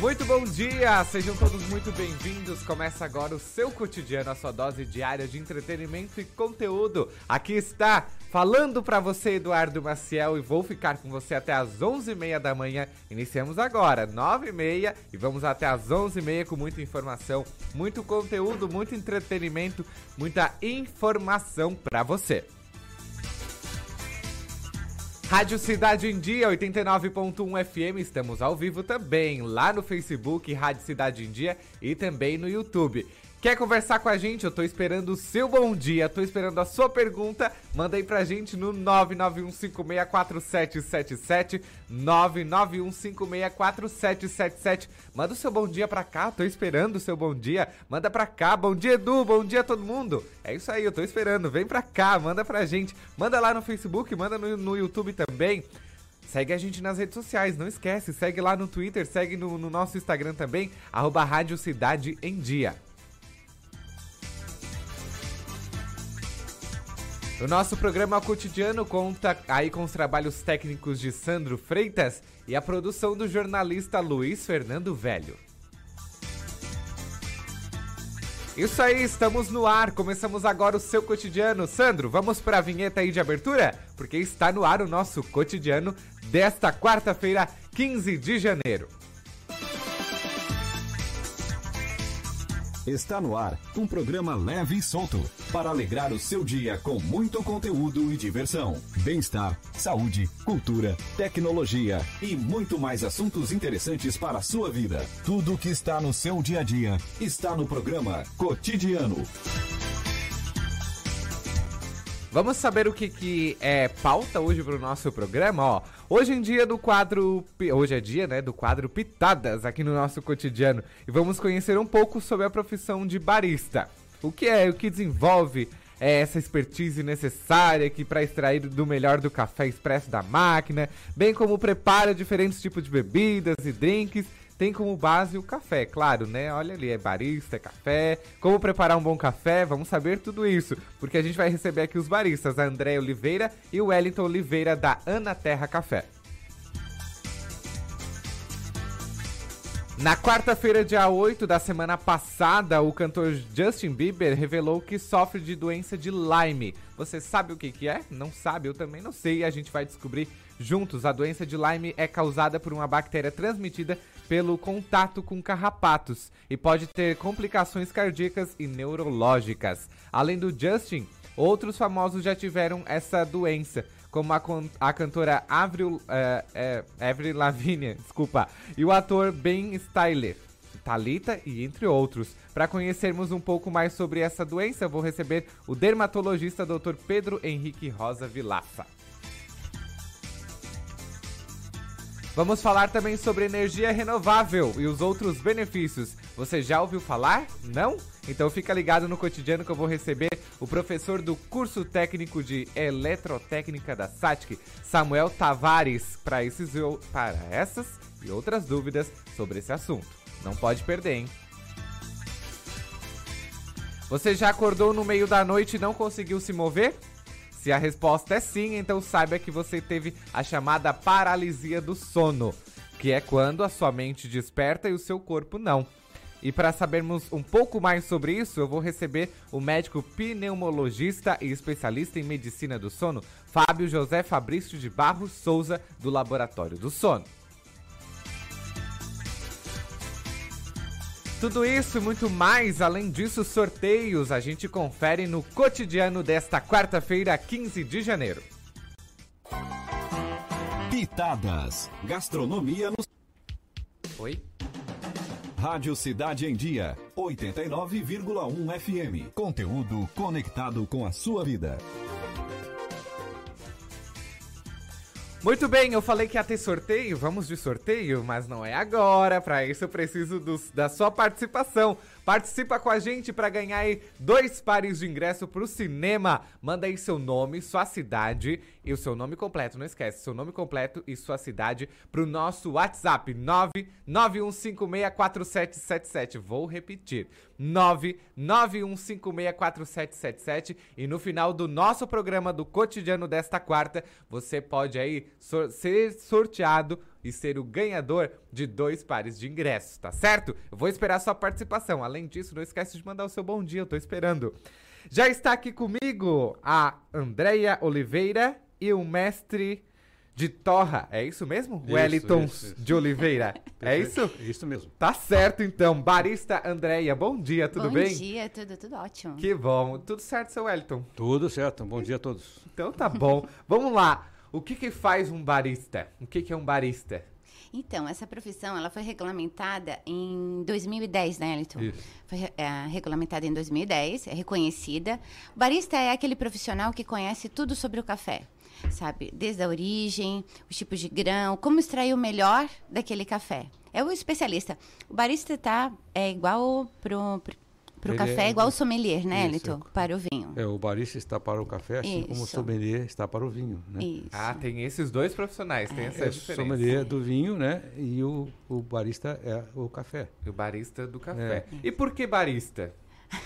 Muito bom dia, sejam todos muito bem-vindos. Começa agora o seu cotidiano, a sua dose diária de entretenimento e conteúdo. Aqui está, falando para você, Eduardo Maciel, e vou ficar com você até as 11h30 da manhã. Iniciamos agora, 9h30 e vamos até as 11h30 com muita informação, muito conteúdo, muito entretenimento, muita informação para você. Rádio Cidade em Dia 89.1 FM, estamos ao vivo também lá no Facebook Rádio Cidade em Dia e também no YouTube. Quer conversar com a gente? Eu tô esperando o seu bom dia, tô esperando a sua pergunta. Manda aí pra gente no 991564777, 991564777. Manda o seu bom dia pra cá, tô esperando o seu bom dia. Manda pra cá, bom dia Edu, bom dia todo mundo. É isso aí, eu tô esperando, vem pra cá, manda pra gente. Manda lá no Facebook, manda no, no YouTube também. Segue a gente nas redes sociais, não esquece. Segue lá no Twitter, segue no, no nosso Instagram também, arroba Rádio Cidade em Dia. O nosso programa cotidiano conta aí com os trabalhos técnicos de Sandro Freitas e a produção do jornalista Luiz Fernando Velho. Isso aí, estamos no ar. Começamos agora o seu cotidiano. Sandro, vamos para a vinheta aí de abertura? Porque está no ar o nosso cotidiano desta quarta-feira, 15 de janeiro. Está no ar um programa leve e solto para alegrar o seu dia com muito conteúdo e diversão, bem-estar, saúde, cultura, tecnologia e muito mais assuntos interessantes para a sua vida. Tudo que está no seu dia a dia está no programa Cotidiano. Vamos saber o que, que é pauta hoje para o nosso programa, ó. Hoje em dia do quadro, hoje é dia, né, do quadro Pitadas aqui no nosso cotidiano e vamos conhecer um pouco sobre a profissão de barista. O que é, o que desenvolve é essa expertise necessária que para extrair do melhor do café expresso da máquina, bem como prepara diferentes tipos de bebidas e drinks tem como base o café, claro, né? Olha ali, é barista, é café. Como preparar um bom café? Vamos saber tudo isso, porque a gente vai receber aqui os baristas, a André Oliveira e o Wellington Oliveira da Ana Terra Café. Na quarta-feira, dia 8 da semana passada, o cantor Justin Bieber revelou que sofre de doença de Lyme. Você sabe o que, que é? Não sabe? Eu também não sei. A gente vai descobrir juntos. A doença de Lyme é causada por uma bactéria transmitida pelo contato com carrapatos e pode ter complicações cardíacas e neurológicas. Além do Justin, outros famosos já tiveram essa doença como a, a cantora Avril, é, é, Avril Lavigne, desculpa, e o ator Ben Stiller. Talita e entre outros. Para conhecermos um pouco mais sobre essa doença, vou receber o dermatologista Dr. Pedro Henrique Rosa Vilaça. Vamos falar também sobre energia renovável e os outros benefícios. Você já ouviu falar? Não? Então fica ligado no cotidiano que eu vou receber o professor do curso técnico de eletrotécnica da SATIC, Samuel Tavares, para esses para essas e outras dúvidas sobre esse assunto. Não pode perder, hein? Você já acordou no meio da noite e não conseguiu se mover? Se a resposta é sim, então saiba que você teve a chamada paralisia do sono, que é quando a sua mente desperta e o seu corpo não. E para sabermos um pouco mais sobre isso, eu vou receber o médico pneumologista e especialista em medicina do sono, Fábio José Fabrício de Barros Souza, do Laboratório do Sono. Tudo isso e muito mais, além disso, sorteios a gente confere no cotidiano desta quarta-feira, 15 de janeiro. Pitadas, gastronomia no. Oi? Rádio Cidade em Dia, 89,1 FM. Conteúdo conectado com a sua vida. Muito bem, eu falei que ia ter sorteio, vamos de sorteio, mas não é agora. Para isso eu preciso da sua participação. Participa com a gente para ganhar aí dois pares de ingresso para o cinema. Manda aí seu nome, sua cidade e o seu nome completo. Não esquece, seu nome completo e sua cidade para o nosso WhatsApp 991564777. Vou repetir, 991564777 e no final do nosso programa do cotidiano desta quarta, você pode aí ser sorteado e ser o ganhador de dois pares de ingressos, tá certo? Eu vou esperar sua participação. Além disso, não esquece de mandar o seu bom dia, eu tô esperando. Já está aqui comigo a Andreia Oliveira e o mestre de Torra. É isso mesmo? Isso, Wellington isso, isso. de Oliveira. é isso? Isso mesmo. Tá certo então. Barista Andreia, bom dia, tudo Bom bem? dia, tudo, tudo ótimo. Que bom. Tudo certo, seu Wellington? Tudo certo. Bom dia a todos. Então tá bom. Vamos lá. O que que faz um barista? O que que é um barista? Então, essa profissão, ela foi regulamentada em 2010, né, Elton? Isso. Foi é, regulamentada em 2010, é reconhecida. O barista é aquele profissional que conhece tudo sobre o café, sabe? Desde a origem, os tipos de grão, como extrair o melhor daquele café. É o especialista. O barista tá é igual pro, pro, pro Ele café, é- igual o sommelier, né, Isso. Elton? Para o vinho. É, o barista está para o café, assim como o Isso. sommelier está para o vinho, né? Isso. Ah, tem esses dois profissionais, tem essa É, o diferença. sommelier do vinho, né? E o, o barista é o café. E o barista do café. É. E por que barista?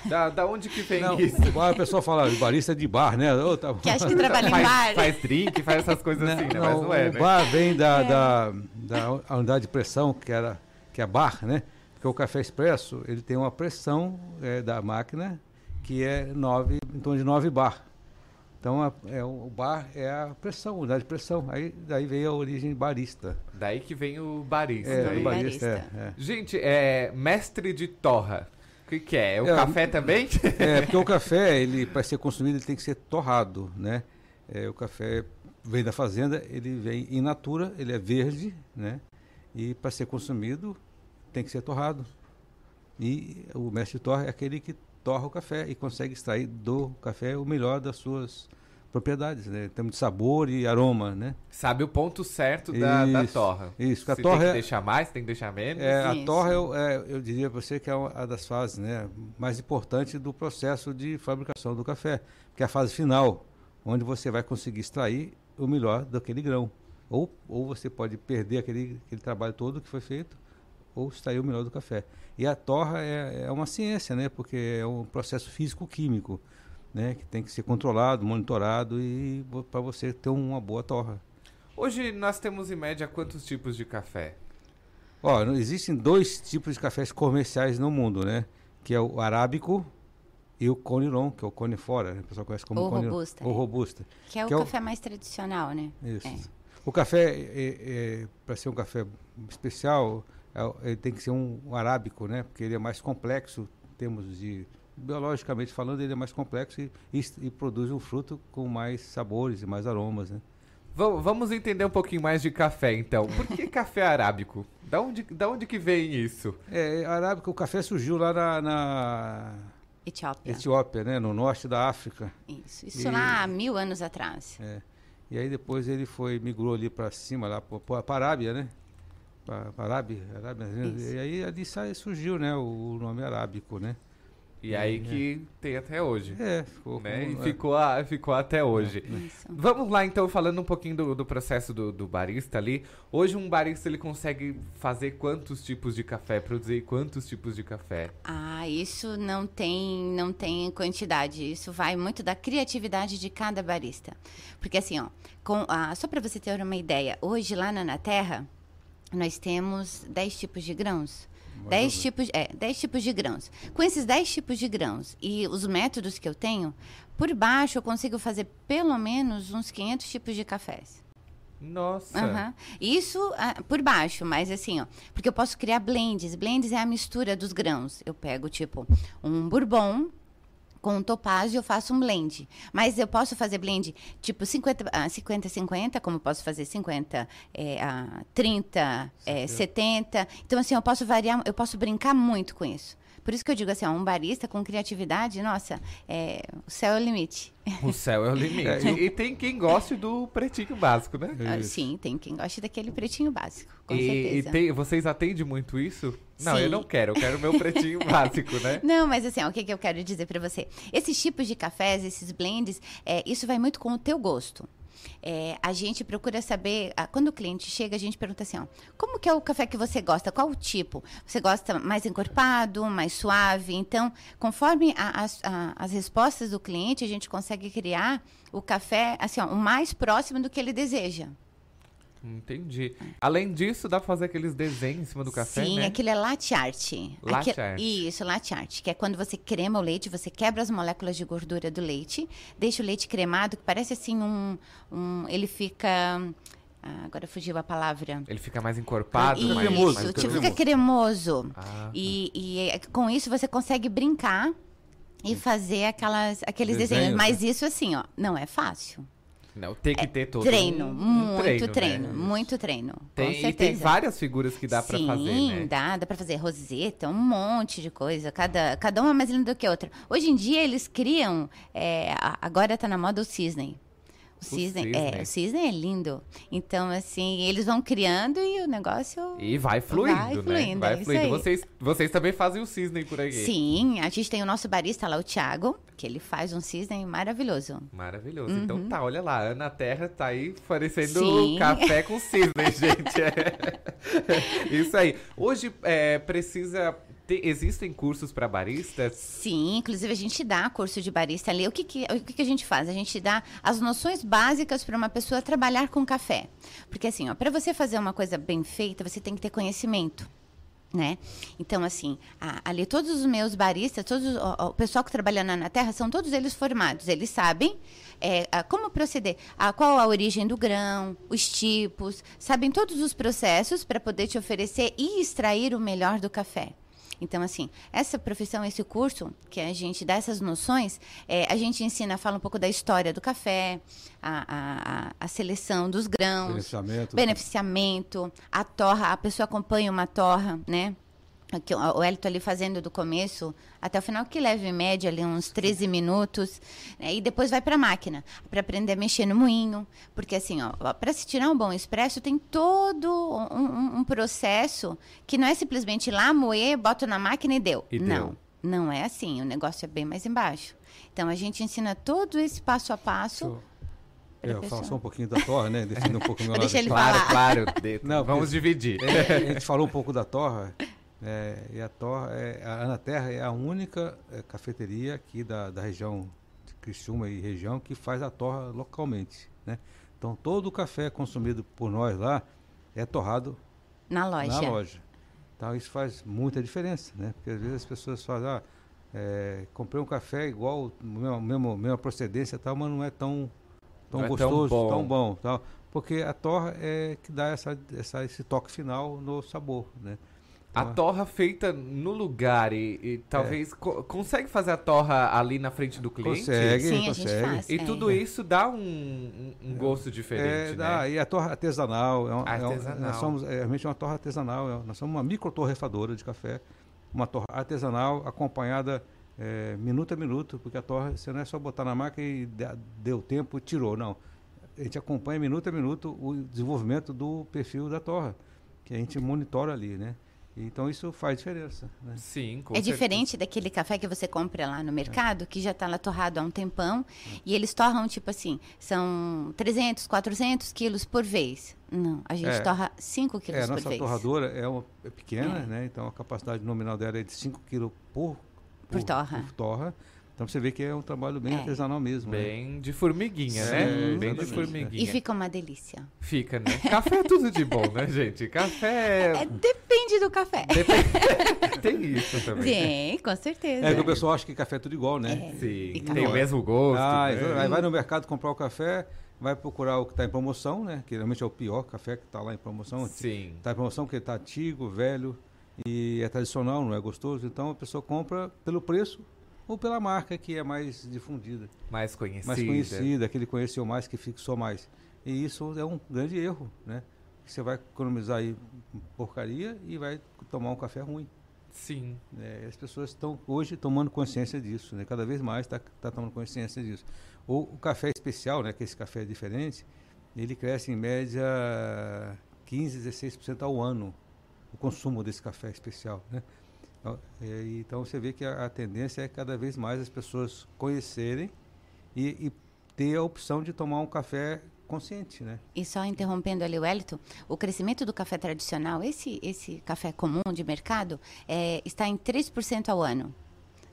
Da, da onde que vem Não, isso? o bar, o pessoal fala barista de bar, né? Ô, tá. Que acha que trabalha em bar. Faz, faz drink, faz essas coisas assim, né? Mas não é, o né? bar vem da, da, da unidade de pressão, que, era, que é bar, né? Porque o café expresso, ele tem uma pressão é, da máquina que é 9, em torno de 9 bar. Então, a- é, o bar é a pressão, unidade de pressão. Aí daí veio a origem barista. Daí que vem o barista. É, o barista, barista. é, é. Gente, é mestre de torra. O que, que é? É o É, café também? É, porque o café, ele para ser consumido, ele tem que ser torrado, né? É, o café vem da fazenda, ele vem in natura, ele é verde, né? E para ser consumido, tem que ser torrado. E o mestre de torra é aquele que torra o café e consegue extrair do café o melhor das suas propriedades, né? Em termos de sabor e aroma, né? Sabe o ponto certo da, da Isso, torra. isso, a Se torra tem que é- deixar mais, tem que deixar menos. É, a Isso. torra, eu, é, eu diria para você que é uma das fases né, mais importantes do processo de fabricação do café, que é a fase final, onde você vai conseguir extrair o melhor daquele grão. Ou, ou você pode perder aquele, aquele trabalho todo que foi feito, ou extrair o melhor do café. E a torra é, é uma ciência, né, porque é um processo físico-químico, né, que tem que ser controlado, monitorado e para você ter uma boa torra. Hoje nós temos em média quantos tipos de café? Ó, existem dois tipos de cafés comerciais no mundo, né? Que é o arábico e o conilon, que é o cone fora, né? o pessoal conhece como Ou conilon. robusta, Ou é. robusta. Que é o Que é o- café mais tradicional, né? Isso. É. O café, para ser um café especial, é ele tem que ser um, um arábico, né? Porque ele é mais complexo, em termos de biologicamente falando, ele é mais complexo e, e, e produz um fruto com mais sabores e mais aromas, né? Va- Vamos entender um pouquinho mais de café, então. Por que café arábico? Da onde, da onde que vem isso? É, arábico, o café surgiu lá na, na Etiópia. Etiópia, né? No norte da África. Isso. Isso E- lá há mil anos atrás. É. E aí depois ele foi, migrou ali para cima, lá para a Arábia, né? Para Arábia, Arábia. E aí ali sai- surgiu, né? O nome arábico, né? E aí que tem até hoje. É, ficou. Né? E é. ficou, a- ficou até hoje. Isso. Vamos lá, então, falando um pouquinho do, do processo do, do barista ali. Hoje um barista ele consegue fazer quantos tipos de café, produzir quantos tipos de café? Ah, isso não tem, não tem quantidade. Isso vai muito da criatividade de cada barista. Porque assim, ó, com, ah, só para você ter uma ideia, hoje lá na, na Terra nós temos 10 tipos de grãos. 10 tipos, é, 10 tipos de grãos. Com esses 10 tipos de grãos e os métodos que eu tenho, por baixo eu consigo fazer pelo menos uns 500 tipos de cafés. Nossa! Aham. Isso ah, por baixo, mas assim, ó. Porque eu posso criar blends. Blends é a mistura dos grãos. Eu pego, tipo, um bourbon com topázio, eu faço um blend. Mas eu posso fazer blend tipo 50, ah, 50 50, como eu posso fazer 50, é, ah, 30, é, 70. Então, assim, eu posso variar, eu posso brincar muito com isso. Por isso que eu digo assim, ó, um barista com criatividade, nossa, é, o céu é o limite. O céu é o limite. É, E tem quem goste do pretinho básico, né? Ah, Isso. sim, tem quem goste daquele pretinho básico, com e, e certeza. tem- vocês atendem muito isso? Não, eu Sim. não quero, eu quero o meu pretinho básico, né? Não, mas assim, ó, o que, que eu quero dizer para você? Esses tipos de cafés, esses blends, é, isso vai muito com o teu gosto. É, a gente procura saber, quando o cliente chega, a gente pergunta assim, ó, como que é o café que você gosta? Qual o tipo? Você gosta mais encorpado, mais suave? Então, conforme a- as, a- as respostas do cliente, a gente consegue criar o café, assim, ó, o mais próximo do que ele deseja. Entendi. Além disso, dá pra fazer aqueles desenhos em cima do café, Sim, né? aquilo é latte art. Latte Aqui- art. Isso, latte art, que é quando você crema o leite, você quebra as moléculas de gordura do leite, deixa o leite cremado, que parece assim um... um ele fica... ah, agora fugiu a palavra. Ele fica mais encorpado, Isso, mais, cremoso, mais fica tipo, fica cremoso. Ah, E, e é- com isso você consegue brincar e fazer aquelas, aqueles Desenhos, desenhos. Mas né? isso, assim, ó, não é fácil. Não, tem que ter todo treino, um- um muito treino, né? muito treino. com Tem, e certeza. tem várias figuras que dá pra Sim, fazer, né? dá, dá pra fazer roseta, um monte de coisa, cada, cada uma mais linda do que a outra. Hoje em dia eles criam, é, agora tá na moda o cisne. O cisne, cisne. É, o cisne é lindo. Então, assim, eles vão criando e o negócio... E vai fluindo, Vai né? fluindo, vai é fluindo. aí. Vocês, vocês também fazem o cisne por aqui. Sim, a gente tem o nosso barista lá, o Thiago, que ele faz um cisne maravilhoso. Maravilhoso. Então tá, olha lá, Ana Terra tá aí parecendo Uhum. Sim. café com cisne, gente. É. Isso aí. Hoje é, precisa. Existem cursos para baristas? Sim, inclusive a gente dá curso de barista ali. O que, que, o que, que a gente faz? A gente dá as noções básicas para uma pessoa trabalhar com café. Porque assim, para você fazer uma coisa bem feita, você tem que ter conhecimento. Né? Então, assim, a- ali todos os meus baristas, todos os- o, o pessoal que trabalha na, na terra, são todos eles formados. Eles sabem é, a- como proceder, a, qual a origem do grão, os tipos, sabem todos os processos para poder te oferecer e extrair o melhor do café. Então, assim, essa profissão, esse curso, que a gente dá essas noções, é, a gente ensina, fala um pouco da história do café, a, a, a- seleção dos grãos, Beneficiamento. beneficiamento, a torra, a pessoa acompanha uma torra, né? Aqui, o o Elton ali fazendo do começo até o final, que leva em média ali uns 13 minutos, né? e depois vai para a máquina, para aprender a mexer no moinho, porque assim, ó, para se tirar um bom expresso tem todo um, um- processo que não é simplesmente ir lá, moer, bota na máquina e deu. E não, deu. não é assim, o negócio é bem mais embaixo. Então a gente ensina todo esse passo a passo. Deixa eu- É, eu falo só um pouquinho da torra, né? Definindo um pouco o meu lado deixar ele. Claro, falar. claro. Não, vamos dividir. É, a gente falou um pouco da torra, é, e a torra, é, a Ana Terra é a única é, cafeteria aqui da, da região de Criciúma e região que faz a torra localmente, né? Então todo o café consumido por nós lá é torrado Na loja. na loja. Então isso faz muita diferença, né? Porque às vezes as pessoas falam, ah, é, comprei um café igual, mesmo, mesmo, mesma procedência tal, mas não é tão, tão Não é tão gostoso, bom. tão bom, tal. Porque a torra é que dá essa, essa, esse toque final no sabor, né? A torra feita no lugar e, e talvez co- consegue fazer a torra ali na frente do cliente? Consegue, Sim, a gente consegue. faz. E é. tudo isso dá um, um- um gosto É, diferente, dá, né? e a torra artesanal, é, um- é um- Artesanal. nós somos é, realmente uma torra artesanal, é- nós somos uma micro torrefadora de café, uma torra artesanal acompanhada é, minuto a minuto, porque a torra você não é só botar na máquina e deu tempo e tirou, não. A gente acompanha minuto a minuto o desenvolvimento do perfil da torra, que a gente monitora ali, né? Então isso faz diferença, né? Sim, com É certeza. diferente daquele café que você compra lá no mercado, que já está lá torrado há um tempão, e eles torram, tipo assim, são 300, 400 quilos por vez. Não, a gente É. torra 5 quilos É, a por nossa vez. torradora é, uma, é pequena, É. né? Então a capacidade nominal dela é de 5 kg por, Por torra. por torra. Então você vê que é um trabalho bem É. artesanal mesmo. né? Bem de formiguinha, Sim, né? Bem de exatamente. formiguinha. E fica uma delícia. Fica, né? Café é tudo de bom, né, gente? Café É, depende do café. tem isso também. Tem, com certeza. É que o pessoal acha que café é tudo igual, né? É. Sim, E tem o mesmo gosto. Ah, né? então, aí vai no mercado comprar o café, vai procurar o que está em promoção, né? Que geralmente é o pior café que está lá em promoção. Sim. Está em promoção porque está antigo, velho e é tradicional, não é gostoso. Então a pessoa compra pelo preço ou pela marca que é mais difundida. Mais conhecida. mais conhecida, que ele conheceu mais, que fixou mais. E isso é um grande erro, né? Você vai economizar aí porcaria e vai tomar um café ruim. Sim. né? As pessoas estão hoje tomando consciência disso, né? Cada vez mais está tá tomando consciência disso. O, o café especial, né? Que esse café é diferente, ele cresce em média 15, 16% ao ano o consumo desse café especial, né? Então, é, você vê que a, a tendência é cada vez mais as pessoas conhecerem e, e ter a opção de tomar um café consciente, né? E só interrompendo ali o Wellington, o crescimento do café tradicional, esse, esse café comum de mercado, é, está em 3% ao ano.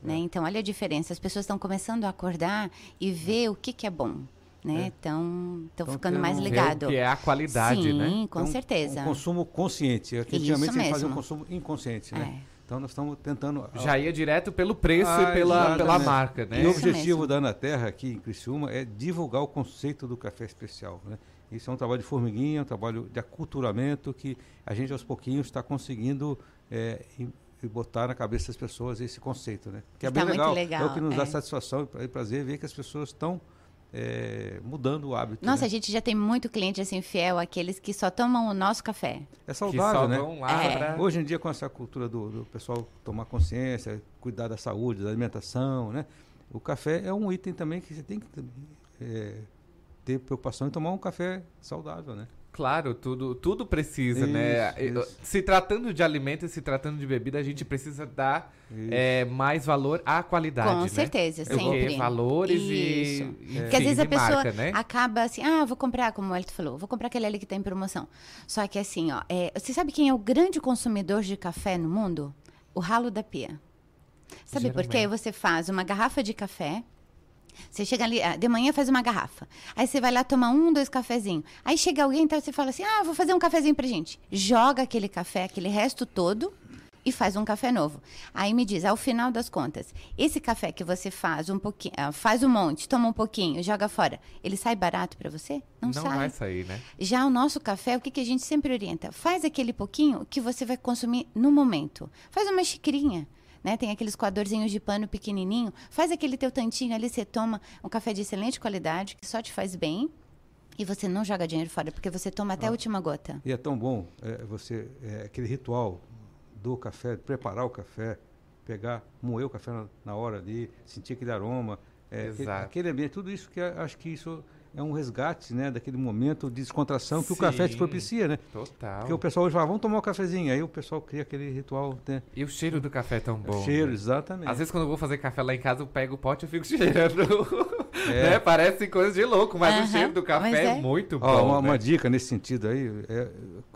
Né? Então, olha a diferença. As pessoas estão começando a acordar e ver o que, que é bom. né? Estão Então, ficando tem mais um- Ver o ligado. que é a qualidade, Sim, né? com Então, certeza. Um consumo consciente. Antigamente a gente fazia um consumo inconsciente, né? Então nós estamos tentando. Já ia direto pelo preço Ah, e pela, pela marca, né? E o objetivo da Anaterra aqui em Criciúma é divulgar o conceito do café especial. Né? Isso é um trabalho de formiguinha, um trabalho de aculturamento que a gente aos pouquinhos está conseguindo é, e, e botar na cabeça das pessoas esse conceito. Né? Que é bem legal. legal, É o que nos dá é. satisfação e prazer ver que as pessoas estão é, mudando o hábito. Nossa, né? a gente já tem muito cliente assim fiel, aqueles que só tomam o nosso café. É que saudável, só né? vão lá É. pra... Hoje em dia, com essa cultura do, do pessoal tomar consciência, cuidar da saúde, da alimentação, né? O café é um item também que você tem que é, ter preocupação em tomar um café saudável, né? Claro, tudo, tudo precisa, né? Isso, Eu- isso. Se tratando de alimento e se tratando de bebida, a gente precisa dar é, mais valor à qualidade, Com né? certeza, Porque sempre. valores Isso. e, enfim, Porque às vezes a pessoa marca, né? acaba assim, ah, vou comprar, como o Elton falou, vou comprar aquele ali que está em promoção. Só que assim, ó, é, você sabe quem é o grande consumidor de café no mundo? O ralo da pia. Sabe por quê? Geralmente. Você faz uma garrafa de café, você chega ali, ah, de manhã faz uma garrafa. Aí você vai lá tomar um, dois cafezinhos. Aí chega alguém, então você fala assim: ah, vou fazer um cafezinho pra gente. Joga aquele café, aquele resto todo e faz um café novo. Aí me diz, ao final das contas, esse café que você faz um pouquinho, ah, faz um monte, toma um pouquinho, joga fora, ele sai barato pra você? Não, Não sai. vai sair, né? Já o nosso café, o que, que a gente sempre orienta? Faz aquele pouquinho que você vai consumir no momento. Faz uma xicrinha. Né? Tem aqueles coadorzinhos de pano pequenininho. Faz aquele teu tantinho ali, você toma um café de excelente qualidade, que só te faz bem. E você não joga dinheiro fora, porque você toma até a última gota. E é tão bom é, você, é, aquele ritual do café, preparar o café, pegar, moer o café na, na hora ali, sentir aquele aroma, é, aquele, Exato. aquele ambiente, tudo isso que acho que isso é um resgate, né, daquele momento de descontração que o café te Sim. propicia, né? Total. Porque o pessoal hoje fala, vamos tomar um cafezinho, aí o pessoal cria aquele ritual, né? E o cheiro do café é tão bom. cheiro, né? exatamente. Às vezes quando eu vou fazer café lá em casa, eu pego o pote e fico cheirando. É. né? Parece coisa de louco, mas o Aham, cheiro do café é. é. muito bom. Ó, uma, né? uma dica nesse sentido aí, é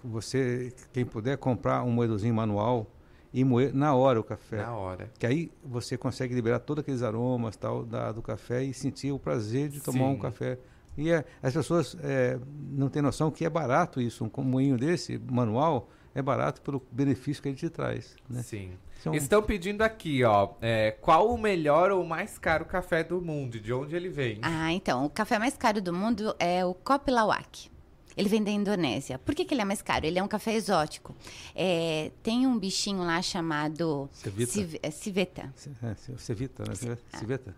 você, quem puder comprar um moedorzinho manual e moer na hora o café. Na hora. Que aí você consegue liberar todos aqueles aromas tal da, do café e sentir o prazer de tomar um Sim. café. E é, as pessoas é, não têm noção que é barato isso, um moinho desse, manual, é barato pelo benefício que ele te traz. Né? Sim. Então- Estão pedindo aqui, ó, é, qual o melhor ou mais caro café do mundo? De onde ele vem? Ah, então, o café mais caro do mundo é o Kopi Lawak. Ele vem da Indonésia. Por que, que ele é mais caro? Ele é um café exótico. É, tem um bichinho lá chamado Cevita. civ- é, civeta. É, ce- Cevita, né? Cevita.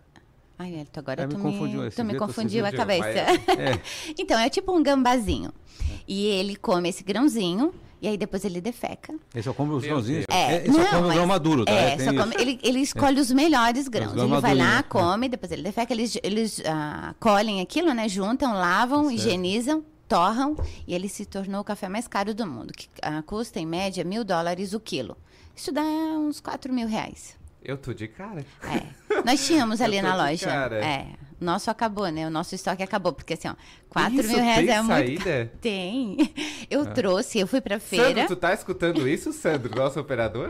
Ai, Elton, agora É, tu me confundiu, é tu me confundiu a cabeça. É, então, é tipo um gambazinho. E ele come esse grãozinho e aí depois ele defeca. ele só come os grãozinhos. Deus. É, ele só não, come o grão maduro, tá? É, Tem só come- ele, ele escolhe os melhores grãos. grãos Ele vai lá, né? come, depois ele defeca, eles, eles ah, colhem aquilo, né? Juntam, lavam, Tá Certo. higienizam, torram e ele se tornou o café mais caro do mundo, que ah, custa em média mil dólares o quilo. Isso dá uns quatro mil reais. Eu tô de cara. É. Nós tínhamos ali na de loja. cara. É. O nosso acabou, né? O nosso estoque acabou, porque assim, ó, 4 Isso mil reais tem é muito. saída? Tem. Eu É. trouxe, eu fui pra feira. Sandro, tu tá escutando isso, Sandro, nosso operador?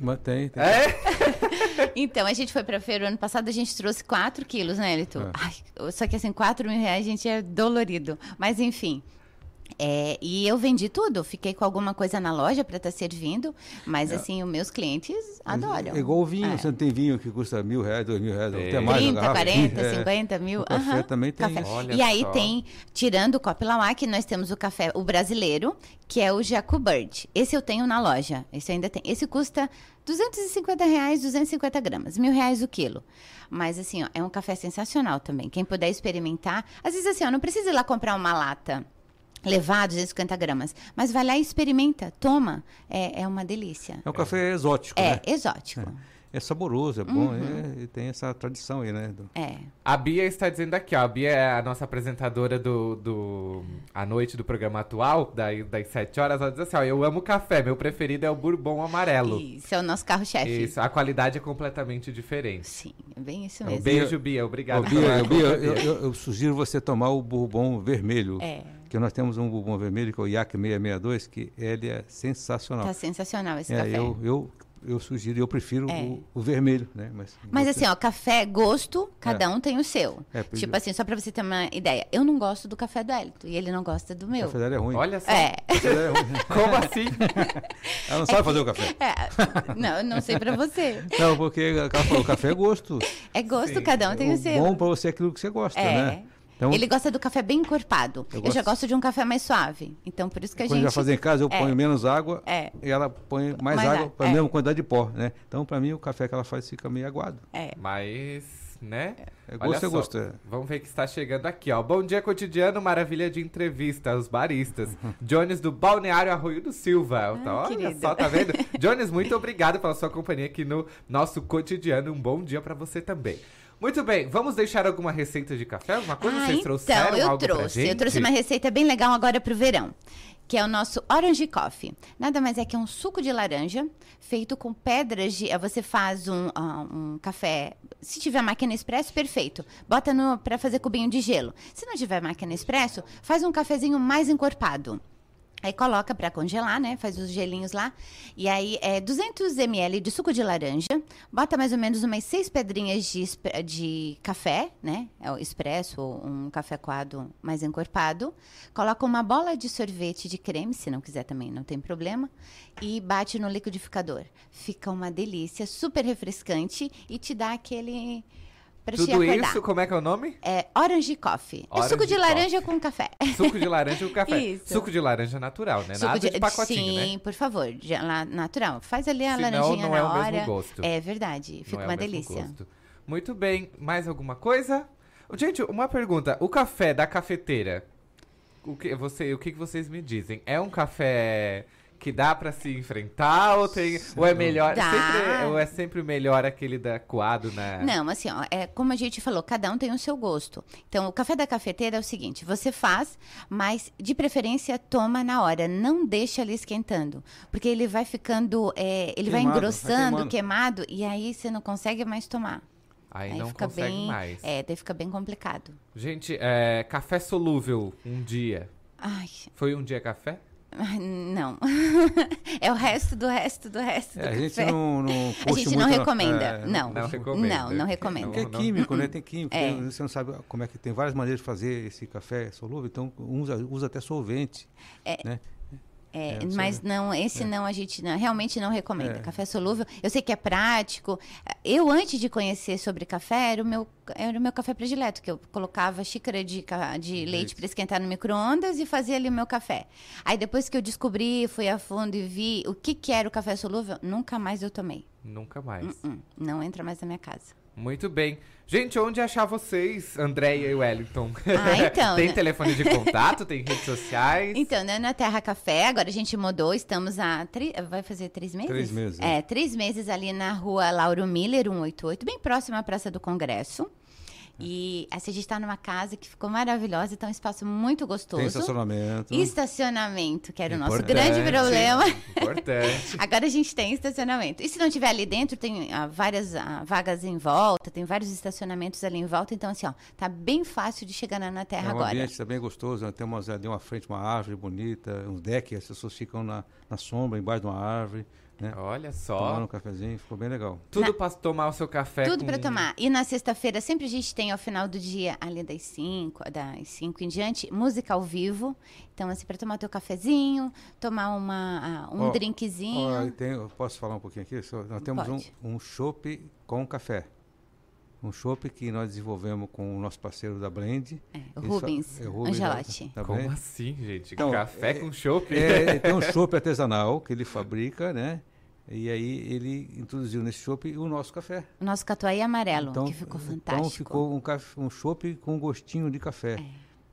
Mas tem, tem. É? Então, a gente foi pra feira, ano passado a gente trouxe 4 quilos, né, Elito? É. Ai, só que assim, 4 mil reais, gente, é dolorido. Mas enfim. É, e eu vendi tudo, fiquei com alguma coisa na loja para estar servindo, mas assim, os meus clientes adoram. É igual o vinho, É. você não tem vinho que custa mil reais, dois mil reais, Tem. até mais. 30, uma garrafa. 40, É. 50 mil. O café aham, também tem café. Olha E aí só. tem, tirando o Copo Lawak, nós temos o café, o brasileiro, que é o Jacu Bird. Esse eu tenho na loja. Esse ainda tem. Esse custa 250 reais, 250 gramas, mil reais o quilo. Mas assim, ó, é um café sensacional também. Quem puder experimentar, às vezes assim, ó, não precisa ir lá comprar uma lata. Levar 250 gramas. Mas vai lá e experimenta, toma. É, é uma delícia. É um café exótico, É, né? exótico. É saboroso, é bom, é, e tem essa tradição aí, né? do- É. A Bia está dizendo aqui, ó. A Bia é a nossa apresentadora do, do A Noite do programa atual, daí, das 7 horas. Ela diz assim, ó, eu amo café, meu preferido é o Bourbon amarelo. Isso é o nosso carro-chefe. Isso, a qualidade é completamente diferente. Sim, é bem isso É mesmo. Bia- Beijo, Bia, obrigado. Ô, Bia, Bia, eu, eu- eu sugiro você tomar o bourbon vermelho. É. Que nós temos um bourbon vermelho, que é o IAC 662, que ele é sensacional. Tá sensacional esse É, café. eu, eu eu sugiro, eu prefiro É. o, o vermelho, né? Mas, Mas assim, ó, café, gosto, cada É. um tem o seu. É, por tipo exemplo- assim, só pra você ter uma ideia. Eu não gosto do café do Elito e ele não gosta do o meu. café dela é ruim. Olha só. É. O é ruim. Como assim? Ela não sabe fazer o café. é. Não, eu não sei pra você. Não, porque ela falou, o café é gosto. É gosto, Sim. cada um tem o, o seu. bom pra você é aquilo que você gosta, é. né? Então, Ele gosta do café bem encorpado. Eu, Eu já gosto- gosto de um café mais suave. Então, por isso que a quando gente. vai fazer em casa, eu É. ponho menos água É. e ela põe mais, Mais água para a é. mesma quantidade de pó, né? Então, para mim, o café que ela faz fica meio aguado. É. Mas, né? É Olha gosto, é só, gosto. É. Vamos ver que está chegando aqui, ó. Bom dia cotidiano, maravilha de entrevista, os baristas. Jones do Balneário Arroio do Silva. Tá, olha querido. só, tá vendo? Jones, muito obrigado pela sua companhia aqui no nosso cotidiano. Um bom dia pra você também. Muito bem, vamos deixar alguma receita de café? Alguma coisa Ah, vocês então, trouxeram eu algo trouxe. Eu trouxe uma receita bem legal agora pro verão. Que é o nosso Orange Coffee. Nada mais é que um suco de laranja feito com pedras de. Você faz um, ah, um café. Se tiver máquina expresso, perfeito. Bota para fazer cubinho de gelo. Se não tiver máquina expresso, faz um cafezinho mais encorpado. Aí coloca para congelar, né? Faz os gelinhos lá. E aí é 200 ml de suco de laranja. Bota mais ou menos umas seis pedrinhas de, de café, né? É o expresso ou um café coado mais encorpado. Coloca uma bola de sorvete de creme, se não quiser também, não tem problema. E bate no liquidificador. Fica uma delícia, super refrescante e te dá aquele para te Tudo isso, como é que é o nome? É Orange Coffee. é Orange suco de laranja Coffee. com café. Suco de laranja com café. Isso. Suco de laranja natural, né? Suco Nada de, pacotinho, Sim, né? por favor, de, lá, natural. Faz ali a Senão laranjinha não é na o mesmo hora. gosto. É verdade, Não fica é o uma mesmo delícia. gosto. Muito bem. Mais alguma coisa? Gente, uma pergunta. O café da cafeteira, o que, você, o que vocês me dizem? É um café que dá pra se enfrentar ou, tem, ou é melhor? Dá. Sempre, ou é sempre melhor aquele da coado na... Não, assim, ó, é como a gente falou, cada um tem o seu gosto. Então, o café da cafeteira é o seguinte: você faz, mas de preferência toma na hora, não deixa ali esquentando, porque ele vai ficando, é, ele vai Queimado, vai engrossando, queimando. queimado, e aí você não consegue mais tomar. Aí, não fica consegue bem, mais. é, daí fica bem complicado. Gente, é, café solúvel um dia. Ai, Foi um dia café? Não. é o resto do resto do resto É, do a gente café. não, não A gente não recomenda. é, não, não recomenda. Não, não recomenda. Porque é químico, né? Tem químico. É. tem- Você não sabe como é que tem várias maneiras de fazer esse café solúvel, então usa, usa até solvente. né? É, É, mas não, esse não a gente não- realmente não recomenda. É. Café solúvel, eu sei que é prático. Eu, antes de conhecer sobre café, era o meu, era o meu café predileto, que eu colocava xícara de, de leite Leite. para esquentar no micro-ondas e fazia ali o meu café. Aí depois que eu descobri, fui a fundo e vi o que, que era o café solúvel, nunca mais eu tomei. Nunca mais. Hum, não entra mais na minha casa. Muito bem. Gente, onde achar vocês, Andréia e Wellington? Ah, então, tem né? telefone de contato, tem redes sociais. Então, né, na Terra Café, agora a gente mudou, estamos há. tri- Vai fazer três meses? Três meses, É, três meses ali na rua Lauro Miller, 188, bem próximo à Praça do Congresso. E a gente está numa casa que ficou maravilhosa, então um espaço muito gostoso. Tem estacionamento. Estacionamento, que era o nosso Importante. grande problema. Importante. Agora a gente tem estacionamento. E se não tiver ali dentro, tem ah, várias ah, vagas em volta, tem vários estacionamentos ali em volta. Então, assim, ó, tá bem fácil de chegar na, na Terra É um agora. ambiente também gostoso, né? tem umas, ali uma frente, uma árvore bonita, um deck, as pessoas ficam na, na sombra, embaixo de uma árvore, né? Olha Tomando só. um cafezinho, ficou bem legal. Tudo Na- pra tomar o seu café Tudo com... para tomar. E na sexta-feira, sempre a gente tem ao final do dia, ali das 5, das 5 em diante, música ao vivo. Então, assim, para tomar o teu cafezinho, tomar uma, ah, um Ó, drinkzinho. E tem- eu posso falar um pouquinho aqui? Só- Nós temos um, Pode. um chopp com café. Um chopp que nós desenvolvemos com o nosso parceiro da Blend. É, o Ele Rubens, é, o Rubens Angelotti. da- da Como Blend. assim, gente? Então, café é- com chopp? É, tem um chopp artesanal que ele fabrica, né? E aí ele introduziu nesse chopp o nosso café. O nosso catuai amarelo, que ficou fantástico. Então ficou um, caf- um chopp com gostinho de café.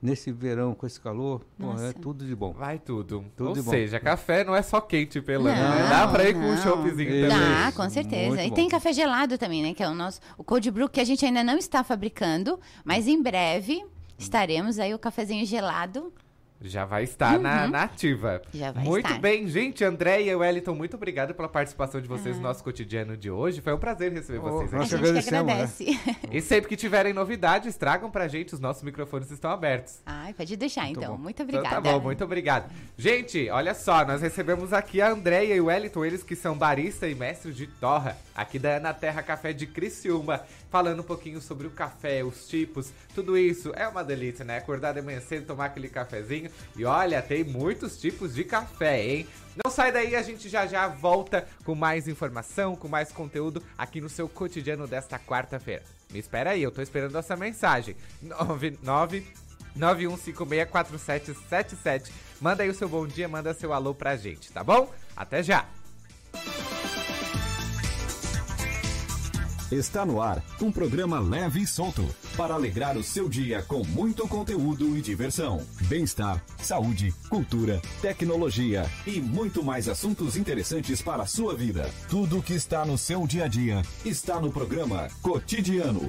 Nesse verão, com esse calor, pô, é tudo de bom. Vai tudo. Tudo Ou de bom. seja, café não é só quente pelando, né? Não, Dá pra ir com um não. choppzinho Isso. também. Dá, com certeza. Muito E bom. tem café gelado também, né? Que é o nosso. O cold brew, que a gente ainda não está fabricando, mas em breve estaremos aí o cafezinho gelado. Já vai estar uhum. na, na, ativa. Já vai muito estar. bem, gente. André e Wellington, muito obrigado pela participação de vocês no nosso cotidiano de hoje. Foi um prazer receber oh, vocês aqui. Nós a gente que né? agradece. Né? E sempre que tiverem novidades, tragam pra gente. Os nossos microfones estão abertos. Ai, pode deixar muito então. Bom. Muito obrigada. Então, tá bom, muito obrigado. Gente, olha só, nós recebemos aqui a Andréia e o Wellington, eles que são barista e mestres de torra, aqui da Ana Terra Café de Criciúma, falando um pouquinho sobre o café, os tipos, tudo isso. É uma delícia, né? Acordar de manhã cedo, tomar aquele cafezinho. E olha, tem muitos tipos de café, hein? Não sai daí, a gente já já volta com mais informação, com mais conteúdo aqui no seu cotidiano desta quarta-feira. Me espera aí, eu tô esperando essa mensagem. 99 91564777. Manda aí o seu bom dia, manda seu alô pra gente, tá bom? Até já! Está no ar um programa leve e solto para alegrar o seu dia com muito conteúdo e diversão, bem-estar, saúde, cultura, tecnologia e muito mais assuntos interessantes para a sua vida. Tudo que está no seu dia a dia está no programa Cotidiano.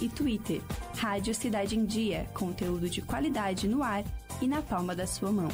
e Twitter. Rádio Cidade em Dia, conteúdo de qualidade no ar e na palma da sua mão.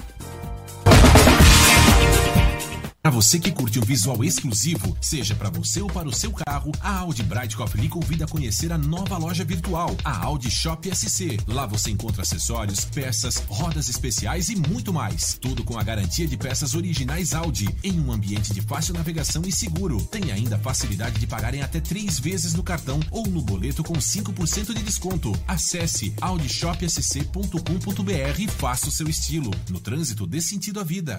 Para você que curte um visual exclusivo, seja para você ou para o seu carro, a Audi Brightcop lhe convida a conhecer a nova loja virtual, a Audi Shop SC. Lá você encontra acessórios, peças, rodas especiais e muito mais. Tudo com a garantia de peças originais Audi, em um ambiente de fácil navegação e seguro. Tem ainda a facilidade de pagar em até três vezes no cartão ou no boleto com 5% de desconto. Acesse audishopsc.com.br e faça o seu estilo. No trânsito, dê sentido à vida.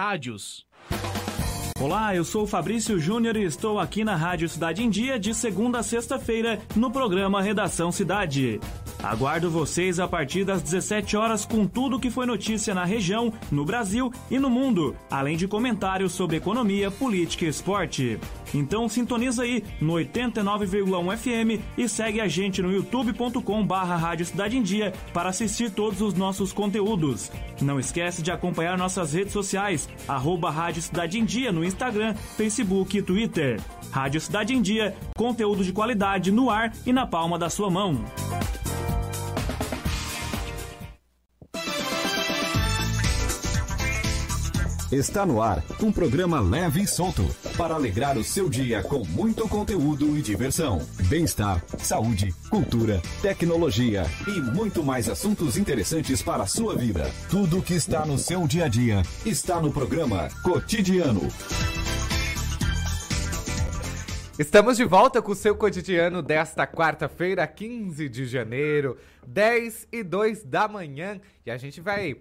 rádios. Olá, eu sou Fabrício Júnior e estou aqui na Rádio Cidade em Dia de segunda a sexta-feira no programa Redação Cidade. Aguardo vocês a partir das 17 horas com tudo que foi notícia na região, no Brasil e no mundo, além de comentários sobre economia, política e esporte. Então sintoniza aí no 89,1 FM e segue a gente no youtube.com barra Rádio Cidade em Dia para assistir todos os nossos conteúdos. Não esquece de acompanhar nossas redes sociais, arroba Rádio Cidade em Dia no Instagram, Facebook e Twitter. Rádio Cidade em Dia, conteúdo de qualidade no ar e na palma da sua mão. Está no ar um programa leve e solto para alegrar o seu dia com muito conteúdo e diversão, bem-estar, saúde, cultura, tecnologia e muito mais assuntos interessantes para a sua vida. Tudo que está no seu dia a dia está no programa Cotidiano. Estamos de volta com o seu cotidiano desta quarta-feira, 15 de janeiro, 10 e 2 da manhã. E a gente vai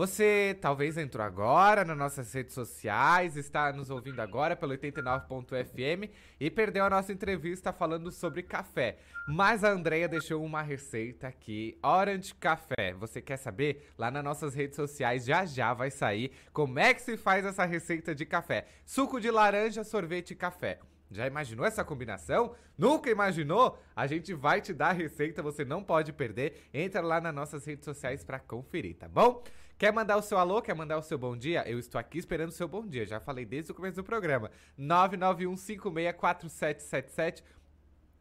você talvez entrou agora nas nossas redes sociais, está nos ouvindo agora pelo 89.fm e perdeu a nossa entrevista falando sobre café. Mas a Andrea deixou uma receita aqui, Orange Café. Você quer saber? Lá nas nossas redes sociais já já vai sair como é que se faz essa receita de café. Suco de laranja, sorvete e café. Já imaginou essa combinação? Nunca imaginou? A gente vai te dar a receita, você não pode perder. Entra lá nas nossas redes sociais para conferir, tá bom? Quer mandar o seu alô? Quer mandar o seu bom dia? Eu estou aqui esperando o seu bom dia. Já falei desde o começo do programa. 991564777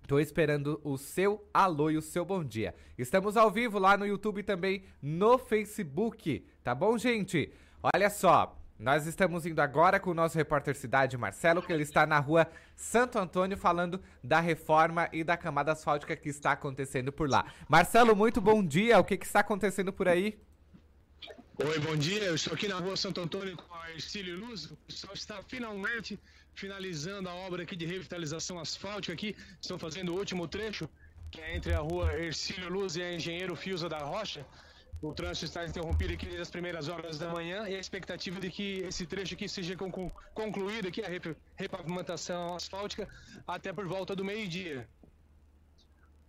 Tô esperando o seu alô e o seu bom dia. Estamos ao vivo lá no YouTube também no Facebook, tá bom, gente? Olha só, nós estamos indo agora com o nosso repórter Cidade Marcelo, que ele está na rua Santo Antônio falando da reforma e da camada asfáltica que está acontecendo por lá. Marcelo, muito bom dia. O que, que está acontecendo por aí? Oi, bom dia. Eu estou aqui na rua Santo Antônio com a Ercílio Luz. O pessoal está finalmente finalizando a obra aqui de revitalização asfáltica aqui. Estão fazendo o último trecho, que é entre a rua Ercílio Luz e a Engenheiro Fiusa da Rocha. O trânsito está interrompido aqui nas primeiras horas da manhã e a expectativa de que esse trecho aqui seja concluído aqui, a repavimentação asfáltica, até por volta do meio-dia.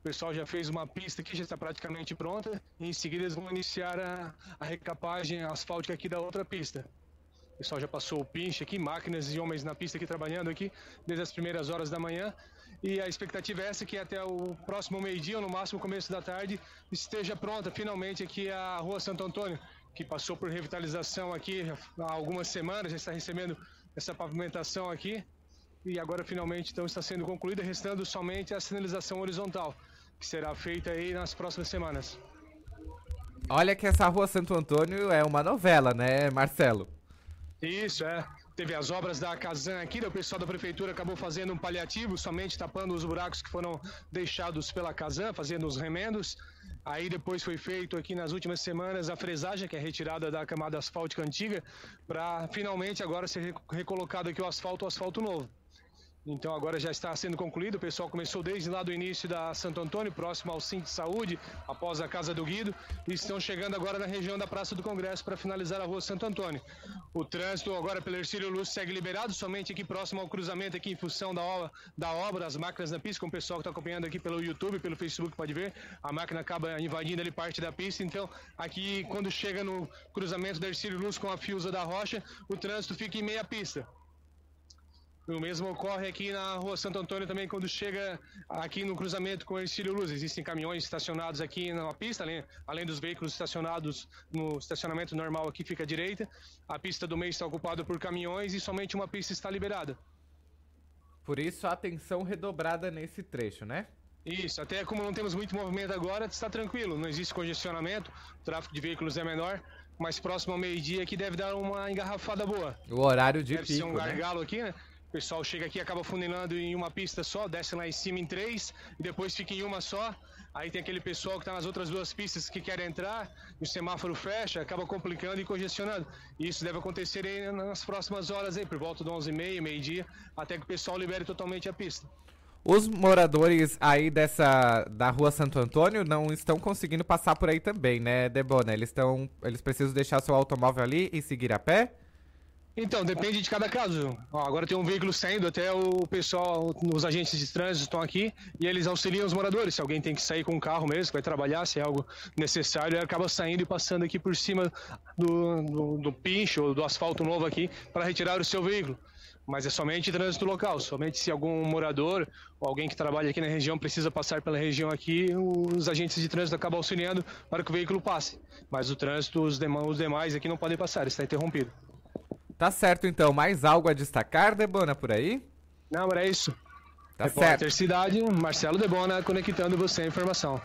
O pessoal já fez uma pista aqui, já está praticamente pronta. E em seguida eles vão iniciar a, a recapagem asfáltica aqui da outra pista. O pessoal já passou o pinche aqui, máquinas e homens na pista aqui trabalhando aqui desde as primeiras horas da manhã. E a expectativa é essa que até o próximo meio-dia, ou no máximo começo da tarde, esteja pronta finalmente aqui a Rua Santo Antônio, que passou por revitalização aqui há algumas semanas, já está recebendo essa pavimentação aqui. E agora finalmente então está sendo concluída, restando somente a sinalização horizontal, que será feita aí nas próximas semanas. Olha que essa Rua Santo Antônio é uma novela, né, Marcelo? Isso, é. Teve as obras da Casan aqui, o pessoal da prefeitura acabou fazendo um paliativo, somente tapando os buracos que foram deixados pela Casan, fazendo os remendos. Aí depois foi feito aqui nas últimas semanas a fresagem, que é retirada da camada asfáltica antiga, para finalmente agora ser recolocado aqui o asfalto, o asfalto novo. Então agora já está sendo concluído. O pessoal começou desde lá do início da Santo Antônio, próximo ao Cinto de Saúde, após a Casa do Guido, e estão chegando agora na região da Praça do Congresso para finalizar a Rua Santo Antônio. O trânsito agora pelo Ercílio Luz segue liberado, somente aqui próximo ao cruzamento, aqui em função da obra, da obra as máquinas na pista, como o pessoal que está acompanhando aqui pelo YouTube, pelo Facebook pode ver, a máquina acaba invadindo ali parte da pista, então aqui quando chega no cruzamento da Ercílio Luz com a Fiusa da Rocha, o trânsito fica em meia pista. O mesmo ocorre aqui na rua Santo Antônio também, quando chega aqui no cruzamento com o Ercílio Luz. Existem caminhões estacionados aqui na pista, além, além dos veículos estacionados no estacionamento normal aqui fica à direita. A pista do meio está ocupada por caminhões e somente uma pista está liberada. Por isso, atenção redobrada nesse trecho, né? Isso, até como não temos muito movimento agora, está tranquilo, não existe congestionamento, o tráfego de veículos é menor, mas próximo ao meio-dia aqui deve dar uma engarrafada boa. O horário de deve pico, ser um né? gargalo aqui, né? O pessoal chega aqui, acaba funilando em uma pista só, desce lá em cima em três, e depois fica em uma só. Aí tem aquele pessoal que está nas outras duas pistas que quer entrar, e o semáforo fecha, acaba complicando e congestionando. E isso deve acontecer aí nas próximas horas, aí, por volta do 11h30, meio-dia, até que o pessoal libere totalmente a pista. Os moradores aí dessa da Rua Santo Antônio não estão conseguindo passar por aí também, né, Debona? Eles estão, eles precisam deixar seu automóvel ali e seguir a pé? Então, depende de cada caso. Ó, agora tem um veículo saindo, até o pessoal, os agentes de trânsito estão aqui e eles auxiliam os moradores. Se alguém tem que sair com um carro mesmo, vai trabalhar, se é algo necessário, ele acaba saindo e passando aqui por cima do, do, do pincho ou do asfalto novo aqui para retirar o seu veículo. Mas é somente trânsito local, somente se algum morador ou alguém que trabalha aqui na região precisa passar pela região aqui, os agentes de trânsito acabam auxiliando para que o veículo passe. Mas o trânsito, os demais, aqui não podem passar, está interrompido. Tá certo, então. Mais algo a destacar, Debona, por aí? Não, era isso. Tá Repórter certo. Cidade, Marcelo Debona, conectando você a informação.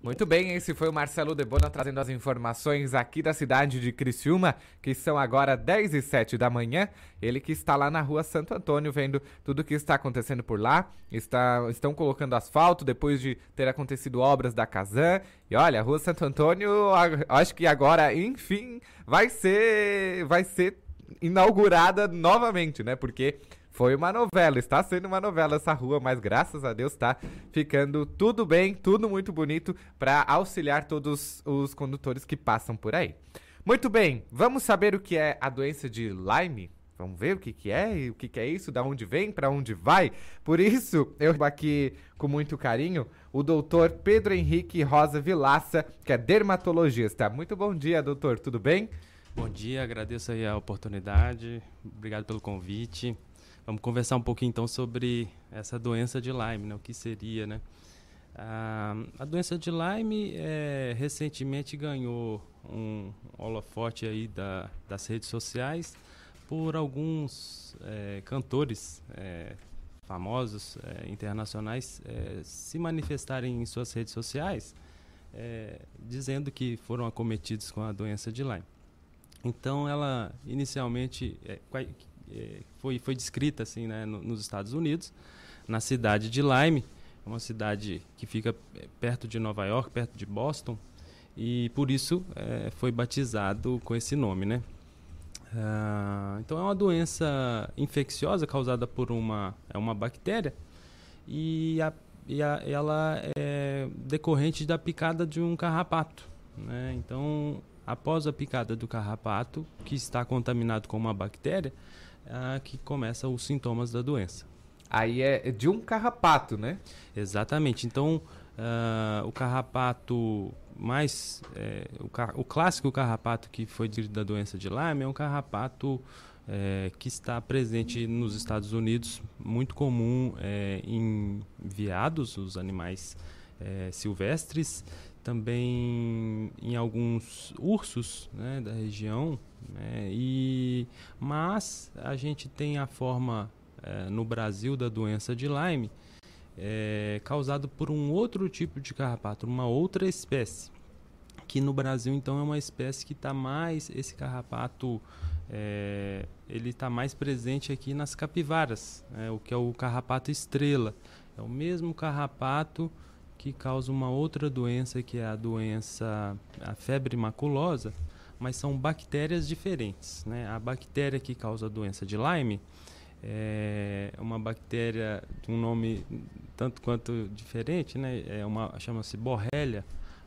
Muito bem, esse foi o Marcelo Debona trazendo as informações aqui da cidade de Criciúma, que são agora 10 e 7 da manhã. Ele que está lá na rua Santo Antônio, vendo tudo o que está acontecendo por lá. Está, estão colocando asfalto depois de ter acontecido obras da Casan. E olha, a rua Santo Antônio, acho que agora, enfim, vai ser. Vai ser inaugurada novamente, né? Porque foi uma novela, está sendo uma novela essa rua, mas graças a Deus tá ficando tudo bem, tudo muito bonito para auxiliar todos os condutores que passam por aí. Muito bem, vamos saber o que é a doença de Lyme? Vamos ver o que, que é o que, que é isso, da onde vem, para onde vai. Por isso, eu aqui com muito carinho o doutor Pedro Henrique Rosa Vilaça, que é dermatologista. Muito bom dia, doutor, tudo bem? Bom dia, agradeço aí a oportunidade, obrigado pelo convite. Vamos conversar um pouquinho então sobre essa doença de Lyme, né? o que seria, né? Ah, a doença de Lyme é, recentemente ganhou um holofote aí da, das redes sociais por alguns eh, cantores eh, famosos é, internacionais é, se manifestarem em suas redes sociais é, dizendo que foram acometidos com a doença de Lyme. Então, ela inicialmente é, é, foi, foi descrita assim, né, nos Estados Unidos, na cidade de Lyme, uma cidade que fica é, perto de Nova York, perto de Boston, e por isso é, foi batizado com esse nome, né? Ah, então é uma doença infecciosa causada por uma, é uma bactéria e, a, e a, ela é decorrente da picada de um carrapato. Né? Então, após a picada do carrapato, que está contaminado com uma bactéria, é que começa os sintomas da doença. Aí é de um carrapato, né? Exatamente. Então, uh, o carrapato mais é, o, o, clássico carrapato que foi da doença de Lyme é um carrapato é, que está presente nos Estados Unidos, muito comum é, em veados, os animais silvestres, também em alguns ursos né, da região, né, e, mas a gente tem a forma é, no Brasil da doença de Lyme, é causado por um outro tipo de carrapato, uma outra espécie. Que no Brasil, então, é uma espécie que está mais. Esse carrapato é, ele está mais presente aqui nas capivaras, né, o que é o carrapato estrela. É o mesmo carrapato que causa uma outra doença, que é a doença, a febre maculosa, mas são bactérias diferentes. Né? A bactéria que causa a doença de Lyme é uma bactéria de um nome tanto quanto diferente, né? É uma chama-se Borrelia,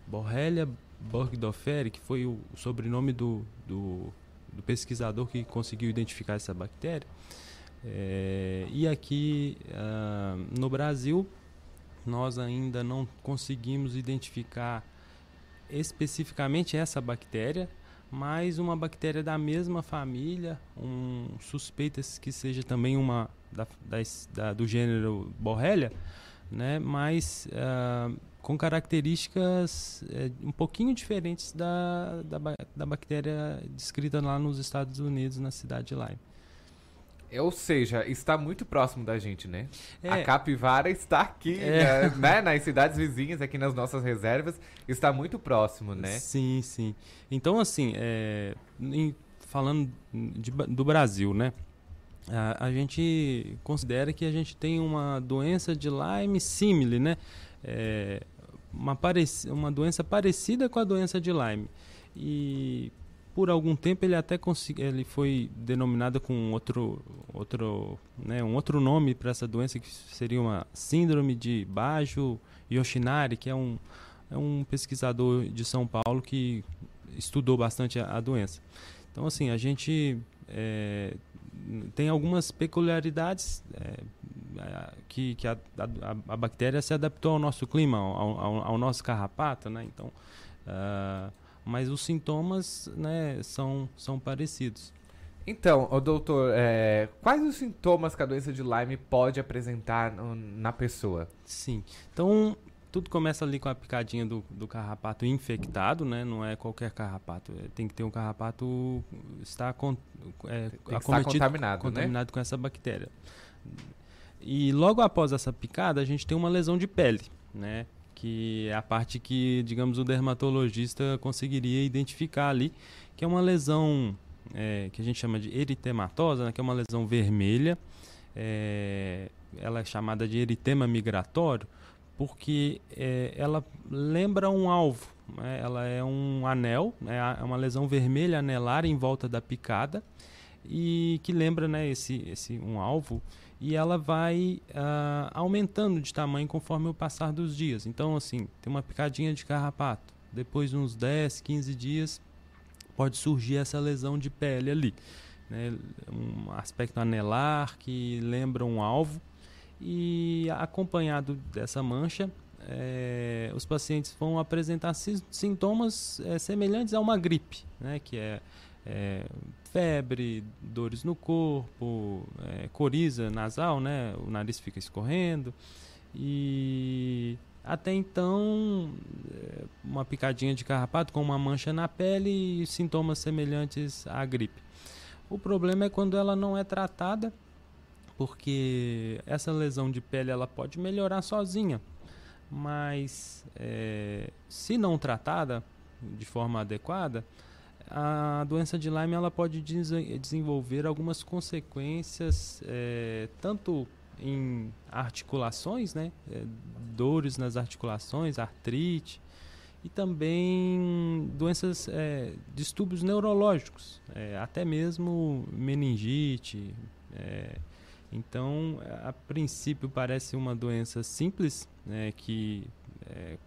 Borrelia burgdorferi, que foi o sobrenome do, do, do, pesquisador que conseguiu identificar essa bactéria. É, e aqui uh, no Brasil nós ainda não conseguimos identificar especificamente essa bactéria, mas uma bactéria da mesma família, um suspeita que seja também uma da, da, do gênero Borrelia, né? Mas uh, com características é, um pouquinho diferentes da, da, da, bactéria descrita lá nos Estados Unidos, na cidade de Lyme. Ou seja, está muito próximo da gente, né? É. A capivara está aqui, é. né? Nas cidades vizinhas, aqui nas nossas reservas, está muito próximo, né? Sim, sim. Então, assim, é, em, falando de, do Brasil, né? A, a, gente considera que a gente tem uma doença de Lyme simile, né? É, uma, uma doença parecida com a doença de Lyme. E por algum tempo ele até ele foi denominado com outro outro né, um outro nome para essa doença que seria uma síndrome de Bajo Yoshinari que é um é um pesquisador de São Paulo que estudou bastante a, a doença. Então assim a gente é, tem algumas peculiaridades é, que, que a, a, a, bactéria se adaptou ao nosso clima ao, ao, ao nosso carrapato né? Então uh, mas os sintomas né, são, são parecidos. Então, o doutor, é, quais os sintomas que a doença de Lyme pode apresentar no, na pessoa? Sim, então tudo começa ali com a picadinha do, do carrapato infectado, né? Não é qualquer carrapato. É, tem que ter um carrapato está con, é, acometido, contaminado, contaminado né? com essa bactéria. E logo após essa picada, a gente tem uma lesão de pele, né? Que é a parte que, digamos, o dermatologista conseguiria identificar ali, que é uma lesão é, que a gente chama de eritematosa, né, que é uma lesão vermelha. É, ela é chamada de eritema migratório porque é, ela lembra um alvo. Né, ela é um anel, né, é uma lesão vermelha anelar em volta da picada e que lembra né, esse, esse um alvo e ela vai uh, aumentando de tamanho conforme o passar dos dias. Então, assim, tem uma picadinha de carrapato. Depois de uns 10, 15 dias, pode surgir essa lesão de pele ali. Né? Um aspecto anelar que lembra um alvo. E acompanhado dessa mancha, é, os pacientes vão apresentar sintomas é, semelhantes a uma gripe, né? que é é, febre, dores no corpo, é, coriza nasal, né? O nariz fica escorrendo. E até então, é, uma picadinha de carrapato com uma mancha na pele e sintomas semelhantes à gripe. O problema é quando ela não é tratada porque essa lesão de pele ela pode melhorar sozinha, mas é, se não tratada de forma adequada, a doença de Lyme ela pode desenvolver algumas consequências, é, tanto em articulações, né, é, dores nas articulações, artrite, e também doenças, é, distúrbios neurológicos, é, até mesmo meningite. É, então, a princípio parece uma doença simples, né, que é,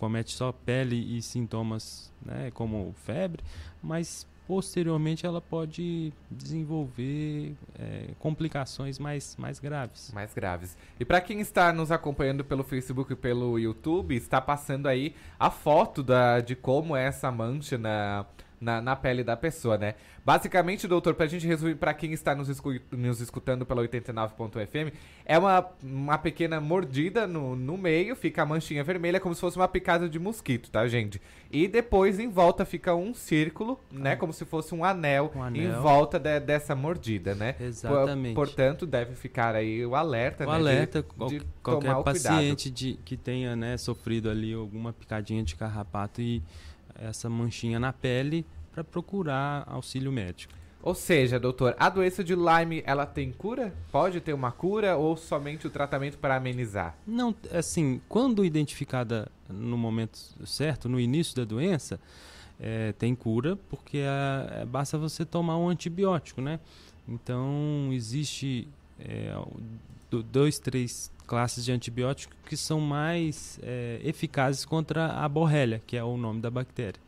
comete só pele e sintomas né, como febre, mas posteriormente ela pode desenvolver é, complicações mais, mais graves. Mais graves. E para quem está nos acompanhando pelo Facebook e pelo YouTube, está passando aí a foto da, de como é essa mancha na, na, na pele da pessoa, né? Basicamente, doutor, pra gente resumir para quem está nos, escu nos escutando pela 89.fm, é uma, uma pequena mordida no, no meio, fica a manchinha vermelha, como se fosse uma picada de mosquito, tá, gente? E depois em volta fica um círculo, né? Como se fosse um anel, um anel. em volta de, dessa mordida, né? Exatamente. Por, portanto, deve ficar aí o alerta, o né? alerta, de, de qualquer paciente de, que tenha né, sofrido ali alguma picadinha de carrapato e essa manchinha na pele para procurar auxílio médico. Ou seja, doutor, a doença de Lyme, ela tem cura? Pode ter uma cura ou somente o tratamento para amenizar? Não, assim, quando identificada no momento certo, no início da doença, é, tem cura, porque é, basta você tomar um antibiótico, né? Então, existe é, dois, três classes de antibióticos que são mais é, eficazes contra a borrelia, que é o nome da bactéria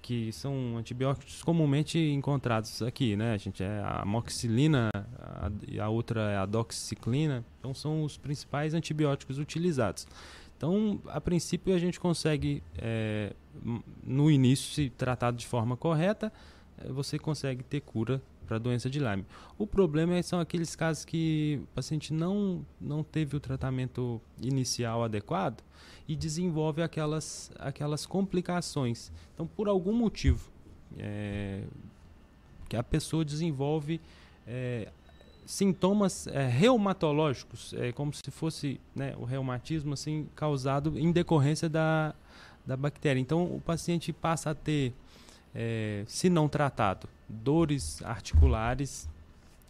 que são antibióticos comumente encontrados aqui, né? A gente é a amoxicilina a, e a outra é a doxiciclina. Então são os principais antibióticos utilizados. Então, a princípio a gente consegue, é, no início, se tratado de forma correta, é, você consegue ter cura para doença de Lyme. O problema é, são aqueles casos que o paciente não, não teve o tratamento inicial adequado e desenvolve aquelas, aquelas complicações. Então, por algum motivo, é, que a pessoa desenvolve é, sintomas é, reumatológicos, é, como se fosse né, o reumatismo assim, causado em decorrência da, da bactéria. Então, o paciente passa a ter, é, se não tratado, dores articulares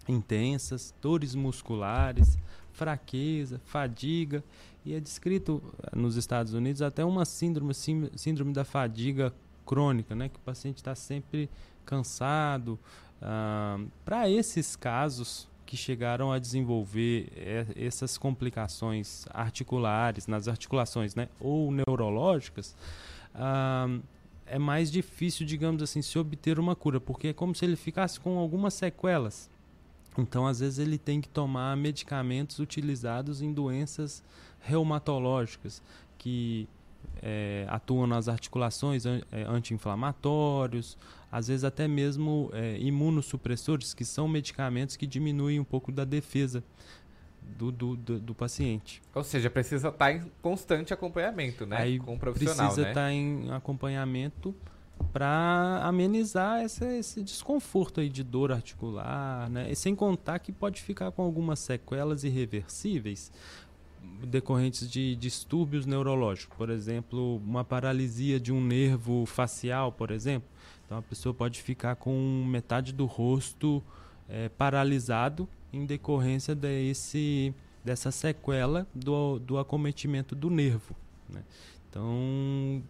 intensas, dores musculares, fraqueza, fadiga e é descrito eh, nos Estados Unidos até uma síndrome, síndrome da fadiga crônica, né? Que o paciente está sempre cansado. Ah, Para esses casos que chegaram a desenvolver é, essas complicações articulares, nas articulações, né? Ou neurológicas, ah, é mais difícil, digamos assim, se obter uma cura, porque é como se ele ficasse com algumas sequelas. Então, às vezes, ele tem que tomar medicamentos utilizados em doenças reumatológicas que é, atuam nas articulações é, anti-inflamatórios, às vezes até mesmo é, imunossupressores, que são medicamentos que diminuem um pouco da defesa do, do, do, do paciente. Ou seja, precisa estar em constante acompanhamento, né? Aí Com o profissional, precisa né? estar em acompanhamento para amenizar essa, esse desconforto aí de dor articular, né? E sem contar que pode ficar com algumas sequelas irreversíveis decorrentes de distúrbios neurológicos, por exemplo, uma paralisia de um nervo facial, por exemplo. Então a pessoa pode ficar com metade do rosto é, paralisado em decorrência desse, dessa sequela do, do acometimento do nervo. Né? Então,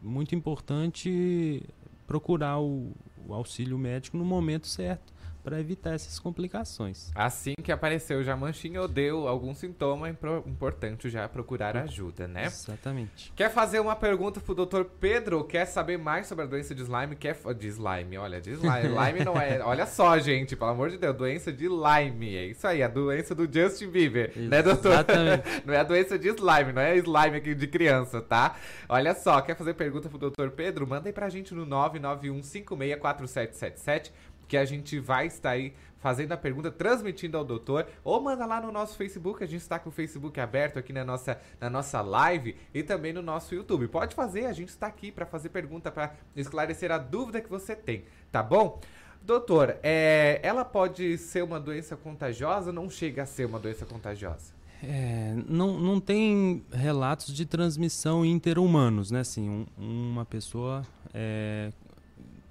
muito importante procurar o, o auxílio médico no momento certo para evitar essas complicações. Assim que apareceu já manchinha ou deu algum sintoma, é importante já procurar ajuda, né? Exatamente. Quer fazer uma pergunta pro Dr. Pedro? Quer saber mais sobre a doença de slime? Quer de slime, olha, de slime. Lyme não é, olha só, gente, pelo amor de Deus, doença de Lyme. É isso aí, a doença do Justin Bieber, né, doutor? Exatamente. não é a doença de slime, não é slime aqui de criança, tá? Olha só, quer fazer pergunta pro Dr. Pedro? Manda aí pra gente no 991564777 que a gente vai estar aí fazendo a pergunta, transmitindo ao doutor, ou manda lá no nosso Facebook, a gente está com o Facebook aberto aqui na nossa, na nossa live e também no nosso YouTube. Pode fazer, a gente está aqui para fazer pergunta, para esclarecer a dúvida que você tem, tá bom? Doutor, é, ela pode ser uma doença contagiosa ou não chega a ser uma doença contagiosa? É, não, não tem relatos de transmissão interhumanos, né? Assim, um, uma pessoa é,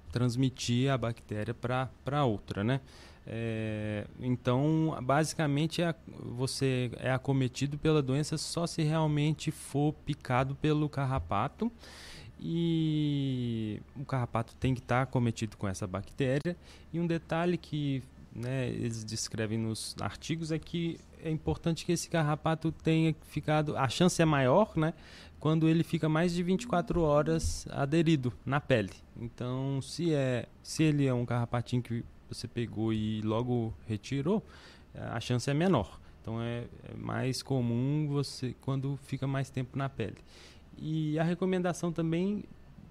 transmitir a bactéria para outra, né? É, então, basicamente, é, você é acometido pela doença só se realmente for picado pelo carrapato. E o carrapato tem que estar tá acometido com essa bactéria. E um detalhe que né, eles descrevem nos artigos é que é importante que esse carrapato tenha ficado. A chance é maior, né? Quando ele fica mais de 24 horas aderido na pele. Então, se é, se ele é um carrapatinho que você pegou e logo retirou, a chance é menor. Então é, é mais comum você quando fica mais tempo na pele. E a recomendação também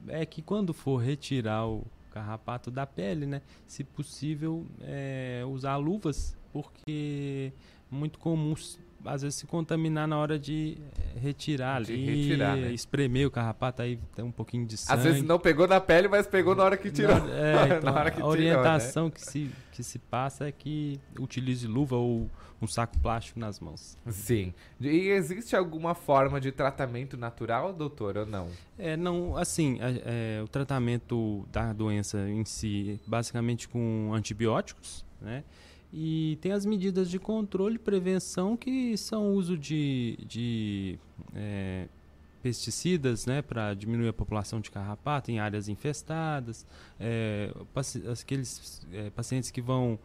é que quando for retirar o carrapato da pele, né, se possível, é, usar luvas, porque é muito comum às vezes se contaminar na hora de eh, retirar de ali, retirar, né? espremer o carrapato aí tem um pouquinho de sangue. Às vezes não pegou na pele, mas pegou na hora que tirou. Na, é, então, na hora que a orientação tirou, né? que, se, que se passa é que utilize luva ou um saco plástico nas mãos. Sim. E existe alguma forma de tratamento natural, doutor, ou não? É, não, assim, é, é, o tratamento da doença em si, basicamente com antibióticos, né? E tem as medidas de controle e prevenção que são o uso de, de é, pesticidas né, para diminuir a população de carrapato em áreas infestadas, é, aqueles é, pacientes que vão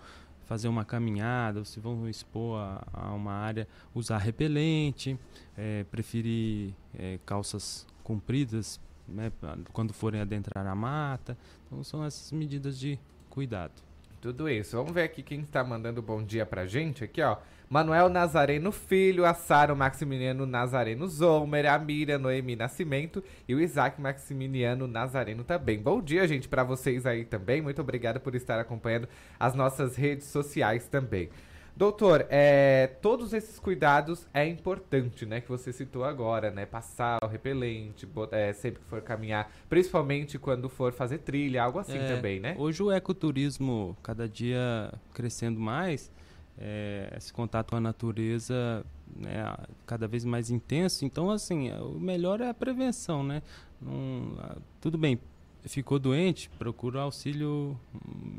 fazer uma caminhada ou se vão expor a, a uma área, usar repelente, é, preferir é, calças compridas né, quando forem adentrar a mata. Então são essas medidas de cuidado. Tudo isso. Vamos ver aqui quem está mandando bom dia pra gente. Aqui, ó. Manuel Nazareno Filho, a Sara Maximiliano Nazareno Zomer, a Miriam Noemi Nascimento e o Isaac Maximiliano Nazareno também. Bom dia, gente, para vocês aí também. Muito obrigado por estar acompanhando as nossas redes sociais também. Doutor, é, todos esses cuidados é importante, né? Que você citou agora, né? Passar o repelente, é, sempre que for caminhar, principalmente quando for fazer trilha, algo assim é, também, né? Hoje o ecoturismo, cada dia crescendo mais, é, esse contato com a natureza né, cada vez mais intenso. Então, assim, o melhor é a prevenção, né? Não, tudo bem, ficou doente, procura auxílio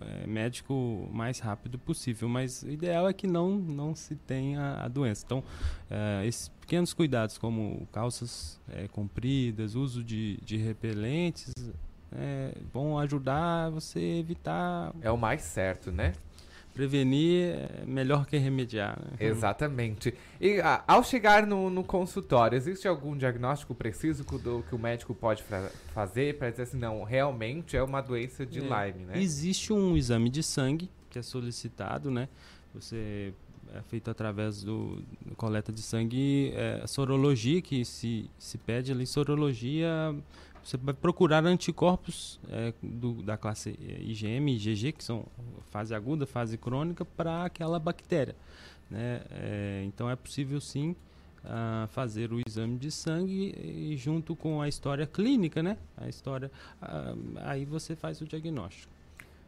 é, médico o mais rápido possível. Mas o ideal é que não, não se tenha a doença. Então, é, esses pequenos cuidados, como calças é, compridas, uso de, de repelentes, vão ajudar você a evitar. É o mais certo, né? Prevenir é melhor que remediar. Né? Exatamente. E a, ao chegar no, no, consultório, existe algum diagnóstico preciso do que o médico pode fazer para dizer assim, não, realmente é uma doença de é, Lyme, né? Existe um exame de sangue que é solicitado, né? Você é feito através do, do coleta de sangue, é, sorologia que se, se pede ali sorologia você vai procurar anticorpos é, do, da classe IgM e IgG, que são fase aguda, fase crônica, para aquela bactéria. Né? É, então é possível sim uh, fazer o exame de sangue e junto com a história clínica, né? A história, uh, aí você faz o diagnóstico.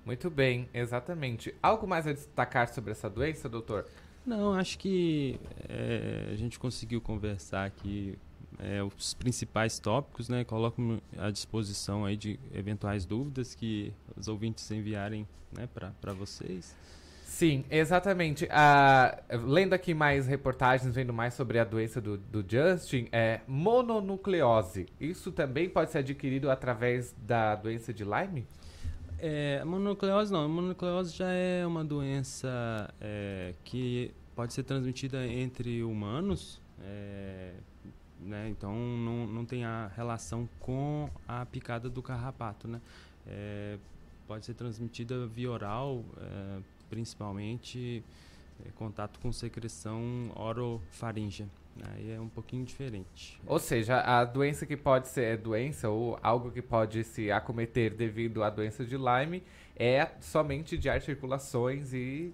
Muito bem, exatamente. Algo mais a destacar sobre essa doença, doutor? Não, acho que é, a gente conseguiu conversar aqui é, os principais tópicos, né? Coloco à disposição aí de eventuais dúvidas que os ouvintes enviarem né, para vocês. Sim, exatamente. Uh, lendo aqui mais reportagens, vendo mais sobre a doença do, do Justin, é mononucleose. Isso também pode ser adquirido através da doença de Lyme? É, mononucleose não. A mononucleose já é uma doença é, que pode ser transmitida entre humanos. É, né? Então não, não tem a relação com a picada do carrapato, né? É, pode ser transmitida via oral, é, principalmente é, contato com secreção orofaríngea. Aí é um pouquinho diferente. Ou seja, a doença que pode ser doença ou algo que pode se acometer devido à doença de Lyme é somente de articulações e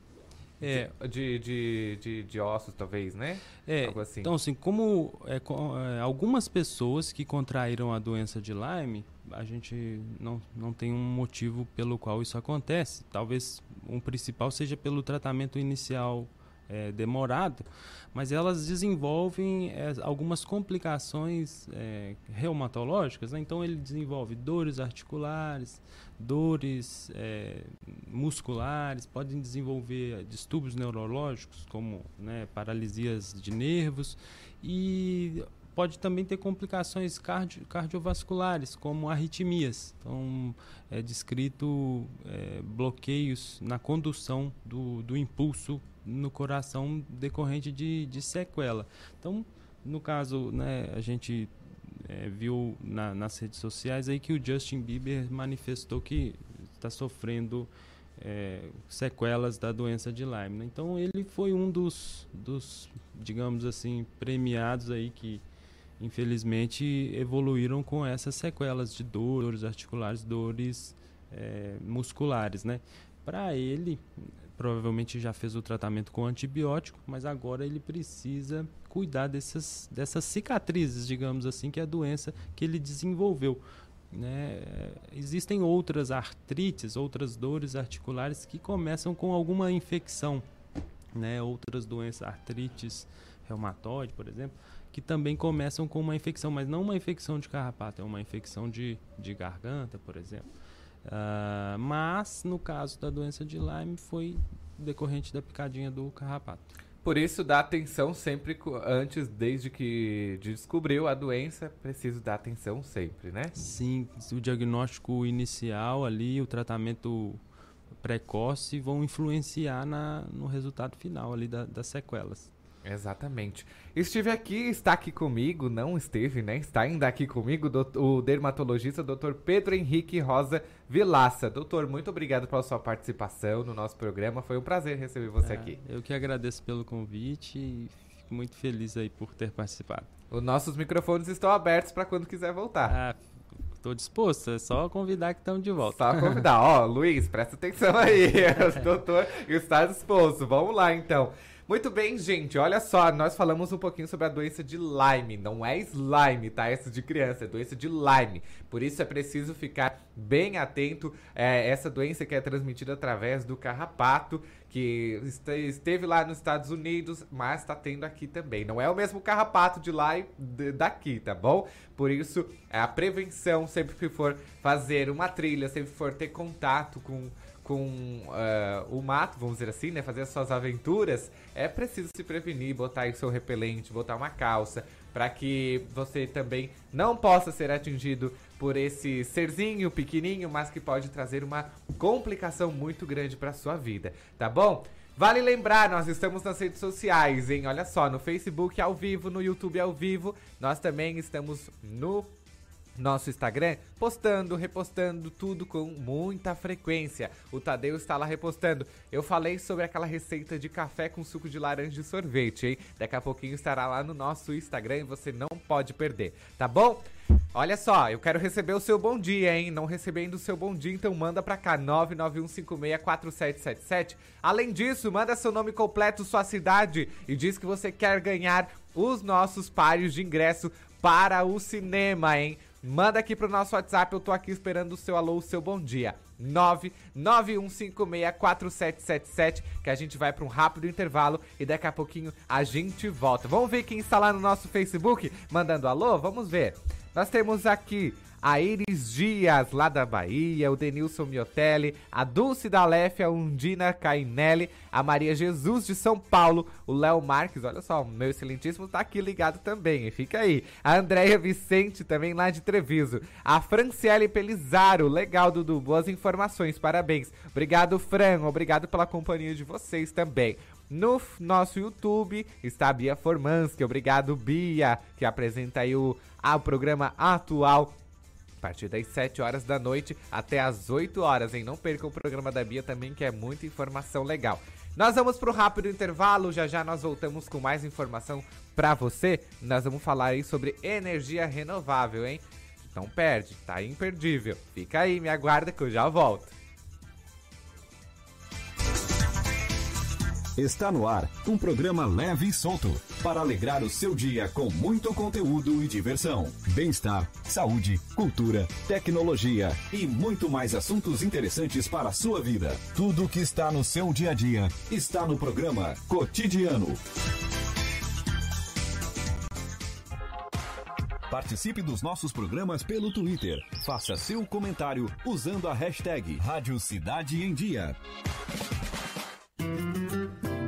É. de, de, de, de ossos, talvez, né? É, Algo assim. então assim, como é, é, algumas pessoas que contraíram a doença de Lyme, a gente não, não tem um motivo pelo qual isso acontece. Talvez um principal seja pelo tratamento inicial é, demorado, mas elas desenvolvem é, algumas complicações é, reumatológicas, né? então ele desenvolve dores articulares, dores é, musculares, podem desenvolver distúrbios neurológicos, como né, paralisias de nervos, e pode também ter complicações cardio- cardiovasculares, como arritmias. Então, é descrito é, bloqueios na condução do, do impulso no coração decorrente de, de sequela. Então, no caso, né, a gente é, viu na- nas redes sociais aí que o Justin Bieber manifestou que está sofrendo é, sequelas da doença de Lyme. né? Então ele foi um dos, dos, digamos assim, premiados aí que infelizmente evoluíram com essas sequelas de dor, dores articulares, dores é, musculares, né? Para ele, provavelmente já fez o tratamento com antibiótico, mas agora ele precisa cuidar dessas, dessas cicatrizes, digamos assim, que é a doença que ele desenvolveu. Né? Existem outras artrites, outras dores articulares que começam com alguma infecção, né? outras doenças, artrites reumatoide, por exemplo, que também começam com uma infecção, mas não uma infecção de carrapato, é uma infecção de, de garganta, por exemplo. Ah, mas, no caso da doença de Lyme, foi decorrente da picadinha do carrapato. Por isso, dá atenção sempre antes, desde que descobriu a doença, preciso dar atenção sempre, né? Sim, o diagnóstico inicial ali, o tratamento precoce vão influenciar na, no resultado final ali da- das sequelas. Exatamente. Estive aqui, está aqui comigo, não esteve, né? Está ainda aqui comigo o dermatologista Dr. Pedro Henrique Rosa Vilaça. Doutor, muito obrigado pela sua participação no nosso programa. Foi um prazer receber você É, aqui. Eu que agradeço pelo convite e fico muito feliz aí por ter participado. Os nossos microfones estão abertos para quando quiser voltar. Ah, tô disposto, é só convidar que estamos de volta. Só convidar. Ó, Luiz, presta atenção aí. O doutor está disposto. Vamos lá, então. Muito bem, gente. Olha só, nós falamos um pouquinho sobre a doença de Lyme. Não é slime, tá? Essa de criança, é doença de Lyme. Por isso é preciso ficar bem atento. É, essa doença que é transmitida através do carrapato, que este- esteve lá nos Estados Unidos, mas está tendo aqui também. Não é o mesmo carrapato de lá e daqui, tá bom? Por isso, a prevenção, sempre que for fazer uma trilha, sempre que for ter contato com com ah, o mato, vamos dizer assim, né? Fazer as suas aventuras, é preciso se prevenir, botar o seu repelente, botar uma calça, para que você também não possa ser atingido por esse serzinho pequenininho, mas que pode trazer uma complicação muito grande para sua vida, tá bom? Vale lembrar, nós estamos nas redes sociais, hein? Olha só, no Facebook ao vivo, no YouTube ao vivo, nós também estamos no nosso Instagram, postando, repostando tudo com muita frequência. O Tadeu está lá repostando. Eu falei sobre aquela receita de café com suco de laranja e sorvete, hein? Daqui a pouquinho estará lá no nosso Instagram e você não pode perder, tá bom? Olha só, eu quero receber o seu bom dia, hein? Não recebendo o seu bom dia, então manda pra cá, 991564777. Além disso, manda seu nome completo, sua cidade e diz que você quer ganhar os nossos páreos de ingresso para o cinema, hein? Manda aqui pro nosso WhatsApp, eu tô aqui esperando o seu alô, o seu bom dia. 991564777, que a gente vai para um rápido intervalo e daqui a pouquinho a gente volta. Vamos ver quem está lá no nosso Facebook mandando alô? Vamos ver. Nós temos aqui a Iris Dias, lá da Bahia, o Denilson Miotelli, a Dulce da Léfia, a Undina Cainelli, a Maria Jesus de São Paulo, o Léo Marques, olha só, meu excelentíssimo tá aqui ligado também, fica aí. A Andréia Vicente, também lá de Treviso. A Franciele Pelizaro, legal, Dudu, boas informações, parabéns. Obrigado, Fran, obrigado pela companhia de vocês também. No nosso YouTube está a Bia Formansky, obrigado, Bia, que apresenta aí o, ah, o programa atual A partir das 7 horas da noite até as 8 horas, hein? Não perca o programa da Bia também, que é muita informação legal. Nós vamos pro rápido intervalo, já já nós voltamos com mais informação para você. Nós vamos falar aí sobre energia renovável, hein? Não perde, tá imperdível. Fica aí, me aguarda que eu já volto. Está no ar um programa leve e solto para alegrar o seu dia com muito conteúdo e diversão, bem-estar, saúde, cultura, tecnologia e muito mais assuntos interessantes para a sua vida. Tudo que está no seu dia a dia está no programa Cotidiano. Participe dos nossos programas pelo Twitter. Faça seu comentário usando a hashtag Rádio Cidade em Dia.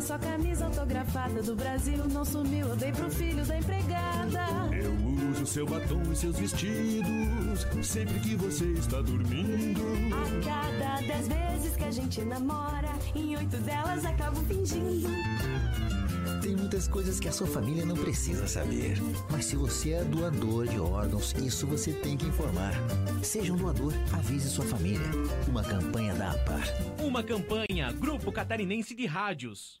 sua camisa autografada do Brasil não sumiu, eu dei pro filho da empregada. Eu uso seu batom e seus vestidos sempre que você está dormindo. A cada dez vezes que a gente namora, em oito delas acabo fingindo. Tem muitas coisas que a sua família não precisa saber. Mas se você é doador de órgãos, isso você tem que informar. Seja um doador, avise sua família. Uma campanha da APAR. Uma campanha Grupo Catarinense de Rádios.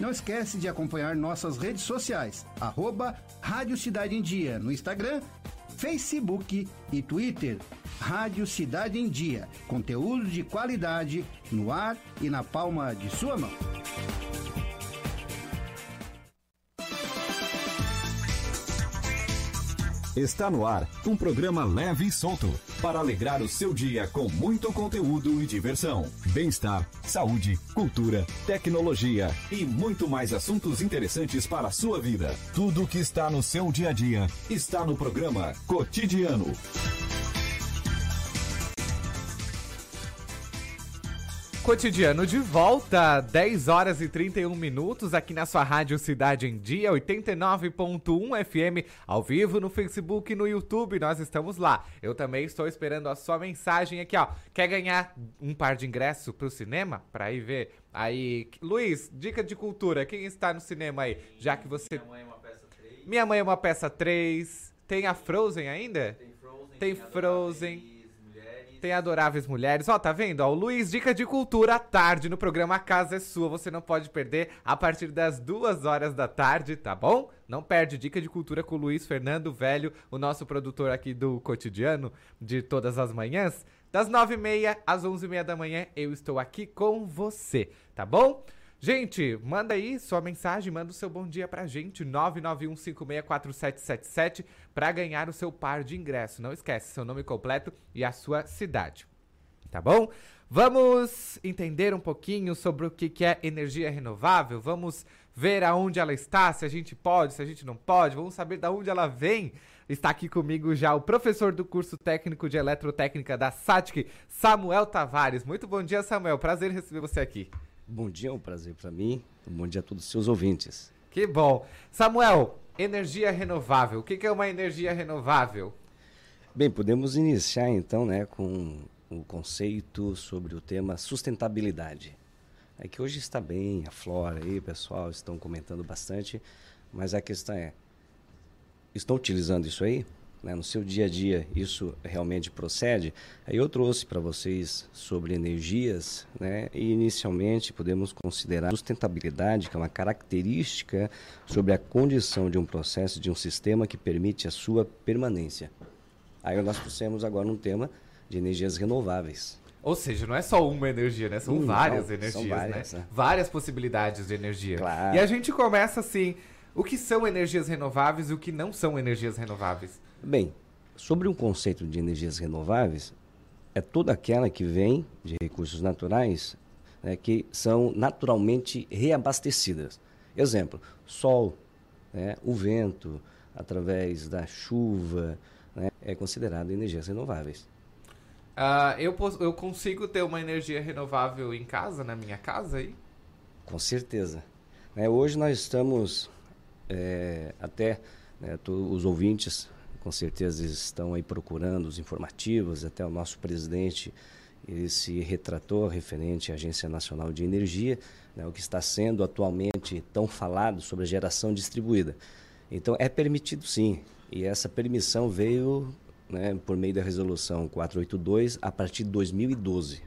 Não esquece de acompanhar nossas redes sociais, arroba Rádio Cidade em Dia no Instagram, Facebook e Twitter. Rádio Cidade em Dia, conteúdo de qualidade no ar e na palma de sua mão. Está no ar um programa leve e solto para alegrar o seu dia com muito conteúdo e diversão, bem-estar, saúde, cultura, tecnologia e muito mais assuntos interessantes para a sua vida. Tudo que está no seu dia a dia está no programa Cotidiano. Cotidiano de volta, 10 horas e 31 minutos, aqui na sua Rádio Cidade em Dia, 89.1 FM, ao vivo no Facebook e no YouTube, nós estamos lá. Eu também estou esperando a sua mensagem aqui, ó. Quer ganhar um par de ingresso pro cinema? Pra ir ver aí. Luiz, dica de cultura, quem está no cinema aí? Já que você. Minha mãe é uma peça 3. Minha mãe é uma peça 3. Tem a Frozen ainda? Tem Frozen. Tem Frozen. Tem Adoráveis Mulheres. Ó, tá vendo? Ó, o Luiz, dica de cultura à tarde no programa A Casa é Sua. Você não pode perder a partir das duas horas da tarde, tá bom? Não perde dica de cultura com o Luiz Fernando Velho, o nosso produtor aqui do cotidiano de todas as manhãs. Das nove e meia às onze e meia da manhã, eu estou aqui com você, tá bom? Gente, manda aí sua mensagem, manda o seu bom dia pra gente, 991564777, pra ganhar o seu par de ingresso. Não esquece seu nome completo e a sua cidade. Tá bom? Vamos entender um pouquinho sobre o que que é energia renovável, vamos ver aonde ela está, se a gente pode, se a gente não pode, vamos saber de onde ela vem. Está aqui comigo já o professor do curso técnico de eletrotécnica da SATIC, Samuel Tavares. Muito bom dia, Samuel. Prazer em receber você aqui. Bom dia, é um prazer para mim. Bom dia a todos os seus ouvintes. Que bom. Samuel, energia renovável. O que, é uma energia renovável? Bem, podemos iniciar então né, com o conceito sobre o tema sustentabilidade. É que hoje está bem, a flora aí, pessoal, estão comentando bastante, mas a questão é, estão utilizando isso aí? Né, no seu dia a dia isso realmente procede? Aí eu trouxe para vocês sobre energias, né, e inicialmente podemos considerar sustentabilidade, que é uma característica sobre a condição de um processo, de um sistema que permite a sua permanência. Aí nós trouxemos agora um tema de energias renováveis. Ou seja, não é só uma energia, né? São hum, várias não, energias, são várias, né? né? Várias possibilidades de energia. Claro. E a gente começa assim, o que são energias renováveis e o que não são energias renováveis? Bem, sobre um conceito de energias renováveis, é toda aquela que vem de recursos naturais né, que são naturalmente reabastecidas. Exemplo, sol, né, o vento, através da chuva, né, é considerado energias renováveis. Uh, eu, eu consigo ter uma energia renovável em casa, na minha casa aí? Com certeza. Né, hoje nós estamos, é, até né, os ouvintes com certeza estão aí procurando os informativos, até o nosso presidente ele se retratou referente à Agência Nacional de Energia, né, o que está sendo atualmente tão falado sobre a geração distribuída. Então é permitido sim, e essa permissão veio né, por meio da resolução 482 a partir de 2012.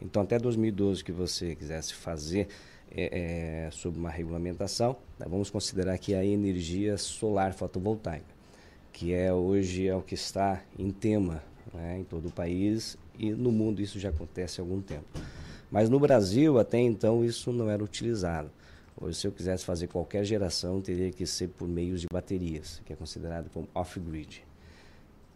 Então, até 2012 que você quisesse fazer é, é, sobre uma regulamentação, né, vamos considerar que a energia solar fotovoltaica, que é hoje é o que está em tema né, em todo o país e no mundo isso já acontece há algum tempo. Mas no Brasil, até então, isso não era utilizado. Hoje, se eu quisesse fazer qualquer geração, teria que ser por meios de baterias, que é considerado como off-grid.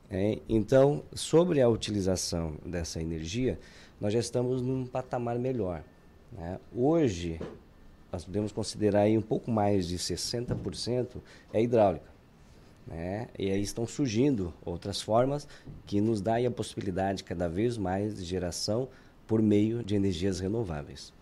É, então, sobre a utilização dessa energia, nós já estamos num patamar melhor. Né? Hoje, nós podemos considerar aí um pouco mais de 60% é hidráulica. Né? E aí estão surgindo outras formas que nos dão a possibilidade cada vez mais de geração por meio de energias renováveis.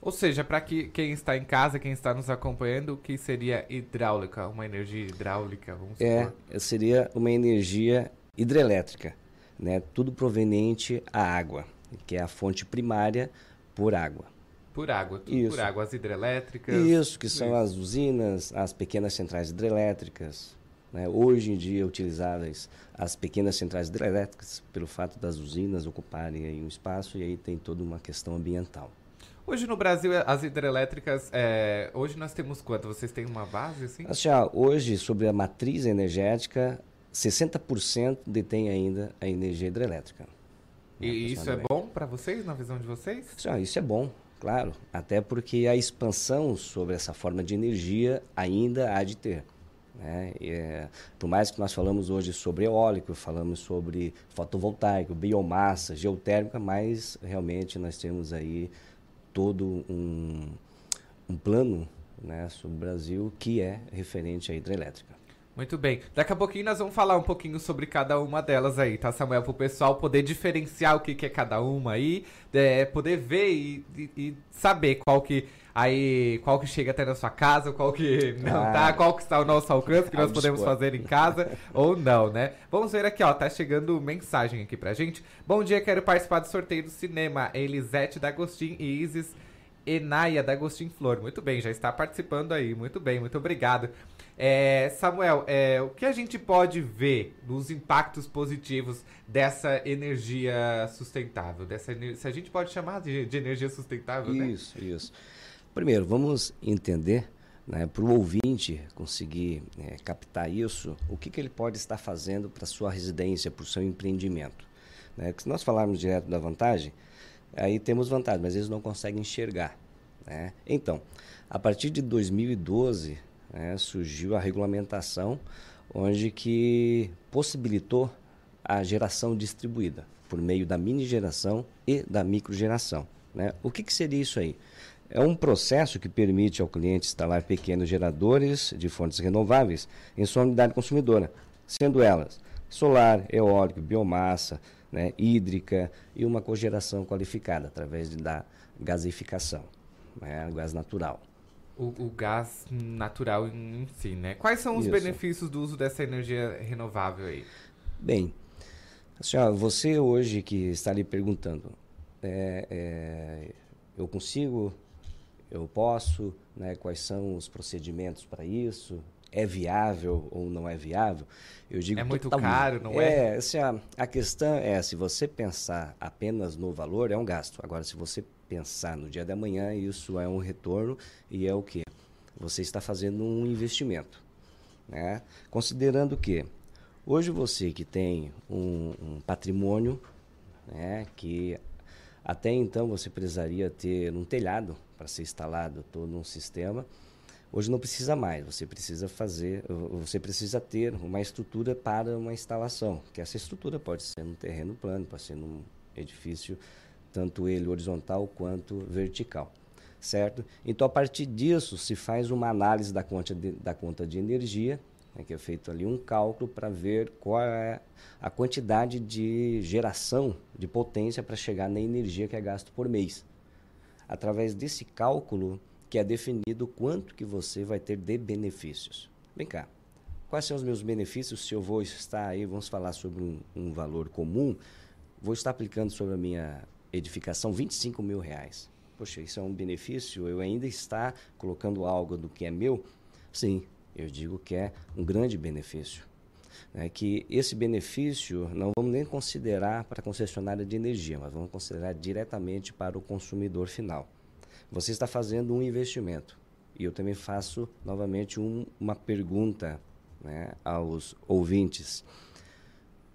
Ou seja, para que, quem está em casa, quem está nos acompanhando, o que seria hidráulica? Uma energia hidráulica? Vamos é, seria uma energia hidrelétrica, né? Tudo proveniente à água, que é a fonte primária por água. Por água, tudo Isso. por água, as hidrelétricas. Isso, que são as usinas, as pequenas centrais hidrelétricas. Né? Hoje em dia utilizáveis as pequenas centrais hidrelétricas pelo fato das usinas ocuparem um espaço e aí tem toda uma questão ambiental. Hoje no Brasil, as hidrelétricas, é, hoje nós temos quanto? Vocês têm uma base assim? assim hoje, sobre a matriz energética, 60% detém ainda a energia hidrelétrica. E né, isso é bom para vocês, na visão de vocês? Sim, isso é bom, claro. Até porque a expansão sobre essa forma de energia ainda há de ter. Né? É, por mais que nós falamos hoje sobre eólico, falamos sobre fotovoltaico, biomassa, geotérmica, mas realmente nós temos aí todo um, um plano né, sobre o Brasil que é referente à hidrelétrica. Muito bem. Daqui a pouquinho nós vamos falar um pouquinho sobre cada uma delas aí, tá, Samuel? Para o pessoal poder diferenciar o que, que é cada uma aí, é, poder ver e, e, e, saber qual que aí qual que chega até na sua casa, qual que não ah, tá, qual que está ao nosso alcance, que nós podemos fazer em casa ou não, né? Vamos ver aqui, ó, tá chegando mensagem aqui pra gente. Bom dia, quero participar do sorteio do cinema. Elisete D'Agostin e Isis Enaia D'Agostin Flor. Muito bem, já está participando aí. Muito bem, muito obrigado. É, Samuel, é, o que a gente pode ver nos impactos positivos dessa energia sustentável? Dessa, se a gente pode chamar de, de energia sustentável, isso, né? Isso, isso. Primeiro, vamos entender, né, para o ouvinte conseguir é, captar isso, o que, que ele pode estar fazendo para sua residência, para o seu empreendimento. Né? se nós falarmos direto da vantagem, aí temos vantagem, mas eles não conseguem enxergar. Né? Então, a partir de 2012, né, surgiu a regulamentação onde que possibilitou a geração distribuída por meio da mini geração e da microgeração. Né? O que, que seria isso aí? É um processo que permite ao cliente instalar pequenos geradores de fontes renováveis em sua unidade consumidora, sendo elas solar, eólico, biomassa, né, hídrica e uma cogeração qualificada através da gasificação, né? gás natural. O, o gás natural em, si, né? Quais são os Isso. benefícios do uso dessa energia renovável aí? Bem, assim, ó, você hoje que está ali perguntando, é, é, eu consigo, eu posso, né, quais são os procedimentos para isso, é viável ou não é viável? Eu digo É muito totalmente. caro, não é? É, assim, ó, a questão é, se você pensar apenas no valor, é um gasto. Agora, se você pensar no dia da manhã, isso é um retorno e é o quê? Você está fazendo um investimento. Né? Considerando que hoje você que tem um, um patrimônio, né, que até então você precisaria ter um telhado para ser instalado todo um sistema, hoje não precisa mais. Você precisa fazer, você precisa ter uma estrutura para uma instalação, que essa estrutura pode ser num terreno plano, pode ser num edifício, tanto ele horizontal quanto vertical certo? Então, a partir disso, se faz uma análise da conta de, da conta de energia, né, que é feito ali um cálculo para ver qual é a quantidade de geração de potência para chegar na energia que é gasto por mês. Através desse cálculo, que é definido quanto que você vai ter de benefícios. Vem cá, quais são os meus benefícios se eu vou estar aí, vamos falar sobre um, um valor comum, vou estar aplicando sobre a minha edificação 25 mil reais. Poxa, isso é um benefício? Eu ainda estar colocando algo do que é meu? Sim, eu digo que é um grande benefício. É que esse benefício não vamos nem considerar para a concessionária de energia, mas vamos considerar diretamente para o consumidor final. Você está fazendo um investimento. E eu também faço novamente um, uma pergunta né, aos ouvintes.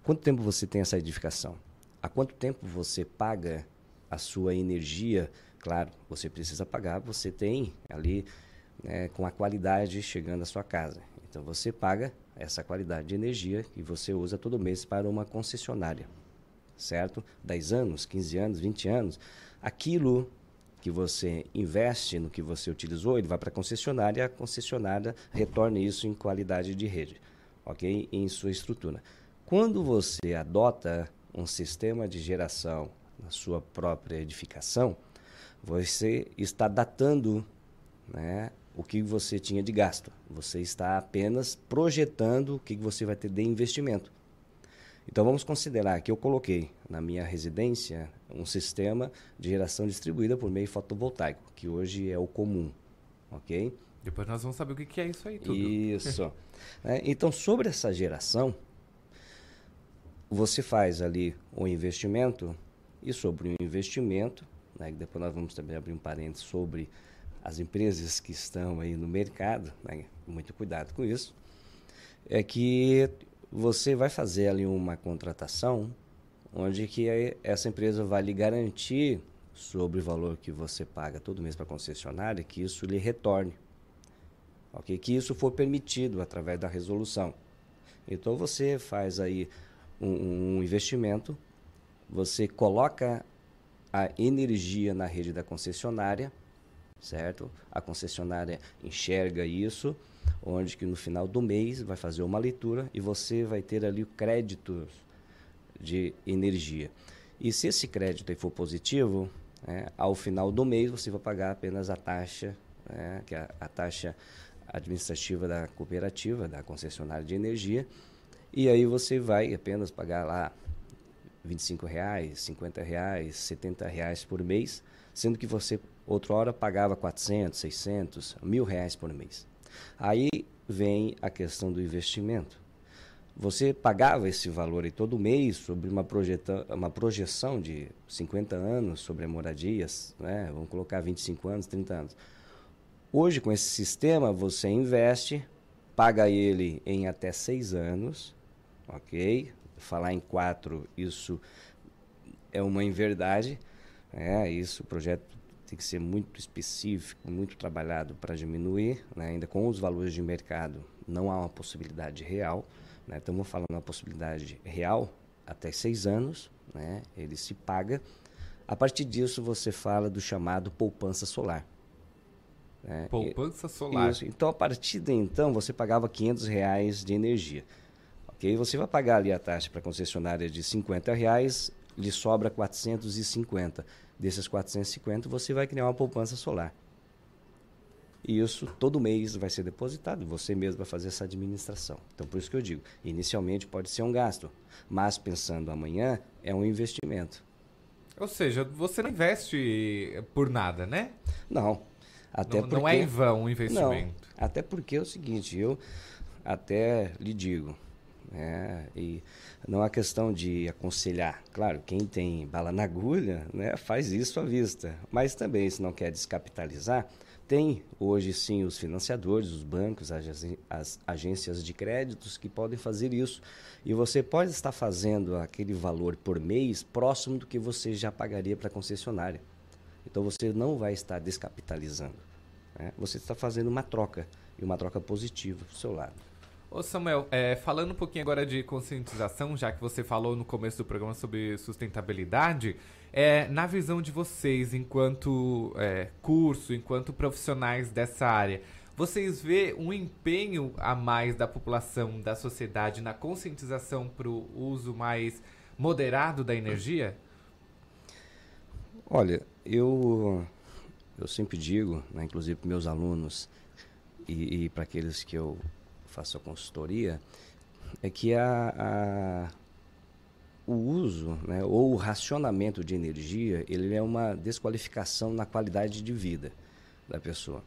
Quanto tempo você tem essa edificação? Há quanto tempo você paga a sua energia? Claro, você precisa pagar, você tem ali né, com a qualidade chegando à sua casa. Então você paga essa qualidade de energia que você usa todo mês para uma concessionária, certo? 10 anos, 15 anos, 20 anos. Aquilo que você investe no que você utilizou, ele vai para a concessionária e a concessionária retorna isso em qualidade de rede, ok? Em sua estrutura. Quando você adota um sistema de geração na sua própria edificação, você está datando né, o que você tinha de gasto. Você está apenas projetando o que você vai ter de investimento. Então vamos considerar que eu coloquei na minha residência um sistema de geração distribuída por meio fotovoltaico, que hoje é o comum, ok? Depois nós vamos saber o que é isso aí tudo. Isso. É, então sobre essa geração, você faz ali um investimento e sobre o investimento, né, depois nós vamos também abrir um parênteses sobre as empresas que estão aí no mercado, né, muito cuidado com isso, é que você vai fazer ali uma contratação onde que essa empresa vai lhe garantir sobre o valor que você paga todo mês para a concessionária que isso lhe retorne. ok? Que isso for permitido através da resolução. Então você faz aí um, um investimento, você coloca a energia na rede da concessionária, certo? A concessionária enxerga isso, onde que no final do mês vai fazer uma leitura e você vai ter ali o crédito de energia. E se esse crédito for positivo, né, ao final do mês você vai pagar apenas a taxa, né, que é a, taxa administrativa da cooperativa, da concessionária de energia, e aí você vai apenas pagar lá 25 reais, 50 reais, 70 reais por mês, sendo que você outra hora pagava 400, 600, mil reais por mês. Aí vem a questão do investimento. Você pagava esse valor aí todo mês sobre uma, projeta, uma projeção de 50 anos sobre moradias, né? vamos colocar 25 anos, 30 anos. Hoje, com esse sistema, você investe, paga ele em até 6 anos, ok? Falar em 4, isso é uma inverdade, é, isso, o projeto tem que ser muito específico, muito trabalhado para diminuir, né? ainda com os valores de mercado, não há uma possibilidade real. Né? Estamos falando uma possibilidade real até seis anos, né? ele se paga. A partir disso, você fala do chamado poupança solar. né? Poupança solar. Isso. Então, a partir de então, você pagava 500 reais de energia. Ok? Você vai pagar ali a taxa para a concessionária de 50 reais lhe sobra 450. Desses 450, você vai criar uma poupança solar. E isso todo mês vai ser depositado, você mesmo vai fazer essa administração. Então, por isso que eu digo, inicialmente pode ser um gasto, mas pensando amanhã, é um investimento. Ou seja, você não investe por nada, né? Não. Até não, porque, não é em vão o investimento. Não, até porque é o seguinte, eu até lhe digo, né, e não é questão de aconselhar. Claro, quem tem bala na agulha né, faz isso à vista. Mas também, se não quer descapitalizar, tem hoje sim os financiadores, os bancos, as, agências de créditos que podem fazer isso. E você pode estar fazendo aquele valor por mês próximo do que você já pagaria para a concessionária. Então você não vai estar descapitalizando. Né? Você está fazendo uma troca, e uma troca positiva para o seu lado. Ô Samuel, é, falando um pouquinho agora de conscientização, já que você falou no começo do programa sobre sustentabilidade, é, na visão de vocês, enquanto é, curso, enquanto profissionais dessa área, vocês vê um empenho a mais da população, da sociedade, na conscientização para o uso mais moderado da energia? Olha, eu, eu sempre digo, né, inclusive para meus alunos e, e para aqueles que eu faço a consultoria, é que a, a o uso né, ou o racionamento de energia ele é uma desqualificação na qualidade de vida da pessoa.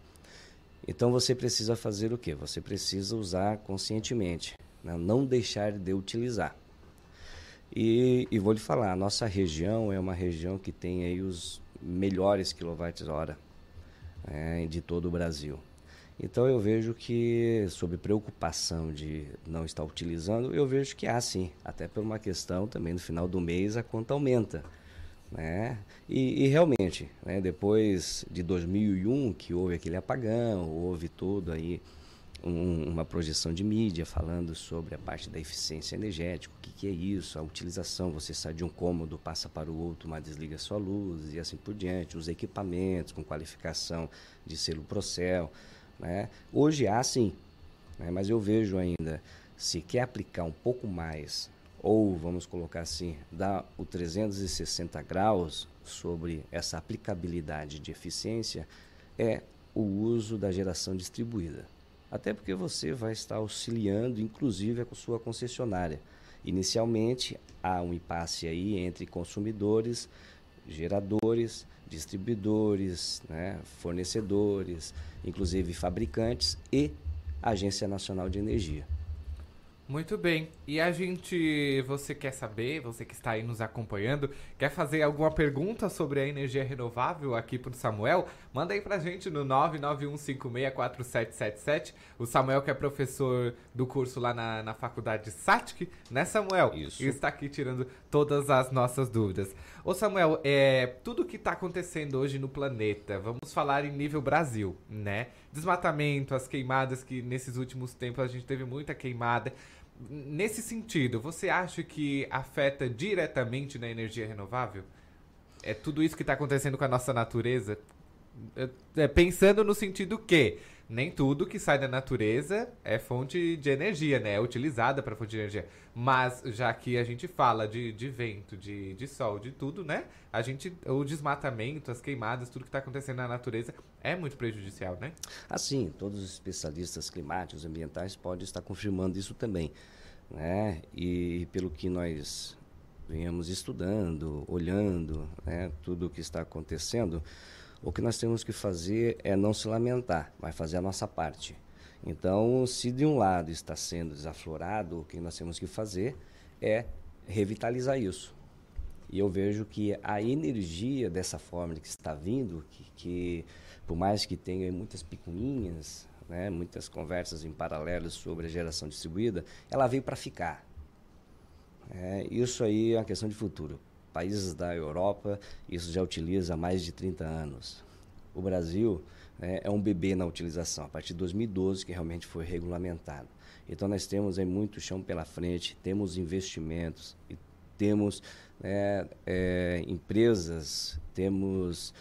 Então você precisa fazer o que? Você precisa usar conscientemente, né, não deixar de utilizar. E, e, vou lhe falar, a nossa região é uma região que tem aí os melhores quilowatts-hora né, de todo o Brasil. Então eu vejo que, sobre preocupação de não estar utilizando, eu vejo que há sim, até por uma questão também no final do mês a conta aumenta. Né? E, e realmente, né, depois de 2001, que houve aquele apagão, houve todo aí um, uma projeção de mídia falando sobre a parte da eficiência energética, o que, que, é isso, a utilização, você sai de um cômodo, passa para o outro, mas desliga sua luz e assim por diante, os equipamentos com qualificação de selo Procel, né? Hoje há sim, né? mas eu vejo ainda, se quer aplicar um pouco mais, ou vamos colocar assim, dar o 360 graus sobre essa aplicabilidade de eficiência, é o uso da geração distribuída. Até porque você vai estar auxiliando, inclusive, a sua concessionária. Inicialmente, há um impasse aí entre consumidores, geradores, distribuidores, né, fornecedores, inclusive fabricantes e Agência Nacional de Energia. Muito bem. E a gente, você quer saber, você que está aí nos acompanhando, quer fazer alguma pergunta sobre a energia renovável aqui para o Samuel? Manda aí para a gente no 991564777. O Samuel que é professor do curso lá na, na faculdade SATIC, né Samuel? Isso. E está aqui tirando todas as nossas dúvidas. Ô Samuel, é, tudo que está acontecendo hoje no planeta, vamos falar em nível Brasil, né? Desmatamento, as queimadas que nesses últimos tempos a gente teve muita queimada. Nesse sentido, você acha que afeta diretamente na energia renovável? É tudo isso que está acontecendo com a nossa natureza? É, é, pensando no sentido que nem tudo que sai da natureza é fonte de energia, né? É utilizada para fonte de energia. Mas já que a gente fala de, de vento, de, de sol, de tudo, né? A gente, o desmatamento, as queimadas, tudo que está acontecendo na natureza é muito prejudicial, né? Assim, todos os especialistas climáticos, ambientais podem estar confirmando isso também, né? E pelo que nós venhamos estudando, olhando, né? Tudo o que está acontecendo, o que nós temos que fazer é não se lamentar, mas fazer a nossa parte. Então, se de um lado está sendo desaflorado, o que nós temos que fazer é revitalizar isso. E eu vejo que a energia dessa forma que está vindo, que, que por mais que tenha muitas picuinhas, né, muitas conversas em paralelo sobre a geração distribuída, ela veio para ficar. É, isso aí é uma questão de futuro países da Europa, isso já utiliza há mais de 30 anos. O Brasil é, é um bebê na utilização, a partir de 2012 que realmente foi regulamentado. Então nós temos aí muito chão pela frente, temos investimentos temos né, é, empresas, temos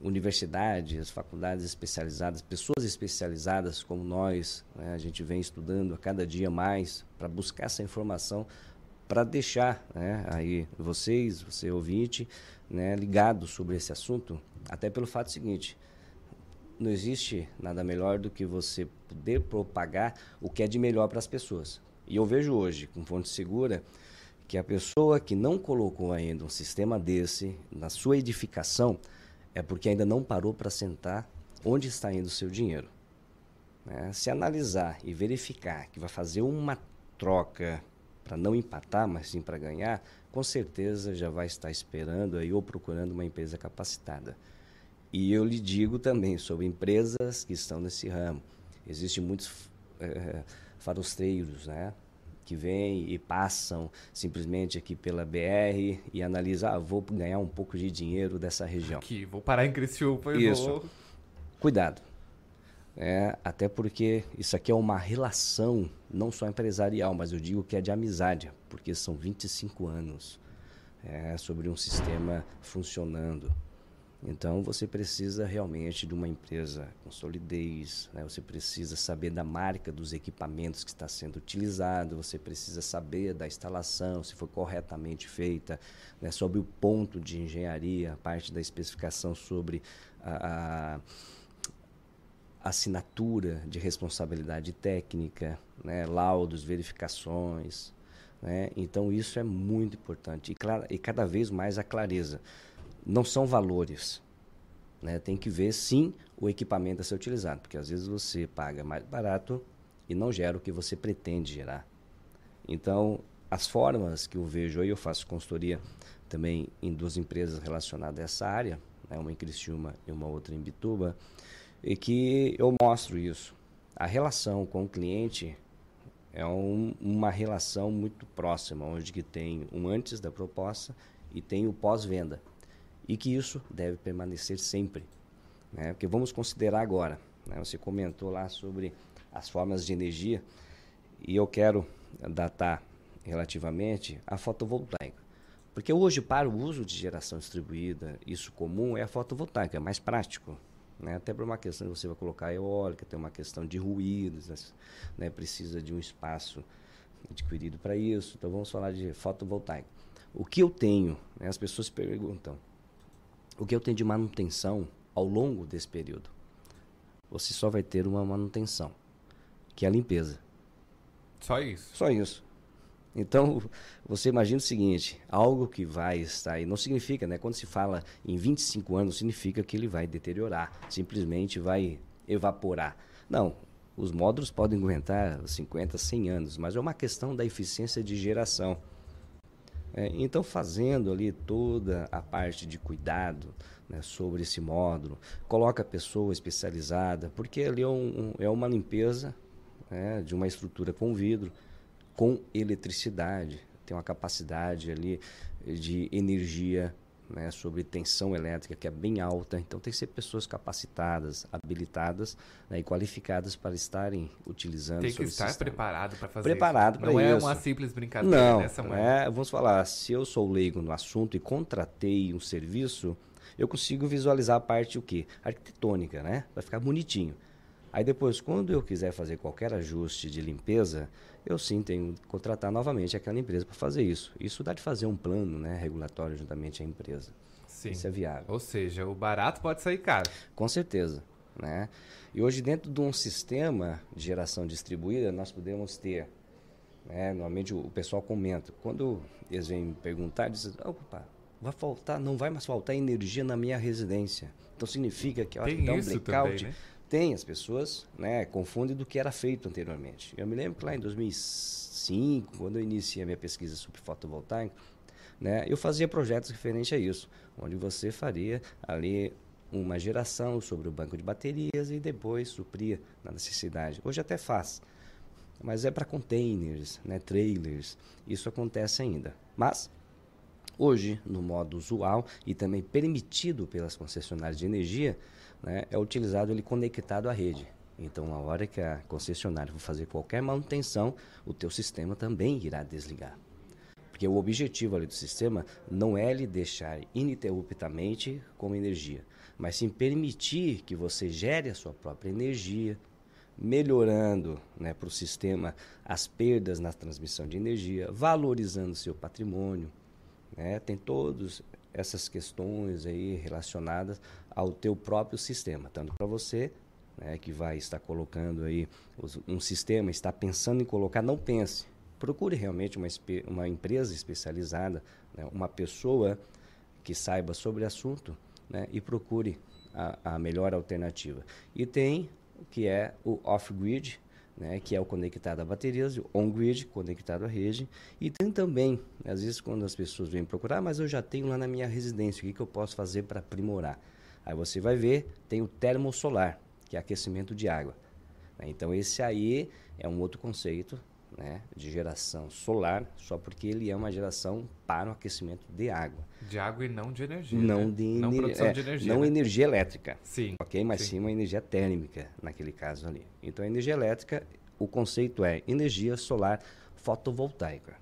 universidades, faculdades especializadas, pessoas especializadas como nós, né, a gente vem estudando a cada dia mais para buscar essa informação para deixar né, aí vocês, você ouvinte, né, ligado sobre esse assunto, até pelo fato seguinte, não existe nada melhor do que você poder propagar o que é de melhor para as pessoas. E eu vejo hoje, com fonte segura, que a pessoa que não colocou ainda um sistema desse na sua edificação é porque ainda não parou para sentar onde está indo o seu dinheiro. Né? Se analisar e verificar que vai fazer uma troca para não empatar, mas sim para ganhar, com certeza já vai estar esperando aí ou procurando uma empresa capacitada. E eu lhe digo também sobre empresas que estão nesse ramo. Existem muitos é, farosteiros, né? Que vêm e passam simplesmente aqui pela BR e analisam, ah, vou ganhar um pouco de dinheiro dessa região. Aqui, vou parar em Criciúma e Isso. vou... Cuidado. É, até porque isso aqui é uma relação não só empresarial, mas eu digo que é de amizade, porque são 25 anos é, sobre um sistema funcionando. Então você precisa realmente de uma empresa com solidez, né? você precisa saber da marca dos equipamentos que está sendo utilizado, você precisa saber da instalação, se foi corretamente feita, né? sobre o ponto de engenharia, a parte da especificação sobre a, a assinatura de responsabilidade técnica, né? laudos, verificações. Né? Então isso é muito importante e, clara, e cada vez mais a clareza não são valores. Né? Tem que ver, sim, o equipamento a ser utilizado, porque às vezes você paga mais barato e não gera o que você pretende gerar. Então, as formas que eu vejo aí, eu faço consultoria também em duas empresas relacionadas a essa área, né? uma em Criciúma e uma outra em Bituba, e que eu mostro isso. A relação com o cliente é um, uma relação muito próxima, onde que tem um antes da proposta e tem o pós-venda e que isso deve permanecer sempre. Né? Porque vamos considerar agora, né? você comentou lá sobre as formas de energia e eu quero datar relativamente a fotovoltaica. Porque hoje, para o uso de geração distribuída, isso comum é a fotovoltaica, é mais prático. Né? Até por uma questão de você vai colocar eólica, tem uma questão de ruídos, né? precisa de um espaço adquirido para isso. Então vamos falar de fotovoltaica. O que eu tenho, né? as pessoas perguntam, o que eu tenho de manutenção ao longo desse período? Você só vai ter uma manutenção, que é a limpeza. Só isso? Só isso. Então, você imagina o seguinte, algo que vai estar aí, não significa, né? Quando se fala em 25 anos, significa que ele vai deteriorar, simplesmente vai evaporar. Não, os módulos podem aguentar 50, 100 anos, mas é uma questão da eficiência de geração. É, então, fazendo ali toda a parte de cuidado né, sobre esse módulo, coloca a pessoa especializada, porque ali é, um, é uma limpeza né, de uma estrutura com vidro, com eletricidade, tem uma capacidade ali de energia né, sobre tensão elétrica que é bem alta. Então tem que ser pessoas capacitadas, habilitadas né, e qualificadas para estarem utilizando. Tem que estar preparado para fazer preparado isso. Não é isso. uma simples brincadeira. Não, nessa não é. Vamos falar, se eu sou leigo no assunto e contratei um serviço, eu consigo visualizar a parte o quê? Arquitetônica, né? Vai ficar bonitinho. Aí depois, quando eu quiser fazer qualquer ajuste de limpeza, eu sim tenho que contratar novamente aquela empresa para fazer isso. Isso dá de fazer um plano né, regulatório juntamente à empresa. Sim. Isso é viável. Ou seja, o barato pode sair caro. Com certeza. Né? E hoje, dentro de um sistema de geração distribuída, nós podemos ter. Né, normalmente o pessoal comenta. Quando eles vêm me perguntar, dizem: opa, vai faltar, não vai mais faltar energia na minha residência. Então significa que hora Tem que dá um blackout. também, né? Tem, as pessoas né, confundem do que era feito anteriormente. Eu me lembro que lá em 2005, quando eu iniciei a minha pesquisa sobre fotovoltaica, né, eu fazia projetos referentes a isso, onde você faria ali uma geração sobre o banco de baterias e depois supria na necessidade. Hoje até faz, mas é para containers, né, trailers, isso acontece ainda. Mas hoje, no modo usual e também permitido pelas concessionárias de energia, né, é utilizado ele conectado à rede. Então, a hora que a concessionária for fazer qualquer manutenção, o teu sistema também irá desligar. Porque o objetivo ali do sistema não é lhe deixar ininterruptamente com energia, mas sim permitir que você gere a sua própria energia, melhorando né, para o sistema as perdas na transmissão de energia, valorizando seu patrimônio. Né? Tem todas essas questões aí relacionadas ao teu próprio sistema, tanto para você né, que vai estar colocando aí um sistema, está pensando em colocar, não pense. Procure realmente uma, uma empresa especializada, né, uma pessoa que saiba sobre o assunto né, e procure a, a melhor alternativa. E tem o que é o off-grid, né, que é o conectado a baterias, o on-grid, conectado à rede. E tem também, às vezes, quando as pessoas vêm procurar, mas eu já tenho lá na minha residência, o que, que eu posso fazer para aprimorar? Aí você vai ver, tem o termosolar, que é aquecimento de água. Né. Então, esse aí é um outro conceito né, de geração solar, só porque ele é uma geração para o aquecimento de água. De água e não de energia. Não né? de não produção é, de energia. Não né? energia elétrica. Sim. Ok? Mas sim. sim uma energia térmica, naquele caso ali. Então, a energia elétrica, o conceito é energia solar fotovoltaica.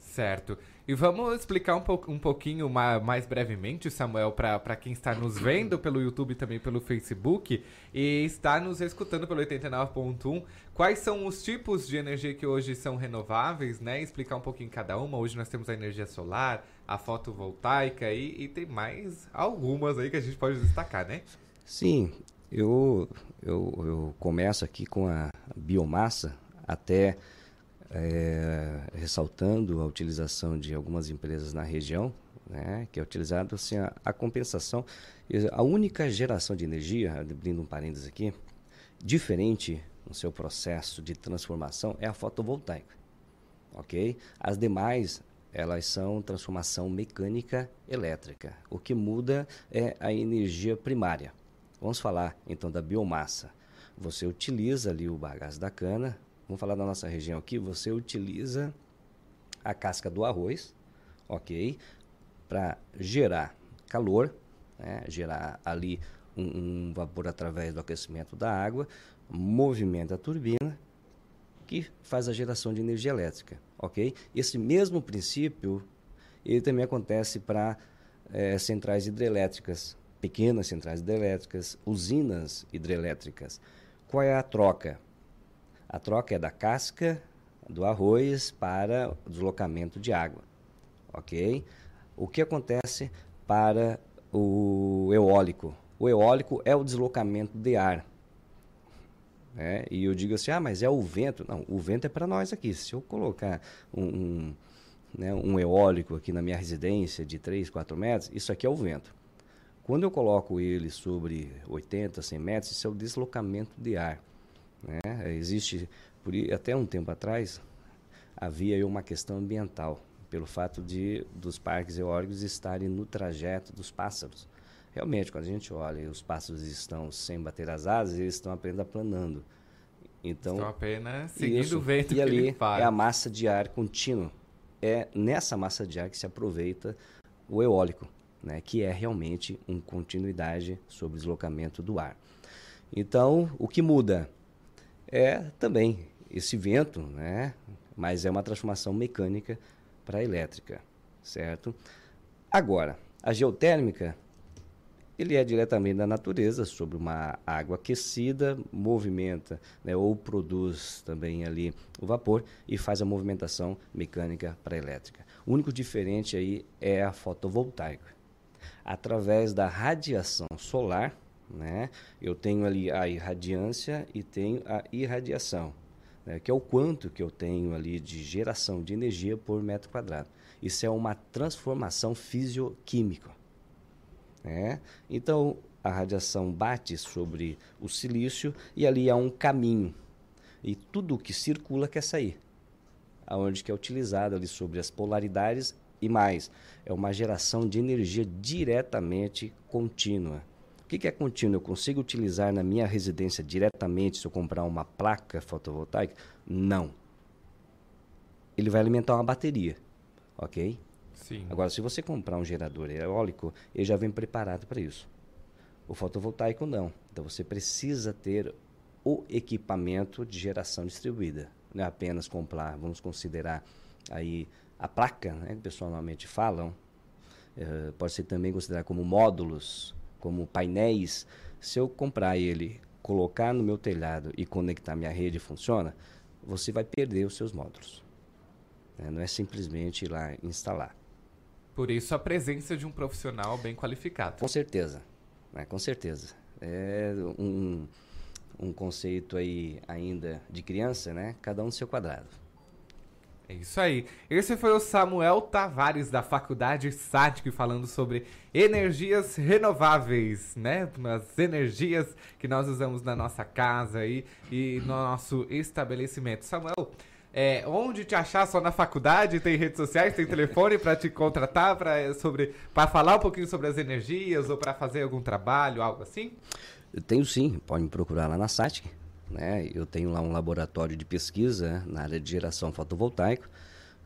Certo. E vamos explicar um, po um pouquinho mais, brevemente, Samuel, para quem está nos vendo pelo YouTube também pelo Facebook e está nos escutando pelo 89.1, quais são os tipos de energia que hoje são renováveis, né? Explicar um pouquinho cada uma. Hoje nós temos a energia solar, a fotovoltaica e, e tem mais algumas aí que a gente pode destacar, né? Sim, eu, eu, eu começo aqui com a biomassa até é, ressaltando a utilização de algumas empresas na região, né, que é utilizado assim, a, a, compensação. A única geração de energia, abrindo um parênteses aqui, diferente no seu processo de transformação é a fotovoltaica. Ok? As demais, elas são transformação mecânica elétrica. O que muda é a energia primária. Vamos falar então da biomassa. Você utiliza ali o bagaço da cana, vamos falar da nossa região aqui, você utiliza a casca do arroz, ok? Para gerar calor, né? gerar ali um, um, vapor através do aquecimento da água, movimenta a turbina, que faz a geração de energia elétrica, ok? Esse mesmo princípio, ele também acontece para é, centrais hidrelétricas, pequenas centrais hidrelétricas, usinas hidrelétricas. Qual é a troca? A troca é da casca do arroz para o deslocamento de água. Ok? O que acontece para o eólico? O eólico é o deslocamento de ar. É, e eu digo assim, ah, mas é o vento. Não, o vento é para nós aqui. Se eu colocar um, um, né, um eólico aqui na minha residência de 3, 4 metros, isso aqui é o vento. Quando eu coloco ele sobre 80, 100 metros, isso é o deslocamento de ar. Né? Existe, por, até um tempo atrás, havia uma questão ambiental, pelo fato de dos parques eólicos estarem no trajeto dos pássaros. Realmente, quando a gente olha e os pássaros estão sem bater as asas, eles estão apenas aplanando. Então, estão apenas seguindo isso, o vento e ali é a massa de ar contínuo. É nessa massa de ar que se aproveita o eólico, né, que é realmente uma continuidade sobre o deslocamento do ar. Então, o que muda é também esse vento, né? Mas é uma transformação mecânica para elétrica, certo? Agora, a geotérmica, ele é diretamente da natureza, sobre uma água aquecida, movimenta, né, ou produz também ali o vapor e faz a movimentação mecânica para elétrica. O único diferente aí é a fotovoltaica. Através da radiação solar, né? Eu tenho ali a irradiância e tenho a irradiação, né? que é o quanto que eu tenho ali de geração de energia por metro quadrado. Isso é uma transformação fisioquímica. Né? Então, a radiação bate sobre o silício e ali há um caminho. E tudo que circula quer sair. Aonde que é utilizado ali sobre as polaridades e mais. É uma geração de energia diretamente contínua. O que, que é contínuo? Eu consigo utilizar na minha residência diretamente se eu comprar uma placa fotovoltaica? Não. Ele vai alimentar uma bateria, ok? Sim. Agora, se você comprar um gerador eólico, ele já vem preparado para isso. O fotovoltaico não. Então você precisa ter o equipamento de geração distribuída. Não é apenas comprar, vamos considerar aí a placa, né, que o pessoal normalmente falam, uh, pode ser também considerado como módulos como painéis, se eu comprar ele colocar no meu telhado e conectar minha rede funciona, você vai perder os seus módulos. Né? Não é simplesmente ir lá instalar. Por isso a presença de um profissional bem qualificado. Com certeza, né? com certeza. É um, um conceito aí ainda de criança, né? Cada um no seu quadrado. É isso aí. Esse foi o Samuel Tavares da Faculdade SATIC falando sobre energias renováveis, né? As energias que nós usamos na nossa casa aí e no nosso estabelecimento. Samuel, é, onde te achar só na faculdade? Tem redes sociais, tem telefone para te contratar para sobre para falar um pouquinho sobre as energias ou para fazer algum trabalho, algo assim? Eu tenho sim, pode me procurar lá na SATIC. Né? Eu tenho lá um laboratório de pesquisa na área de geração fotovoltaica.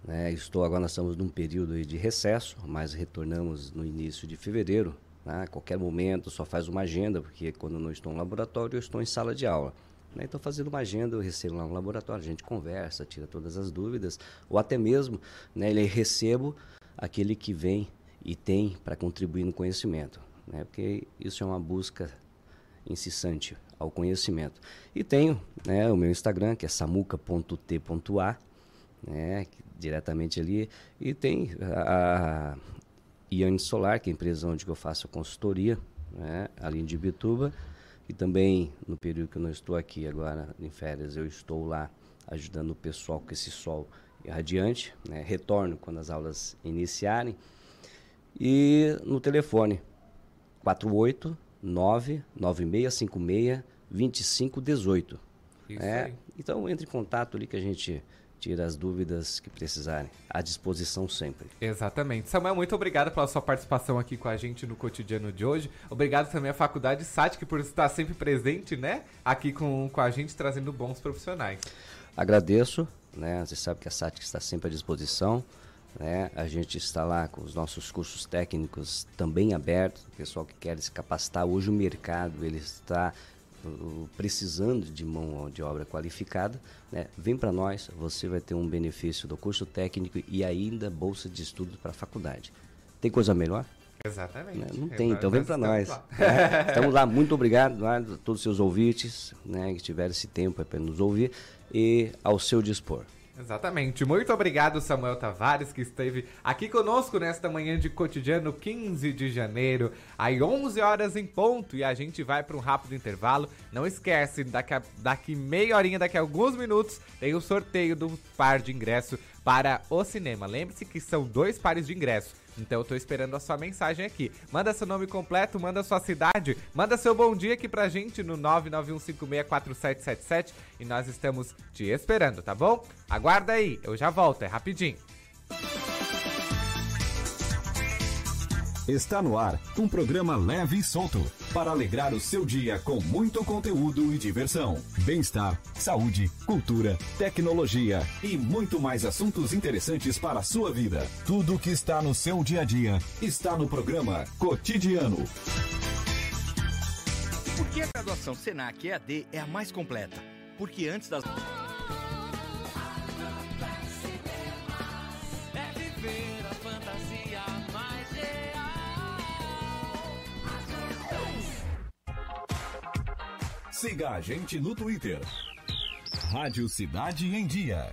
Né? Estou agora nós estamos num período de recesso, mas retornamos no início de fevereiro. Né? A qualquer momento só faz uma agenda, porque quando não estou no laboratório eu estou em sala de aula. Né? Então, fazendo uma agenda, eu recebo lá no laboratório, a gente conversa, tira todas as dúvidas, ou até mesmo né, ele recebo aquele que vem e tem para contribuir no conhecimento, né? porque isso é uma busca incessante ao conhecimento. E tenho né, o meu Instagram, que é samuca.t.a, né, diretamente ali, e tem a, a Iane Solar, que é a empresa onde eu faço a consultoria, né, ali em Dibituba, e também no período que eu não estou aqui agora em férias, eu estou lá ajudando o pessoal com esse sol irradiante, né, retorno quando as aulas iniciarem, e no telefone 48 99656 2518. Isso é, aí. então entre em contato ali que a gente tira as dúvidas que precisarem. À disposição sempre. Exatamente. Samuel, muito obrigado pela sua participação aqui com a gente no cotidiano de hoje. Obrigado também à Faculdade SATIC por estar sempre presente, né? Aqui com, com a gente, trazendo bons profissionais. Agradeço, né? Você sabe que a SATIC está sempre à disposição. Né? A gente está lá com os nossos cursos técnicos também abertos. O pessoal que quer se capacitar. Hoje o mercado ele está uh, precisando de mão de obra qualificada, né? vem para nós, você vai ter um benefício do curso técnico e ainda bolsa de estudos para a faculdade. Tem coisa melhor? Exatamente. Né? Não tem, então vem para nós. lá. né? Estamos lá, muito obrigado Eduardo, a todos os seus ouvintes né, que tiveram esse tempo para nos ouvir e ao seu dispor. Exatamente. Muito obrigado, Samuel Tavares, que esteve aqui conosco nesta manhã de cotidiano, 15 de janeiro, às 11 horas em ponto. E a gente vai para um rápido intervalo. Não esquece, daqui, a, daqui meia horinha, daqui a alguns minutos, tem o sorteio do par de ingresso para o cinema. Lembre-se que são dois pares de ingresso. Então eu tô esperando a sua mensagem aqui. Manda seu nome completo, manda sua cidade, manda seu bom dia aqui pra gente no 991564777 e nós estamos te esperando, tá bom? Aguarda aí, eu já volto, é rapidinho. Está no ar um programa leve e solto para alegrar o seu dia com muito conteúdo e diversão, bem-estar, saúde, cultura, tecnologia e muito mais assuntos interessantes para a sua vida. Tudo o que está no seu dia a dia está no programa Cotidiano. Por que a graduação Senac EAD é a mais completa? Porque antes das. Siga a gente no Twitter. Rádio Cidade em Dia.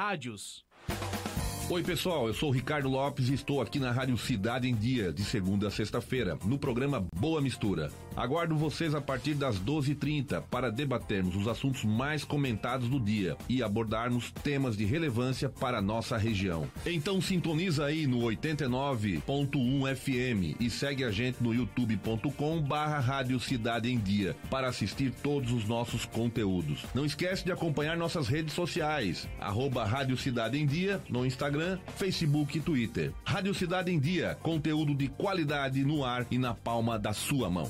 Rádios. Oi, pessoal, eu sou o Ricardo Lopes e estou aqui na Rádio Cidade em Dia, de segunda a sexta-feira, no programa Boa Mistura. Aguardo vocês a partir das 12h30 para debatermos os assuntos mais comentados do dia e abordarmos temas de relevância para a nossa região. Então sintoniza aí no 89.1 FM e segue a gente no youtube.com barra Rádio Cidade em Dia para assistir todos os nossos conteúdos. Não esquece de acompanhar nossas redes sociais, arroba Rádio Cidade em Dia no Instagram, Facebook e Twitter. Rádio Cidade em Dia, conteúdo de qualidade no ar e na palma da sua mão.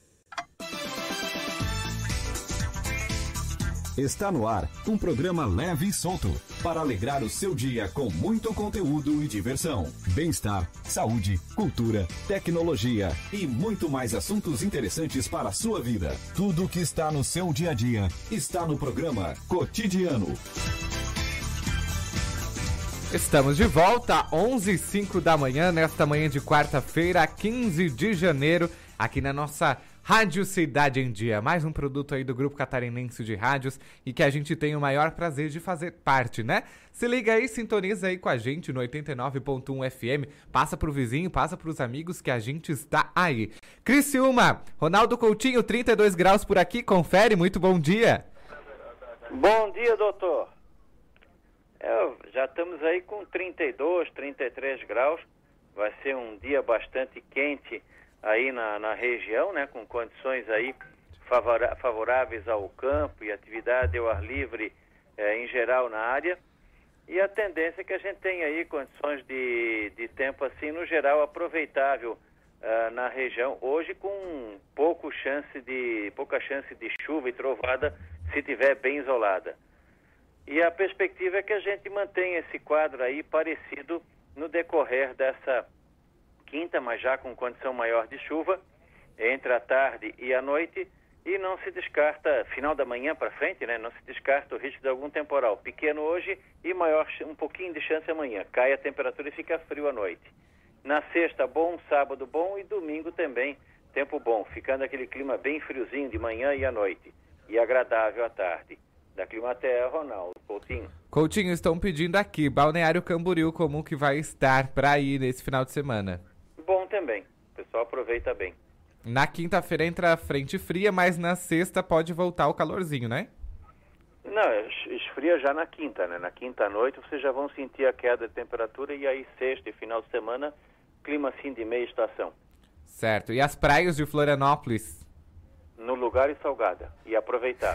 Está no ar um programa leve e solto para alegrar o seu dia com muito conteúdo e diversão, bem-estar, saúde, cultura, tecnologia e muito mais assuntos interessantes para a sua vida. Tudo que está no seu dia a dia está no programa Cotidiano. Estamos de volta, 11 h 05 da manhã, nesta manhã de quarta-feira, 15 de janeiro, aqui na nossa Rádio Cidade em Dia, mais um produto aí do Grupo Catarinense de Rádios e que a gente tem o maior prazer de fazer parte, né? Se liga aí, sintoniza aí com a gente no 89.1 FM, passa pro vizinho, passa pros amigos que a gente está aí. Criciúma, Ronaldo Coutinho, 32 graus por aqui, confere, muito bom dia. Bom dia, doutor. É, já estamos aí com 32, 33 graus, vai ser um dia bastante quente aí na, na região, né, com condições aí favoráveis ao campo e atividade ao ar livre eh, em geral na área. E a tendência é que a gente tenha aí condições de, de tempo assim, no geral, aproveitável uh, na região, hoje com pouco chance de, pouca chance de chuva e trovada se tiver bem isolada. E a perspectiva é que a gente mantenha esse quadro aí parecido no decorrer dessa quinta, mas já com condição maior de chuva, entre a tarde e a noite, e não se descarta, final da manhã para frente, né, não se descarta o risco de algum temporal pequeno hoje e maior, um pouquinho de chance amanhã. Cai a temperatura e fica frio à noite. Na sexta, bom, sábado bom e domingo também, tempo bom, ficando aquele clima bem friozinho de manhã e à noite, e agradável à tarde. Da Climaterra, Ronaldo Coutinho. Coutinho, estão pedindo aqui, Balneário Camboriú, como que vai estar para ir nesse final de semana? Também. O pessoal aproveita bem. Na quinta-feira entra a frente fria, mas na sexta pode voltar o calorzinho, né? Não, esfria já na quinta, né? Na quinta noite vocês já vão sentir a queda de temperatura e aí sexta e final de semana, clima assim de meia estação. Certo. E as praias de Florianópolis? No lugar e salgada. E aproveitar.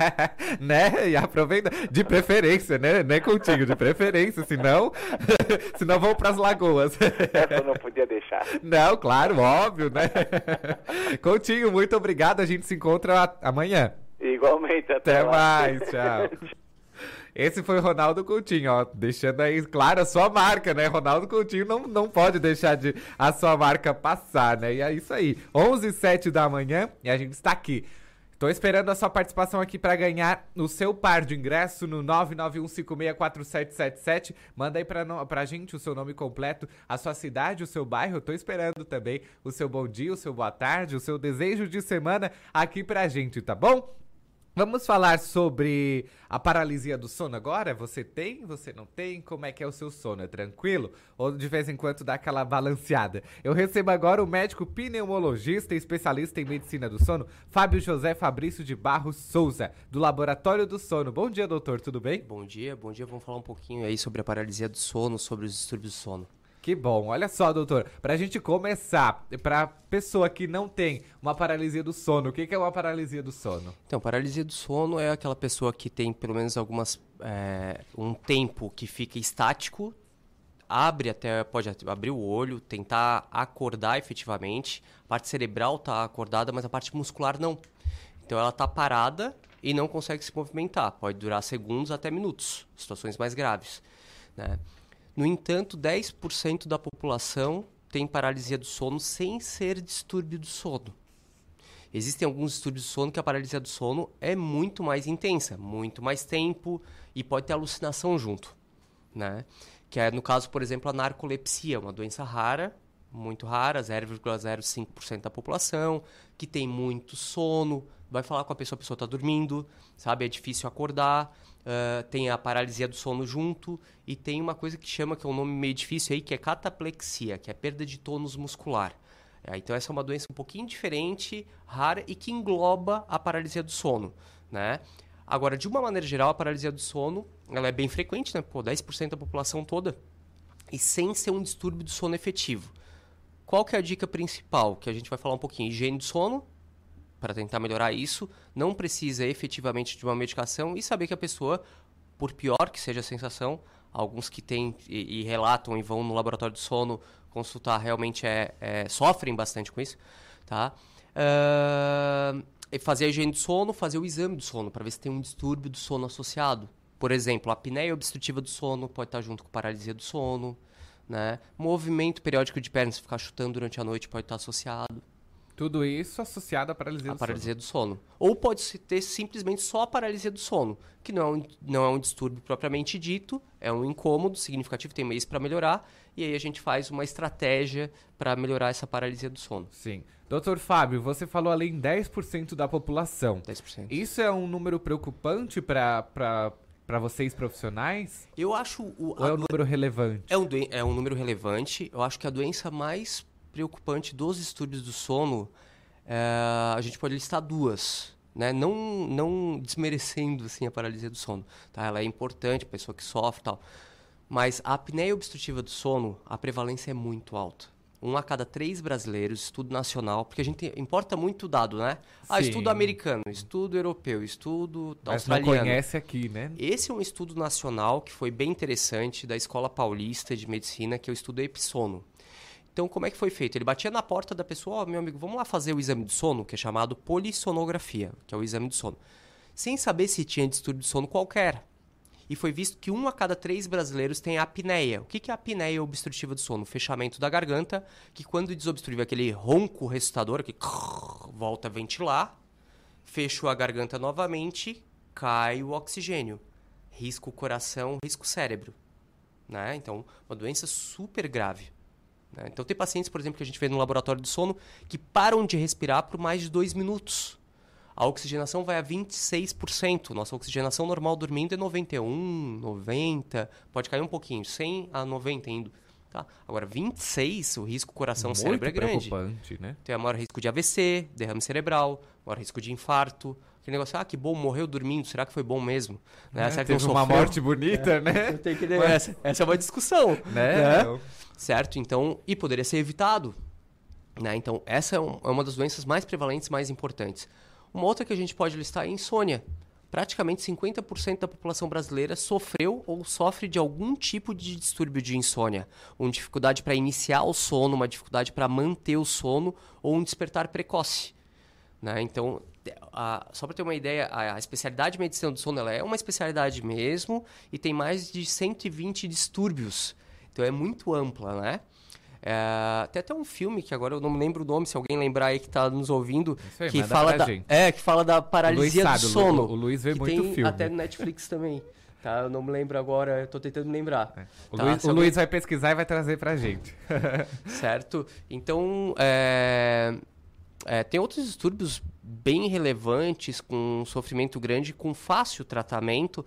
né? E aproveita. De preferência, né? Não é contigo, de preferência. Senão, senão vou pras lagoas. Essa eu não podia deixar. Não, claro, óbvio, né? Coutinho, muito obrigado. A gente se encontra amanhã. Igualmente, até, até mais. Tchau. Esse foi Ronaldo Coutinho, ó, deixando aí claro a sua marca, né? Ronaldo Coutinho não, não pode deixar de a sua marca passar, né? E é isso aí. 11 h 07 da manhã e a gente está aqui. Tô esperando a sua participação aqui para ganhar o seu par de ingresso no 991564777. Manda aí pra, no, pra gente o seu nome completo, a sua cidade, o seu bairro. Eu tô esperando também o seu bom dia, o seu boa tarde, o seu desejo de semana aqui pra gente, tá bom? Vamos falar sobre a paralisia do sono agora? Você tem, você não tem? Como é que é o seu sono? É tranquilo? Ou de vez em quando dá aquela balanceada? Eu recebo agora o médico pneumologista e especialista em medicina do sono, Fábio José Fabrício de Barros Souza, do Laboratório do Sono. Bom dia, doutor, tudo bem? Bom dia, bom dia. Vamos falar um pouquinho aí sobre a paralisia do sono, sobre os distúrbios do sono. Que bom. Olha só, doutor, pra gente começar, pra pessoa que não tem uma paralisia do sono, o que, é uma paralisia do sono? Então, paralisia do sono é aquela pessoa que tem pelo menos algumas. É, um tempo que fica estático, abre até. pode abrir o olho, tentar acordar efetivamente. A parte cerebral tá acordada, mas a parte muscular não. Então ela tá parada e não consegue se movimentar. Pode durar segundos até minutos, situações mais graves. Né? No entanto, 10% da população tem paralisia do sono sem ser distúrbio do sono. Existem alguns distúrbios do sono que a paralisia do sono é muito mais intensa, muito mais tempo e pode ter alucinação junto, né? Que é no caso, por exemplo, a narcolepsia, uma doença rara, muito rara, 0,05% da população, que tem muito sono, vai falar com a pessoa, a pessoa está dormindo, sabe? É difícil acordar uh, tem a paralisia do sono junto e tem uma coisa que chama, que é um nome meio difícil aí, que é cataplexia, que é perda de tônus muscular. É, então essa é uma doença um pouquinho diferente, rara e que engloba a paralisia do sono. né? Agora, de uma maneira geral, a paralisia do sono, ela é bem frequente, né? Pô, 10% da população toda, e sem ser um distúrbio do sono efetivo. Qual que é a dica principal? Que a gente vai falar um pouquinho, higiene do sono, para tentar melhorar isso, não precisa efetivamente de uma medicação e saber que a pessoa, por pior que seja a sensação, alguns que têm e, e relatam e vão no laboratório de sono consultar realmente é, é sofrem bastante com isso, tá? Uh, fazer a higiene do sono, fazer o exame do sono para ver se tem um distúrbio do sono associado. Por exemplo, a apneia obstrutiva do sono pode estar junto com paralisia do sono, né? Movimento periódico de pernas, ficar chutando durante a noite pode estar associado. Tudo isso associado à paralisia a do paralisia sono. do sono. Ou pode se ter simplesmente só a paralisia do sono, que não é um, não é um distúrbio propriamente dito, é um incômodo significativo, tem meios para melhorar, e aí a gente faz uma estratégia para melhorar essa paralisia do sono. Sim. Doutor Fábio, você falou além 10% da população. 10%. Isso é um número preocupante para vocês profissionais? Eu acho... O, Ou é um número relevante? É um, é um número relevante. Eu acho que a doença mais preocupante dos distúrbios do sono, é, a gente pode listar duas. Né? Não, não desmerecendo assim, a paralisia do sono. Tá? Ela é importante, a pessoa que sofre tal. Mas a apneia obstrutiva do sono, a prevalência é muito alta. Um a cada três brasileiros, estudo nacional, porque a gente importa muito dado, né? Ah, Sim. estudo americano, estudo europeu, estudo Mas australiano. não conhece aqui, né? Esse é um estudo nacional que foi bem interessante da Escola Paulista de Medicina, que é o estudo Episono. Então, como é que foi feito? Ele batia na porta da pessoa, ó, meu amigo, vamos lá fazer o exame de sono, que é chamado polissonografia, que é o exame de sono. Sem saber se tinha distúrbio de sono qualquer. E foi visto que um a cada três brasileiros tem apneia. O que é apneia obstrutiva do sono? Fechamento da garganta, que quando desobstrui aquele ronco ressuscitador, que volta a ventilar, fecho a garganta novamente, cai o oxigênio. Risco coração, risco cérebro. Né? Então, uma doença super grave. Né? Então, tem pacientes, por exemplo, que a gente vê no laboratório de sono que param de respirar por mais de dois minutos. A oxigenação vai a 26%. Nossa oxigenação normal dormindo é 91, 90, pode cair um pouquinho, 100 a 90 indo. Tá? Agora, 26, o risco coração-cérebro é grande. preocupante, né? Tem maior risco de AVC, derrame cerebral, maior risco de infarto. Aquele negócio, ah, que bom, morreu dormindo, será que foi bom mesmo? Né? É, será que teve não uma sofreu? morte bonita, É, né? eu tenho que... Mas- essa, essa é uma discussão, Né? né? Certo? Então, e poderia ser evitado. Né? Então, essa é, um- é uma das doenças mais prevalentes, mais importantes. Uma outra que a gente pode listar é insônia. Praticamente 50% da população brasileira sofreu ou sofre de algum tipo de distúrbio de insônia. Uma dificuldade para iniciar o sono, uma dificuldade para manter o sono ou um despertar precoce. Né? Então, a- só para ter uma ideia, a, a especialidade de medicina do sono é uma especialidade mesmo e tem mais de 120 distúrbios. Então é muito ampla, né? É, tem até um filme que agora eu não me lembro o nome, se alguém lembrar aí que está nos ouvindo, aí, que fala da, gente. é, que fala da paralisia sabe, do sono. o Luiz vê muito tem filme. até no Netflix também. Tá, eu não me lembro agora, eu tô tentando me lembrar. O, Tá, Luiz, o alguém- Luiz vai pesquisar e vai trazer pra gente. certo? Então, é, é, tem outros distúrbios bem relevantes, com sofrimento grande, com fácil tratamento,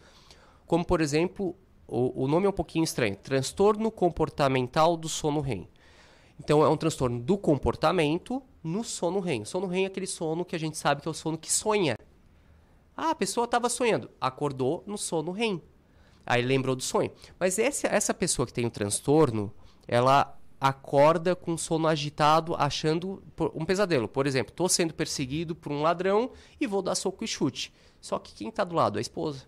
como, por exemplo, o, o nome é um pouquinho estranho, transtorno comportamental do sono REM. Então, é um transtorno do comportamento no sono REM. Sono REM é aquele sono que a gente sabe que é o sono que sonha. Ah, a pessoa estava sonhando, acordou no sono REM. Aí lembrou do sonho. Mas essa, essa pessoa que tem o transtorno, ela acorda com sono agitado, achando um pesadelo. Por exemplo, estou sendo perseguido por um ladrão e vou dar soco e chute. Só que quem está do lado? A esposa.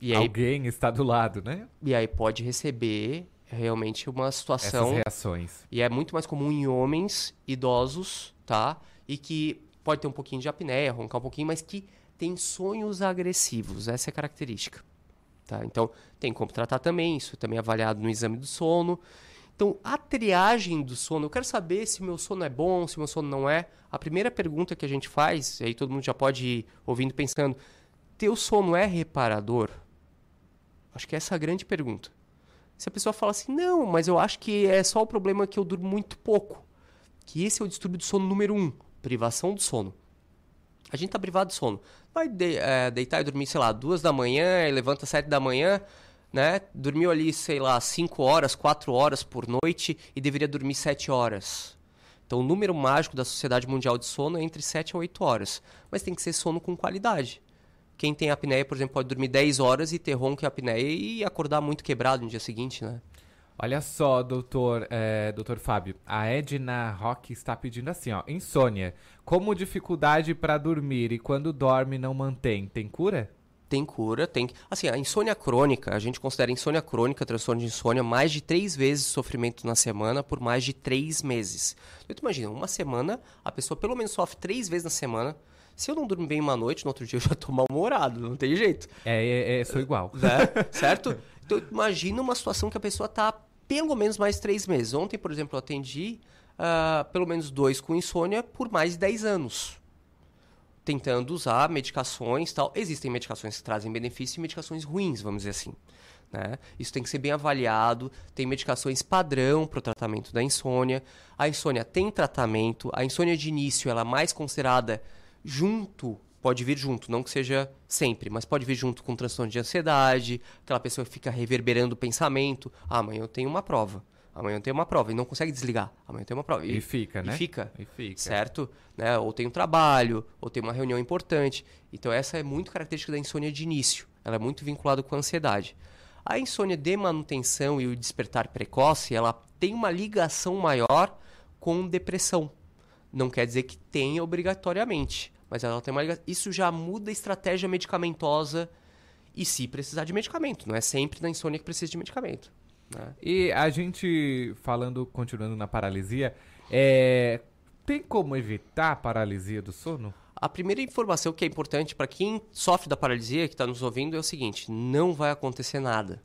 E aí, Alguém está do lado, né? e aí pode receber realmente uma situação. Essas reações. E é muito mais comum em homens idosos, tá? E que pode ter um pouquinho de apneia, roncar um pouquinho, mas que tem sonhos agressivos. Essa é a característica. Tá? Então, tem como tratar também, isso também é avaliado no exame do sono. Então, a triagem do sono, eu quero saber se meu sono é bom, se meu sono não é. A primeira pergunta que a gente faz, e aí todo mundo já pode ir ouvindo pensando, teu sono é reparador? Acho que essa é a grande pergunta. Se a pessoa fala assim, não, mas eu acho que é só o problema que eu durmo muito pouco. Que esse é o distúrbio do sono número um, privação do sono. A gente tá privado de sono. Vai de- eh, deitar e dormir, sei lá, duas da manhã, e levanta sete da manhã, né? Dormiu ali, sei lá, cinco horas, quatro horas por noite e deveria dormir sete horas. Então, o número mágico da Sociedade Mundial de Sono é entre 7 a 8 horas. Mas tem que ser sono com qualidade. Quem tem apneia, por exemplo, pode dormir 10 horas e ter ronco e apneia e acordar muito quebrado no dia seguinte, né? Olha só, doutor, é, doutor Fábio, a Edna Rock está pedindo assim, ó, insônia. Como dificuldade para dormir e quando dorme não mantém, tem cura? Tem cura, tem. Assim, a insônia crônica, a gente considera insônia crônica, transtorno de insônia, mais de três vezes sofrimento na semana por mais de três meses. Então, tu imagina, uma semana, a pessoa pelo menos sofre três vezes na semana. Se eu não durmo bem uma noite, no outro dia eu já tô mal-humorado, não tem jeito. É, é, é sou igual. Né? certo? Então, imagina uma situação que a pessoa tá pelo menos mais três meses. Ontem, por exemplo, eu atendi uh, pelo menos dois com insônia por mais de 10 anos. Tentando usar medicações tal. Existem medicações que trazem benefício e medicações ruins, vamos dizer assim. Né? Isso tem que ser bem avaliado. Tem medicações padrão para o tratamento da insônia. A insônia tem tratamento. A insônia de início ela é mais considerada junto pode vir junto, não que seja sempre, mas pode vir junto com transtorno de ansiedade, aquela pessoa fica reverberando o pensamento. Ah, amanhã eu tenho uma prova. Amanhã tenho uma prova e não consegue desligar. Amanhã tenho uma prova. E, e fica, né? E fica. E fica. Certo? Né? Ou tem um trabalho, ou tem uma reunião importante. Então essa é muito característica da insônia de início. Ela é muito vinculada com a ansiedade. A insônia de manutenção e o despertar precoce, ela tem uma ligação maior com depressão. Não quer dizer que tenha obrigatoriamente mas ela tem uma ligação. Isso já muda a estratégia medicamentosa e se precisar de medicamento. Não é sempre na insônia que precisa de medicamento. Né? E a gente, falando, continuando na paralisia, é... tem como evitar a paralisia do sono? A primeira informação que é importante para quem sofre da paralisia, que está nos ouvindo, é o seguinte: não vai acontecer nada.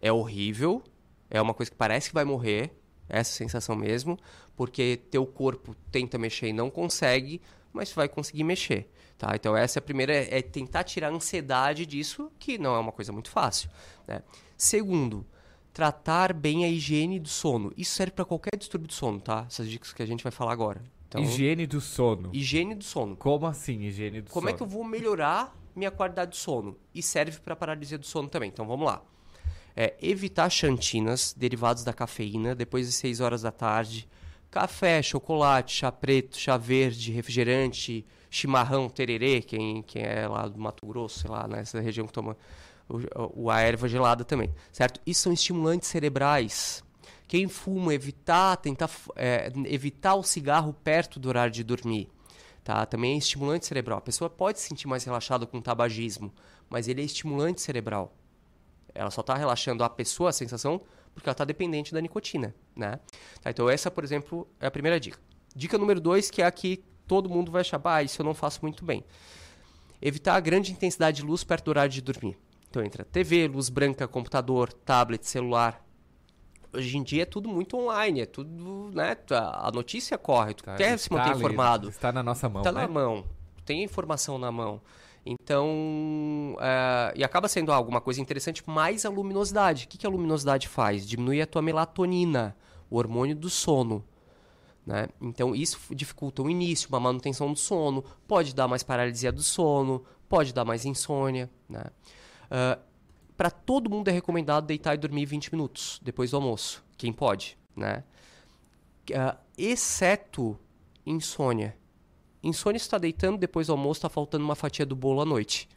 É horrível, é uma coisa que parece que vai morrer, essa sensação mesmo, porque teu corpo tenta mexer e não consegue, mas vai conseguir mexer. Tá? Então essa é a primeira, é, é tentar tirar a ansiedade disso, que não é uma coisa muito fácil. Né? Segundo, tratar bem a higiene do sono. Isso serve para qualquer distúrbio do sono, tá? Essas dicas que a gente vai falar agora. Então, higiene do sono. Higiene do sono. Como assim, higiene do Como sono? é que eu vou melhorar minha qualidade do sono? E serve para paralisia do sono também. Então vamos lá. É, evitar chantinas derivados da cafeína depois de 6 horas da tarde Café, chocolate, chá preto, chá verde, refrigerante, chimarrão, tererê, quem, quem é lá do Mato Grosso, sei lá, nessa região que toma o, a erva gelada também, certo? Isso são estimulantes cerebrais. Quem fuma, evitar, tentar é, evitar o cigarro perto do horário de dormir. Tá? Também é estimulante cerebral. A pessoa pode se sentir mais relaxada com o tabagismo, mas ele é estimulante cerebral. Ela só está relaxando a pessoa, a sensação, porque ela está dependente da nicotina, né? Tá, então essa, por exemplo, é a primeira dica. Dica número dois, que é a que todo mundo vai achar, ah, isso eu não faço muito bem. Evitar a grande intensidade de luz perto do horário de dormir. Então entra TV, luz branca, computador, tablet, celular. Hoje em dia é tudo muito online, é tudo, né? A notícia corre, tu tá, quer se manter ali, informado. Está na nossa mão, Está né? na mão. Tem a informação na mão. Então, é, e acaba sendo alguma coisa interessante, mais a luminosidade. O que, que a luminosidade faz? Diminui a tua melatonina, o hormônio do sono. Né? Então, isso dificulta o início, uma manutenção do sono, pode dar mais paralisia do sono, pode dar mais insônia. Né? Uh, Para todo mundo é recomendado deitar e dormir 20 minutos depois do almoço, quem pode. Né? Uh, exceto insônia. Insônia está deitando, depois do almoço está faltando uma fatia do bolo à noite,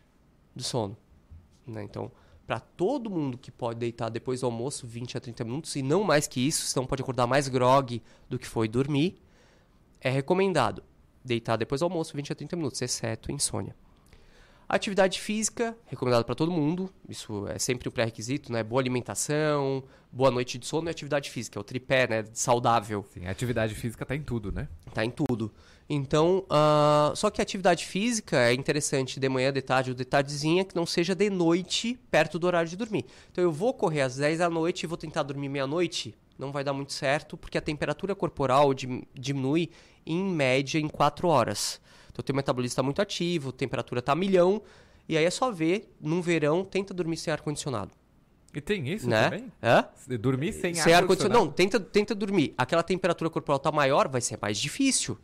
do sono. Né? Então, para todo mundo que pode deitar depois do almoço 20 a 30 minutos, e não mais que isso, senão pode acordar mais grog do que foi dormir, é recomendado deitar depois do almoço 20 a 30 minutos, exceto insônia. Atividade física, recomendado para todo mundo, isso é sempre um pré-requisito, né? Boa alimentação, boa noite de sono e atividade física, é o tripé, né? Saudável. Sim, a atividade física tá em tudo, né? Tá em tudo. Então, uh, só que a atividade física é interessante de manhã, de tarde ou de tardezinha, que não seja de noite, perto do horário de dormir. Então, eu vou correr às 10 da noite e vou tentar dormir meia-noite, não vai dar muito certo, porque a temperatura corporal diminui em média em 4 horas. Então, teu metabolismo está muito ativo, a temperatura está milhão, e aí é só ver, num verão, tenta dormir sem ar-condicionado. E tem isso né? também? Hã? Dormir sem, sem ar-condicionado? Ar não, tenta, tenta dormir. Aquela temperatura corporal tá maior, vai ser mais difícil.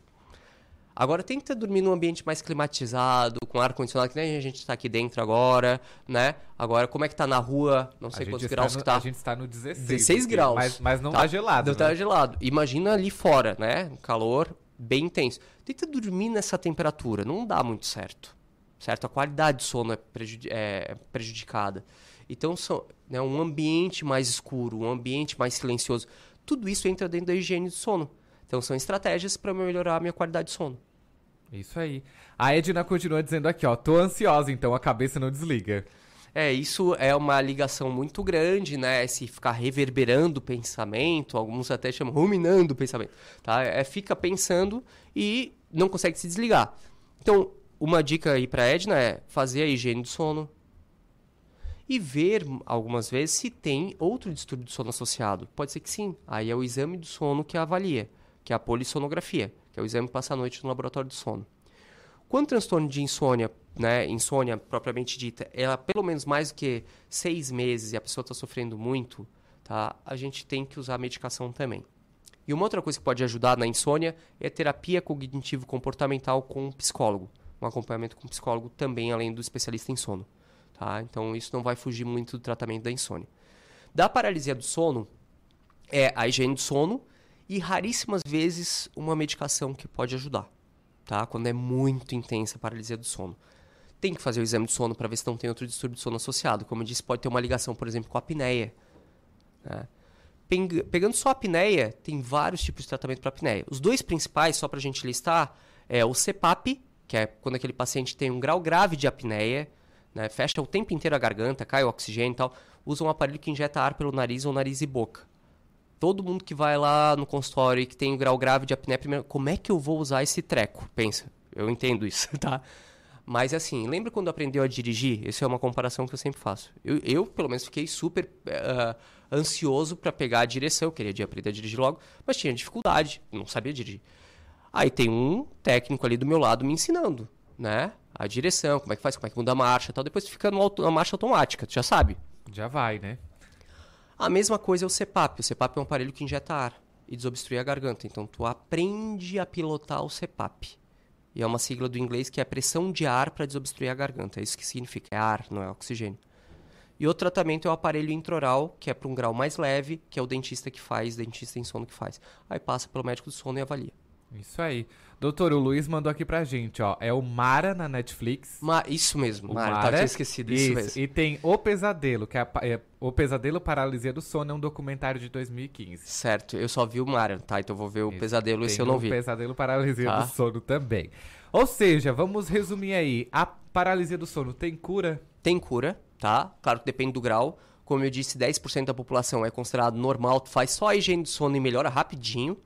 Agora tenta dormir num ambiente mais climatizado, com ar condicionado, que nem a gente está aqui dentro agora, né? Agora, como é que tá na rua? Não sei quantos graus no, que tá. A gente está no 16. 16 porque, graus. Mas, mas não tá, tá gelado. Não né? tá gelado. Imagina ali fora, né? Calor bem intenso. Tenta dormir nessa temperatura, não dá muito certo. certo? A qualidade do sono é, prejudi é prejudicada. Então, são, né, um ambiente mais escuro, um ambiente mais silencioso, tudo isso entra dentro da higiene do sono. Então, são estratégias para melhorar a minha qualidade de sono. Isso aí. A Edna continua dizendo aqui, ó, tô ansiosa, então a cabeça não desliga. É, isso é uma ligação muito grande, né? Se ficar reverberando o pensamento, alguns até chamam ruminando o pensamento, tá? É fica pensando e não consegue se desligar. Então, uma dica aí para Edna é fazer a higiene do sono e ver algumas vezes se tem outro distúrbio do sono associado. Pode ser que sim. Aí é o exame do sono que avalia, que é a polissonografia, que é o exame que passa a noite no laboratório do sono. Quando transtorno de insônia, né, insônia propriamente dita, ela pelo menos mais do que seis meses e a pessoa está sofrendo muito, tá, a gente tem que usar medicação também. E uma outra coisa que pode ajudar na insônia é terapia cognitivo-comportamental com um psicólogo. Um acompanhamento com um psicólogo também, além do especialista em sono. Tá? Então, isso não vai fugir muito do tratamento da insônia. Da paralisia do sono, é a higiene do sono e raríssimas vezes uma medicação que pode ajudar tá? Quando é muito intensa a paralisia do sono. Tem que fazer o exame de sono para ver se não tem outro distúrbio de sono associado. Como eu disse, pode ter uma ligação, por exemplo, com a apneia. Né? Pegando só a apneia, tem vários tipos de tratamento para apneia. Os dois principais, só para a gente listar, é o CPAP, que é quando aquele paciente tem um grau grave de apneia, né? fecha o tempo inteiro a garganta, cai o oxigênio e tal, usa um aparelho que injeta ar pelo nariz ou nariz e boca todo mundo que vai lá no consultório e que tem um grau grave de apneia, primeiro, como é que eu vou usar esse treco? Pensa, eu entendo isso, tá? Mas assim, lembra quando aprendeu a dirigir? Essa é uma comparação que eu sempre faço. Eu, eu pelo menos, fiquei super uh, ansioso para pegar a direção. Eu queria aprender a dirigir logo, mas tinha dificuldade, não sabia dirigir. Aí tem um técnico ali do meu lado me ensinando, né? A direção, como é que faz, como é que muda a marcha tal. Depois fica na marcha automática, tu já sabe. Já vai, né? A mesma coisa é o CPAP. O CPAP é um aparelho que injeta ar e desobstrui a garganta. Então, tu aprende a pilotar o CPAP. E é uma sigla do inglês que é pressão de ar para desobstruir a garganta. É isso que significa. É ar, não é oxigênio. E outro tratamento é o aparelho intraoral, que é para um grau mais leve, que é o dentista que faz, dentista em sono que faz. Aí passa pelo médico do sono e avalia. Isso aí. Doutor, o Luiz mandou aqui pra gente, ó. É o Mara na Netflix. Ma isso mesmo, o Mara. Mara. Tava esquecido, isso, isso mesmo. E tem O Pesadelo, que é, é, O Pesadelo Paralisia do Sono, é um documentário de 2015. Certo, eu só vi o Mara, tá? Então eu vou ver o isso. Pesadelo, esse eu não vi. O Pesadelo Paralisia tá. do Sono também. Ou seja, vamos resumir aí. A paralisia do sono tem cura? Tem cura, tá? Claro que depende do grau. Como eu disse, 10% da população é considerado normal, tu faz só a higiene do sono e melhora rapidinho.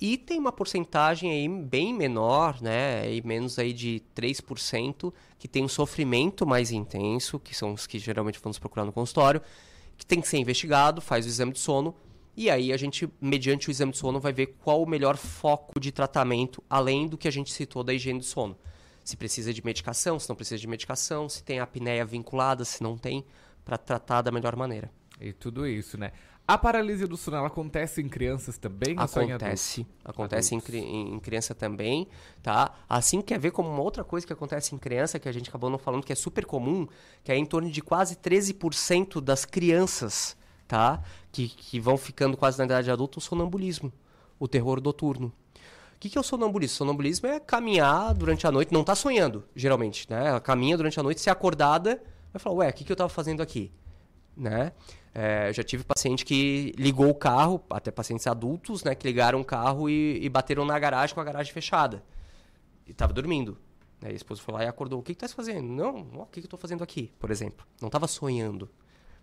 E tem uma porcentagem aí bem menor, né, e menos aí de 3%, que tem um sofrimento mais intenso, que são os que geralmente vamos procurar no consultório, que tem que ser investigado, faz o exame de sono, e aí a gente, mediante o exame de sono, vai ver qual o melhor foco de tratamento, além do que a gente citou da higiene do sono. Se precisa de medicação, se não precisa de medicação, se tem apneia vinculada, se não tem, para tratar da melhor maneira. E tudo isso, né? A paralisia do sono ela acontece em crianças também? Acontece. Acontece em, em, criança também, tá? Assim quer ver como uma outra coisa que acontece em criança, que a gente acabou não falando, que é super comum, que é em torno de quase 13% das crianças, tá? Que, que vão ficando quase na idade adulta, o sonambulismo, o terror noturno. O que, que é o sonambulismo? O sonambulismo é caminhar durante a noite, não tá sonhando, geralmente, né? Ela caminha durante a noite, se acordada, vai falar, ué, o que, que eu tava fazendo aqui? Né? É, já tive paciente que ligou o carro, até pacientes adultos, né, que ligaram o carro e, e bateram na garagem com a garagem fechada. E estava dormindo. A esposa foi lá e acordou. O que, que tá fazendo? Não, o que, que eu estou fazendo aqui, por exemplo. Não estava sonhando.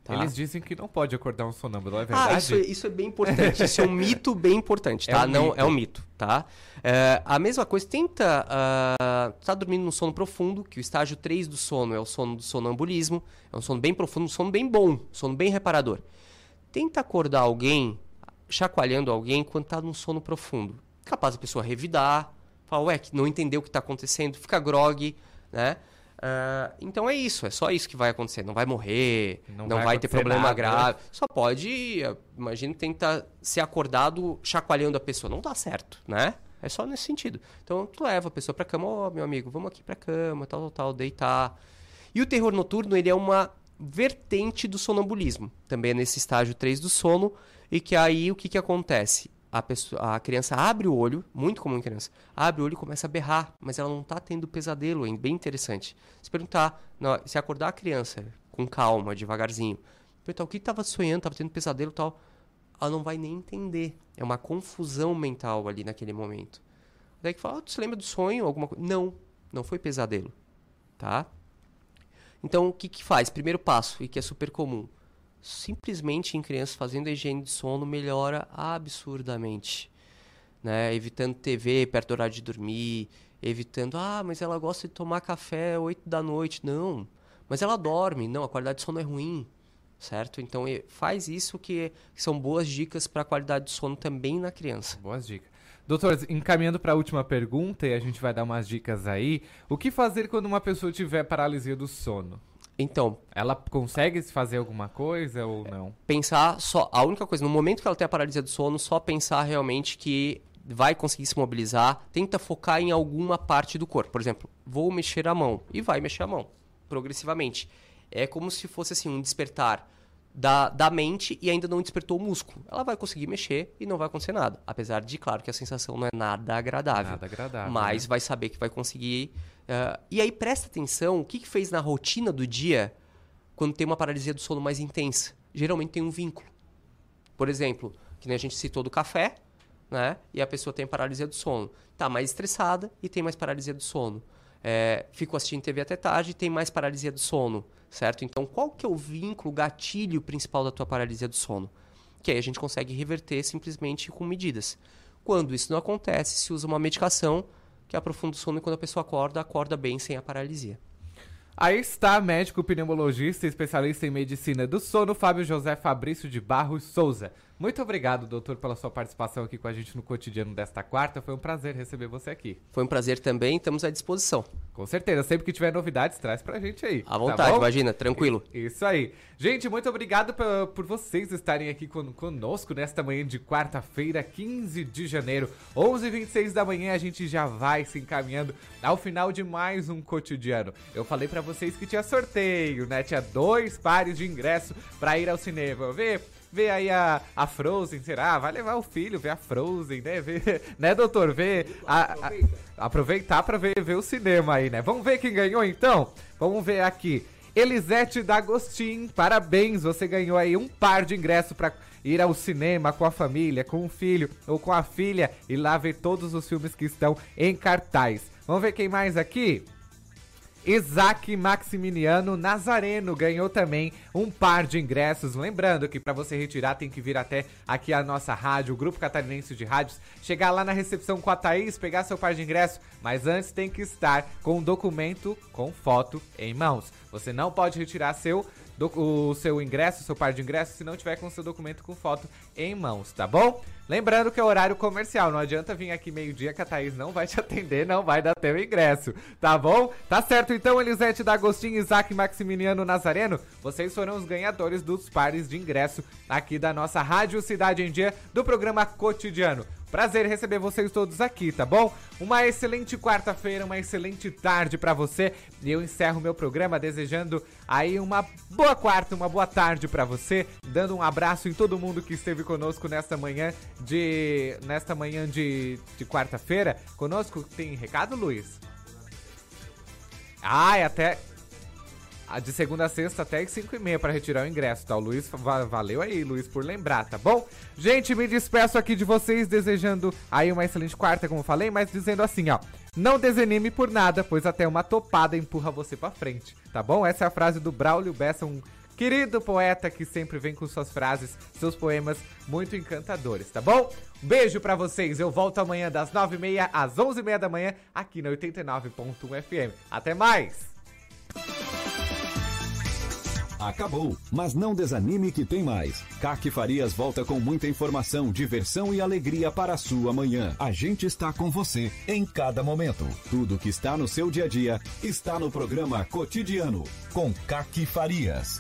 Tá? Eles dizem que não pode acordar um sonâmbulo, é verdade? Ah, isso, é, isso é bem importante. isso é um mito bem importante, é tá? É um não, mito. é um mito, tá? É, a mesma coisa, tenta... Uh, tá dormindo num sono profundo, que o estágio 3 do sono é o sono do sonambulismo. É um sono bem profundo, um sono bem bom, um sono bem reparador. Tenta acordar alguém, chacoalhando alguém, quando tá num sono profundo. Capaz a pessoa revidar, falar, ué, que não entendeu o que está acontecendo, fica grog, né? Uh, então é isso, é só isso que vai acontecer. Não vai morrer, não, não vai, vai ter problema nada, né? grave. Só pode, imagina, tentar ser acordado chacoalhando a pessoa. Não dá certo, né? É só nesse sentido. Então tu leva a pessoa pra cama, ó, oh, meu amigo, vamos aqui pra cama, tal, tal, tal, deitar. E o terror noturno, ele é uma vertente do sonambulismo. Também é nesse estágio 3 do sono. E que aí o que, que acontece? A, pessoa, a criança abre o olho, muito comum em criança, abre o olho e começa a berrar, mas ela não está tendo pesadelo, é bem interessante. Se perguntar, não, se acordar a criança com calma, devagarzinho, perguntar o que estava sonhando, estava tendo pesadelo tal, ela não vai nem entender. É uma confusão mental ali naquele momento. Daí que fala, oh, tu se lembra do sonho? Alguma coisa? Não, não foi pesadelo, tá? Então, o que que faz? Primeiro passo, e que é super comum, simplesmente em crianças fazendo higiene de sono melhora absurdamente. Né? Evitando TV perto do horário de dormir, evitando, ah, mas ela gosta de tomar café 8 da noite. Não, mas ela dorme. Não, a qualidade de sono é ruim, certo? Então faz isso que são boas dicas para a qualidade de sono também na criança. Boas dicas. Doutor, encaminhando para a última pergunta, e a gente vai dar umas dicas aí. O que fazer quando uma pessoa tiver paralisia do sono? Então. Ela consegue fazer alguma coisa ou não? Pensar só. A única coisa, no momento que ela tem a paralisia do sono, só pensar realmente que vai conseguir se mobilizar, tenta focar em alguma parte do corpo. Por exemplo, vou mexer a mão. E vai mexer a mão, progressivamente. É como se fosse assim, um despertar da, da mente e ainda não despertou o músculo. Ela vai conseguir mexer e não vai acontecer nada. Apesar de, claro, que a sensação não é nada agradável. Nada agradável. Mas né? vai saber que vai conseguir. Uh, e aí presta atenção o que, que fez na rotina do dia quando tem uma paralisia do sono mais intensa. Geralmente tem um vínculo. Por exemplo, que nem a gente citou do café, né? E a pessoa tem paralisia do sono. Tá mais estressada e tem mais paralisia do sono. É, ficou assistindo TV até tarde e tem mais paralisia do sono certo? Então, qual que é o vínculo, o gatilho principal da tua paralisia do sono? Que aí a gente consegue reverter simplesmente com medidas. Quando isso não acontece, se usa uma medicação que aprofunda o sono e quando a pessoa acorda, acorda bem sem a paralisia. Aí está médico pneumologista e especialista em medicina do sono, Fábio José Fabrício de Barros Souza. Muito obrigado, doutor, pela sua participação aqui com a gente no cotidiano desta quarta. Foi um prazer receber você aqui. Foi um prazer também, estamos à disposição. Com certeza, sempre que tiver novidades, traz pra gente aí. À tá vontade, tá imagina, tranquilo. Isso aí. Gente, muito obrigado por, por vocês estarem aqui con conosco nesta manhã de quarta-feira, 15 de janeiro, 11h26 da manhã. A gente já vai se encaminhando ao final de mais um cotidiano. Eu falei para vocês que tinha sorteio, né? Tinha dois pares de ingresso para ir ao cinema. Ver ver aí a, a Frozen, será? Vai levar o filho, ver a Frozen, né? Ver, né, doutor? Ver. A, a, aproveitar pra ver, ver o cinema aí, né? Vamos ver quem ganhou então? Vamos ver aqui. Elisete D'Agostin, parabéns, você ganhou aí um par de ingressos para ir ao cinema com a família, com o filho ou com a filha e lá ver todos os filmes que estão em cartaz. Vamos ver quem mais aqui? Isaac Maximiliano Nazareno ganhou também um par de ingressos. Lembrando que para você retirar tem que vir até aqui a nossa rádio, o Grupo Catarinense de Rádios, chegar lá na recepção com a Thaís, pegar seu par de ingressos, mas antes tem que estar com um documento com foto em mãos. Você não pode retirar seu do, o seu ingresso, seu par de ingressos, se não tiver com seu documento com foto em mãos, tá bom? Lembrando que é horário comercial, não adianta vir aqui meio-dia que a Thaís não vai te atender, não vai dar teu ingresso, tá bom? Tá certo então, Elisete D'Agostinho, Isaac Maximiliano Nazareno, vocês foram os ganhadores dos pares de ingresso aqui da nossa Rádio Cidade em Dia do programa Cotidiano. Prazer receber vocês todos aqui, tá bom? Uma excelente quarta-feira, uma excelente tarde para você. E eu encerro meu programa desejando aí uma boa quarta, uma boa tarde para você, dando um abraço em todo mundo que esteve conosco nesta manhã de nesta manhã de, de quarta-feira. Conosco tem recado, Luiz? Ai, até de segunda a sexta até as 5 e meia para retirar o ingresso, tá? O Luiz, valeu aí, Luiz, por lembrar, tá bom? Gente, me despeço aqui de vocês, desejando aí uma excelente quarta, como falei, mas dizendo assim, ó. Não desanime por nada, pois até uma topada empurra você para frente, tá bom? Essa é a frase do Braulio Bessa, um querido poeta que sempre vem com suas frases, seus poemas muito encantadores, tá bom? Beijo para vocês, eu volto amanhã das 9h30 às 11h30 da manhã aqui na 89.1 FM. Até mais! Acabou, mas não desanime que tem mais. CAC Farias volta com muita informação, diversão e alegria para a sua manhã. A gente está com você em cada momento. Tudo que está no seu dia a dia está no programa Cotidiano com CAC Farias.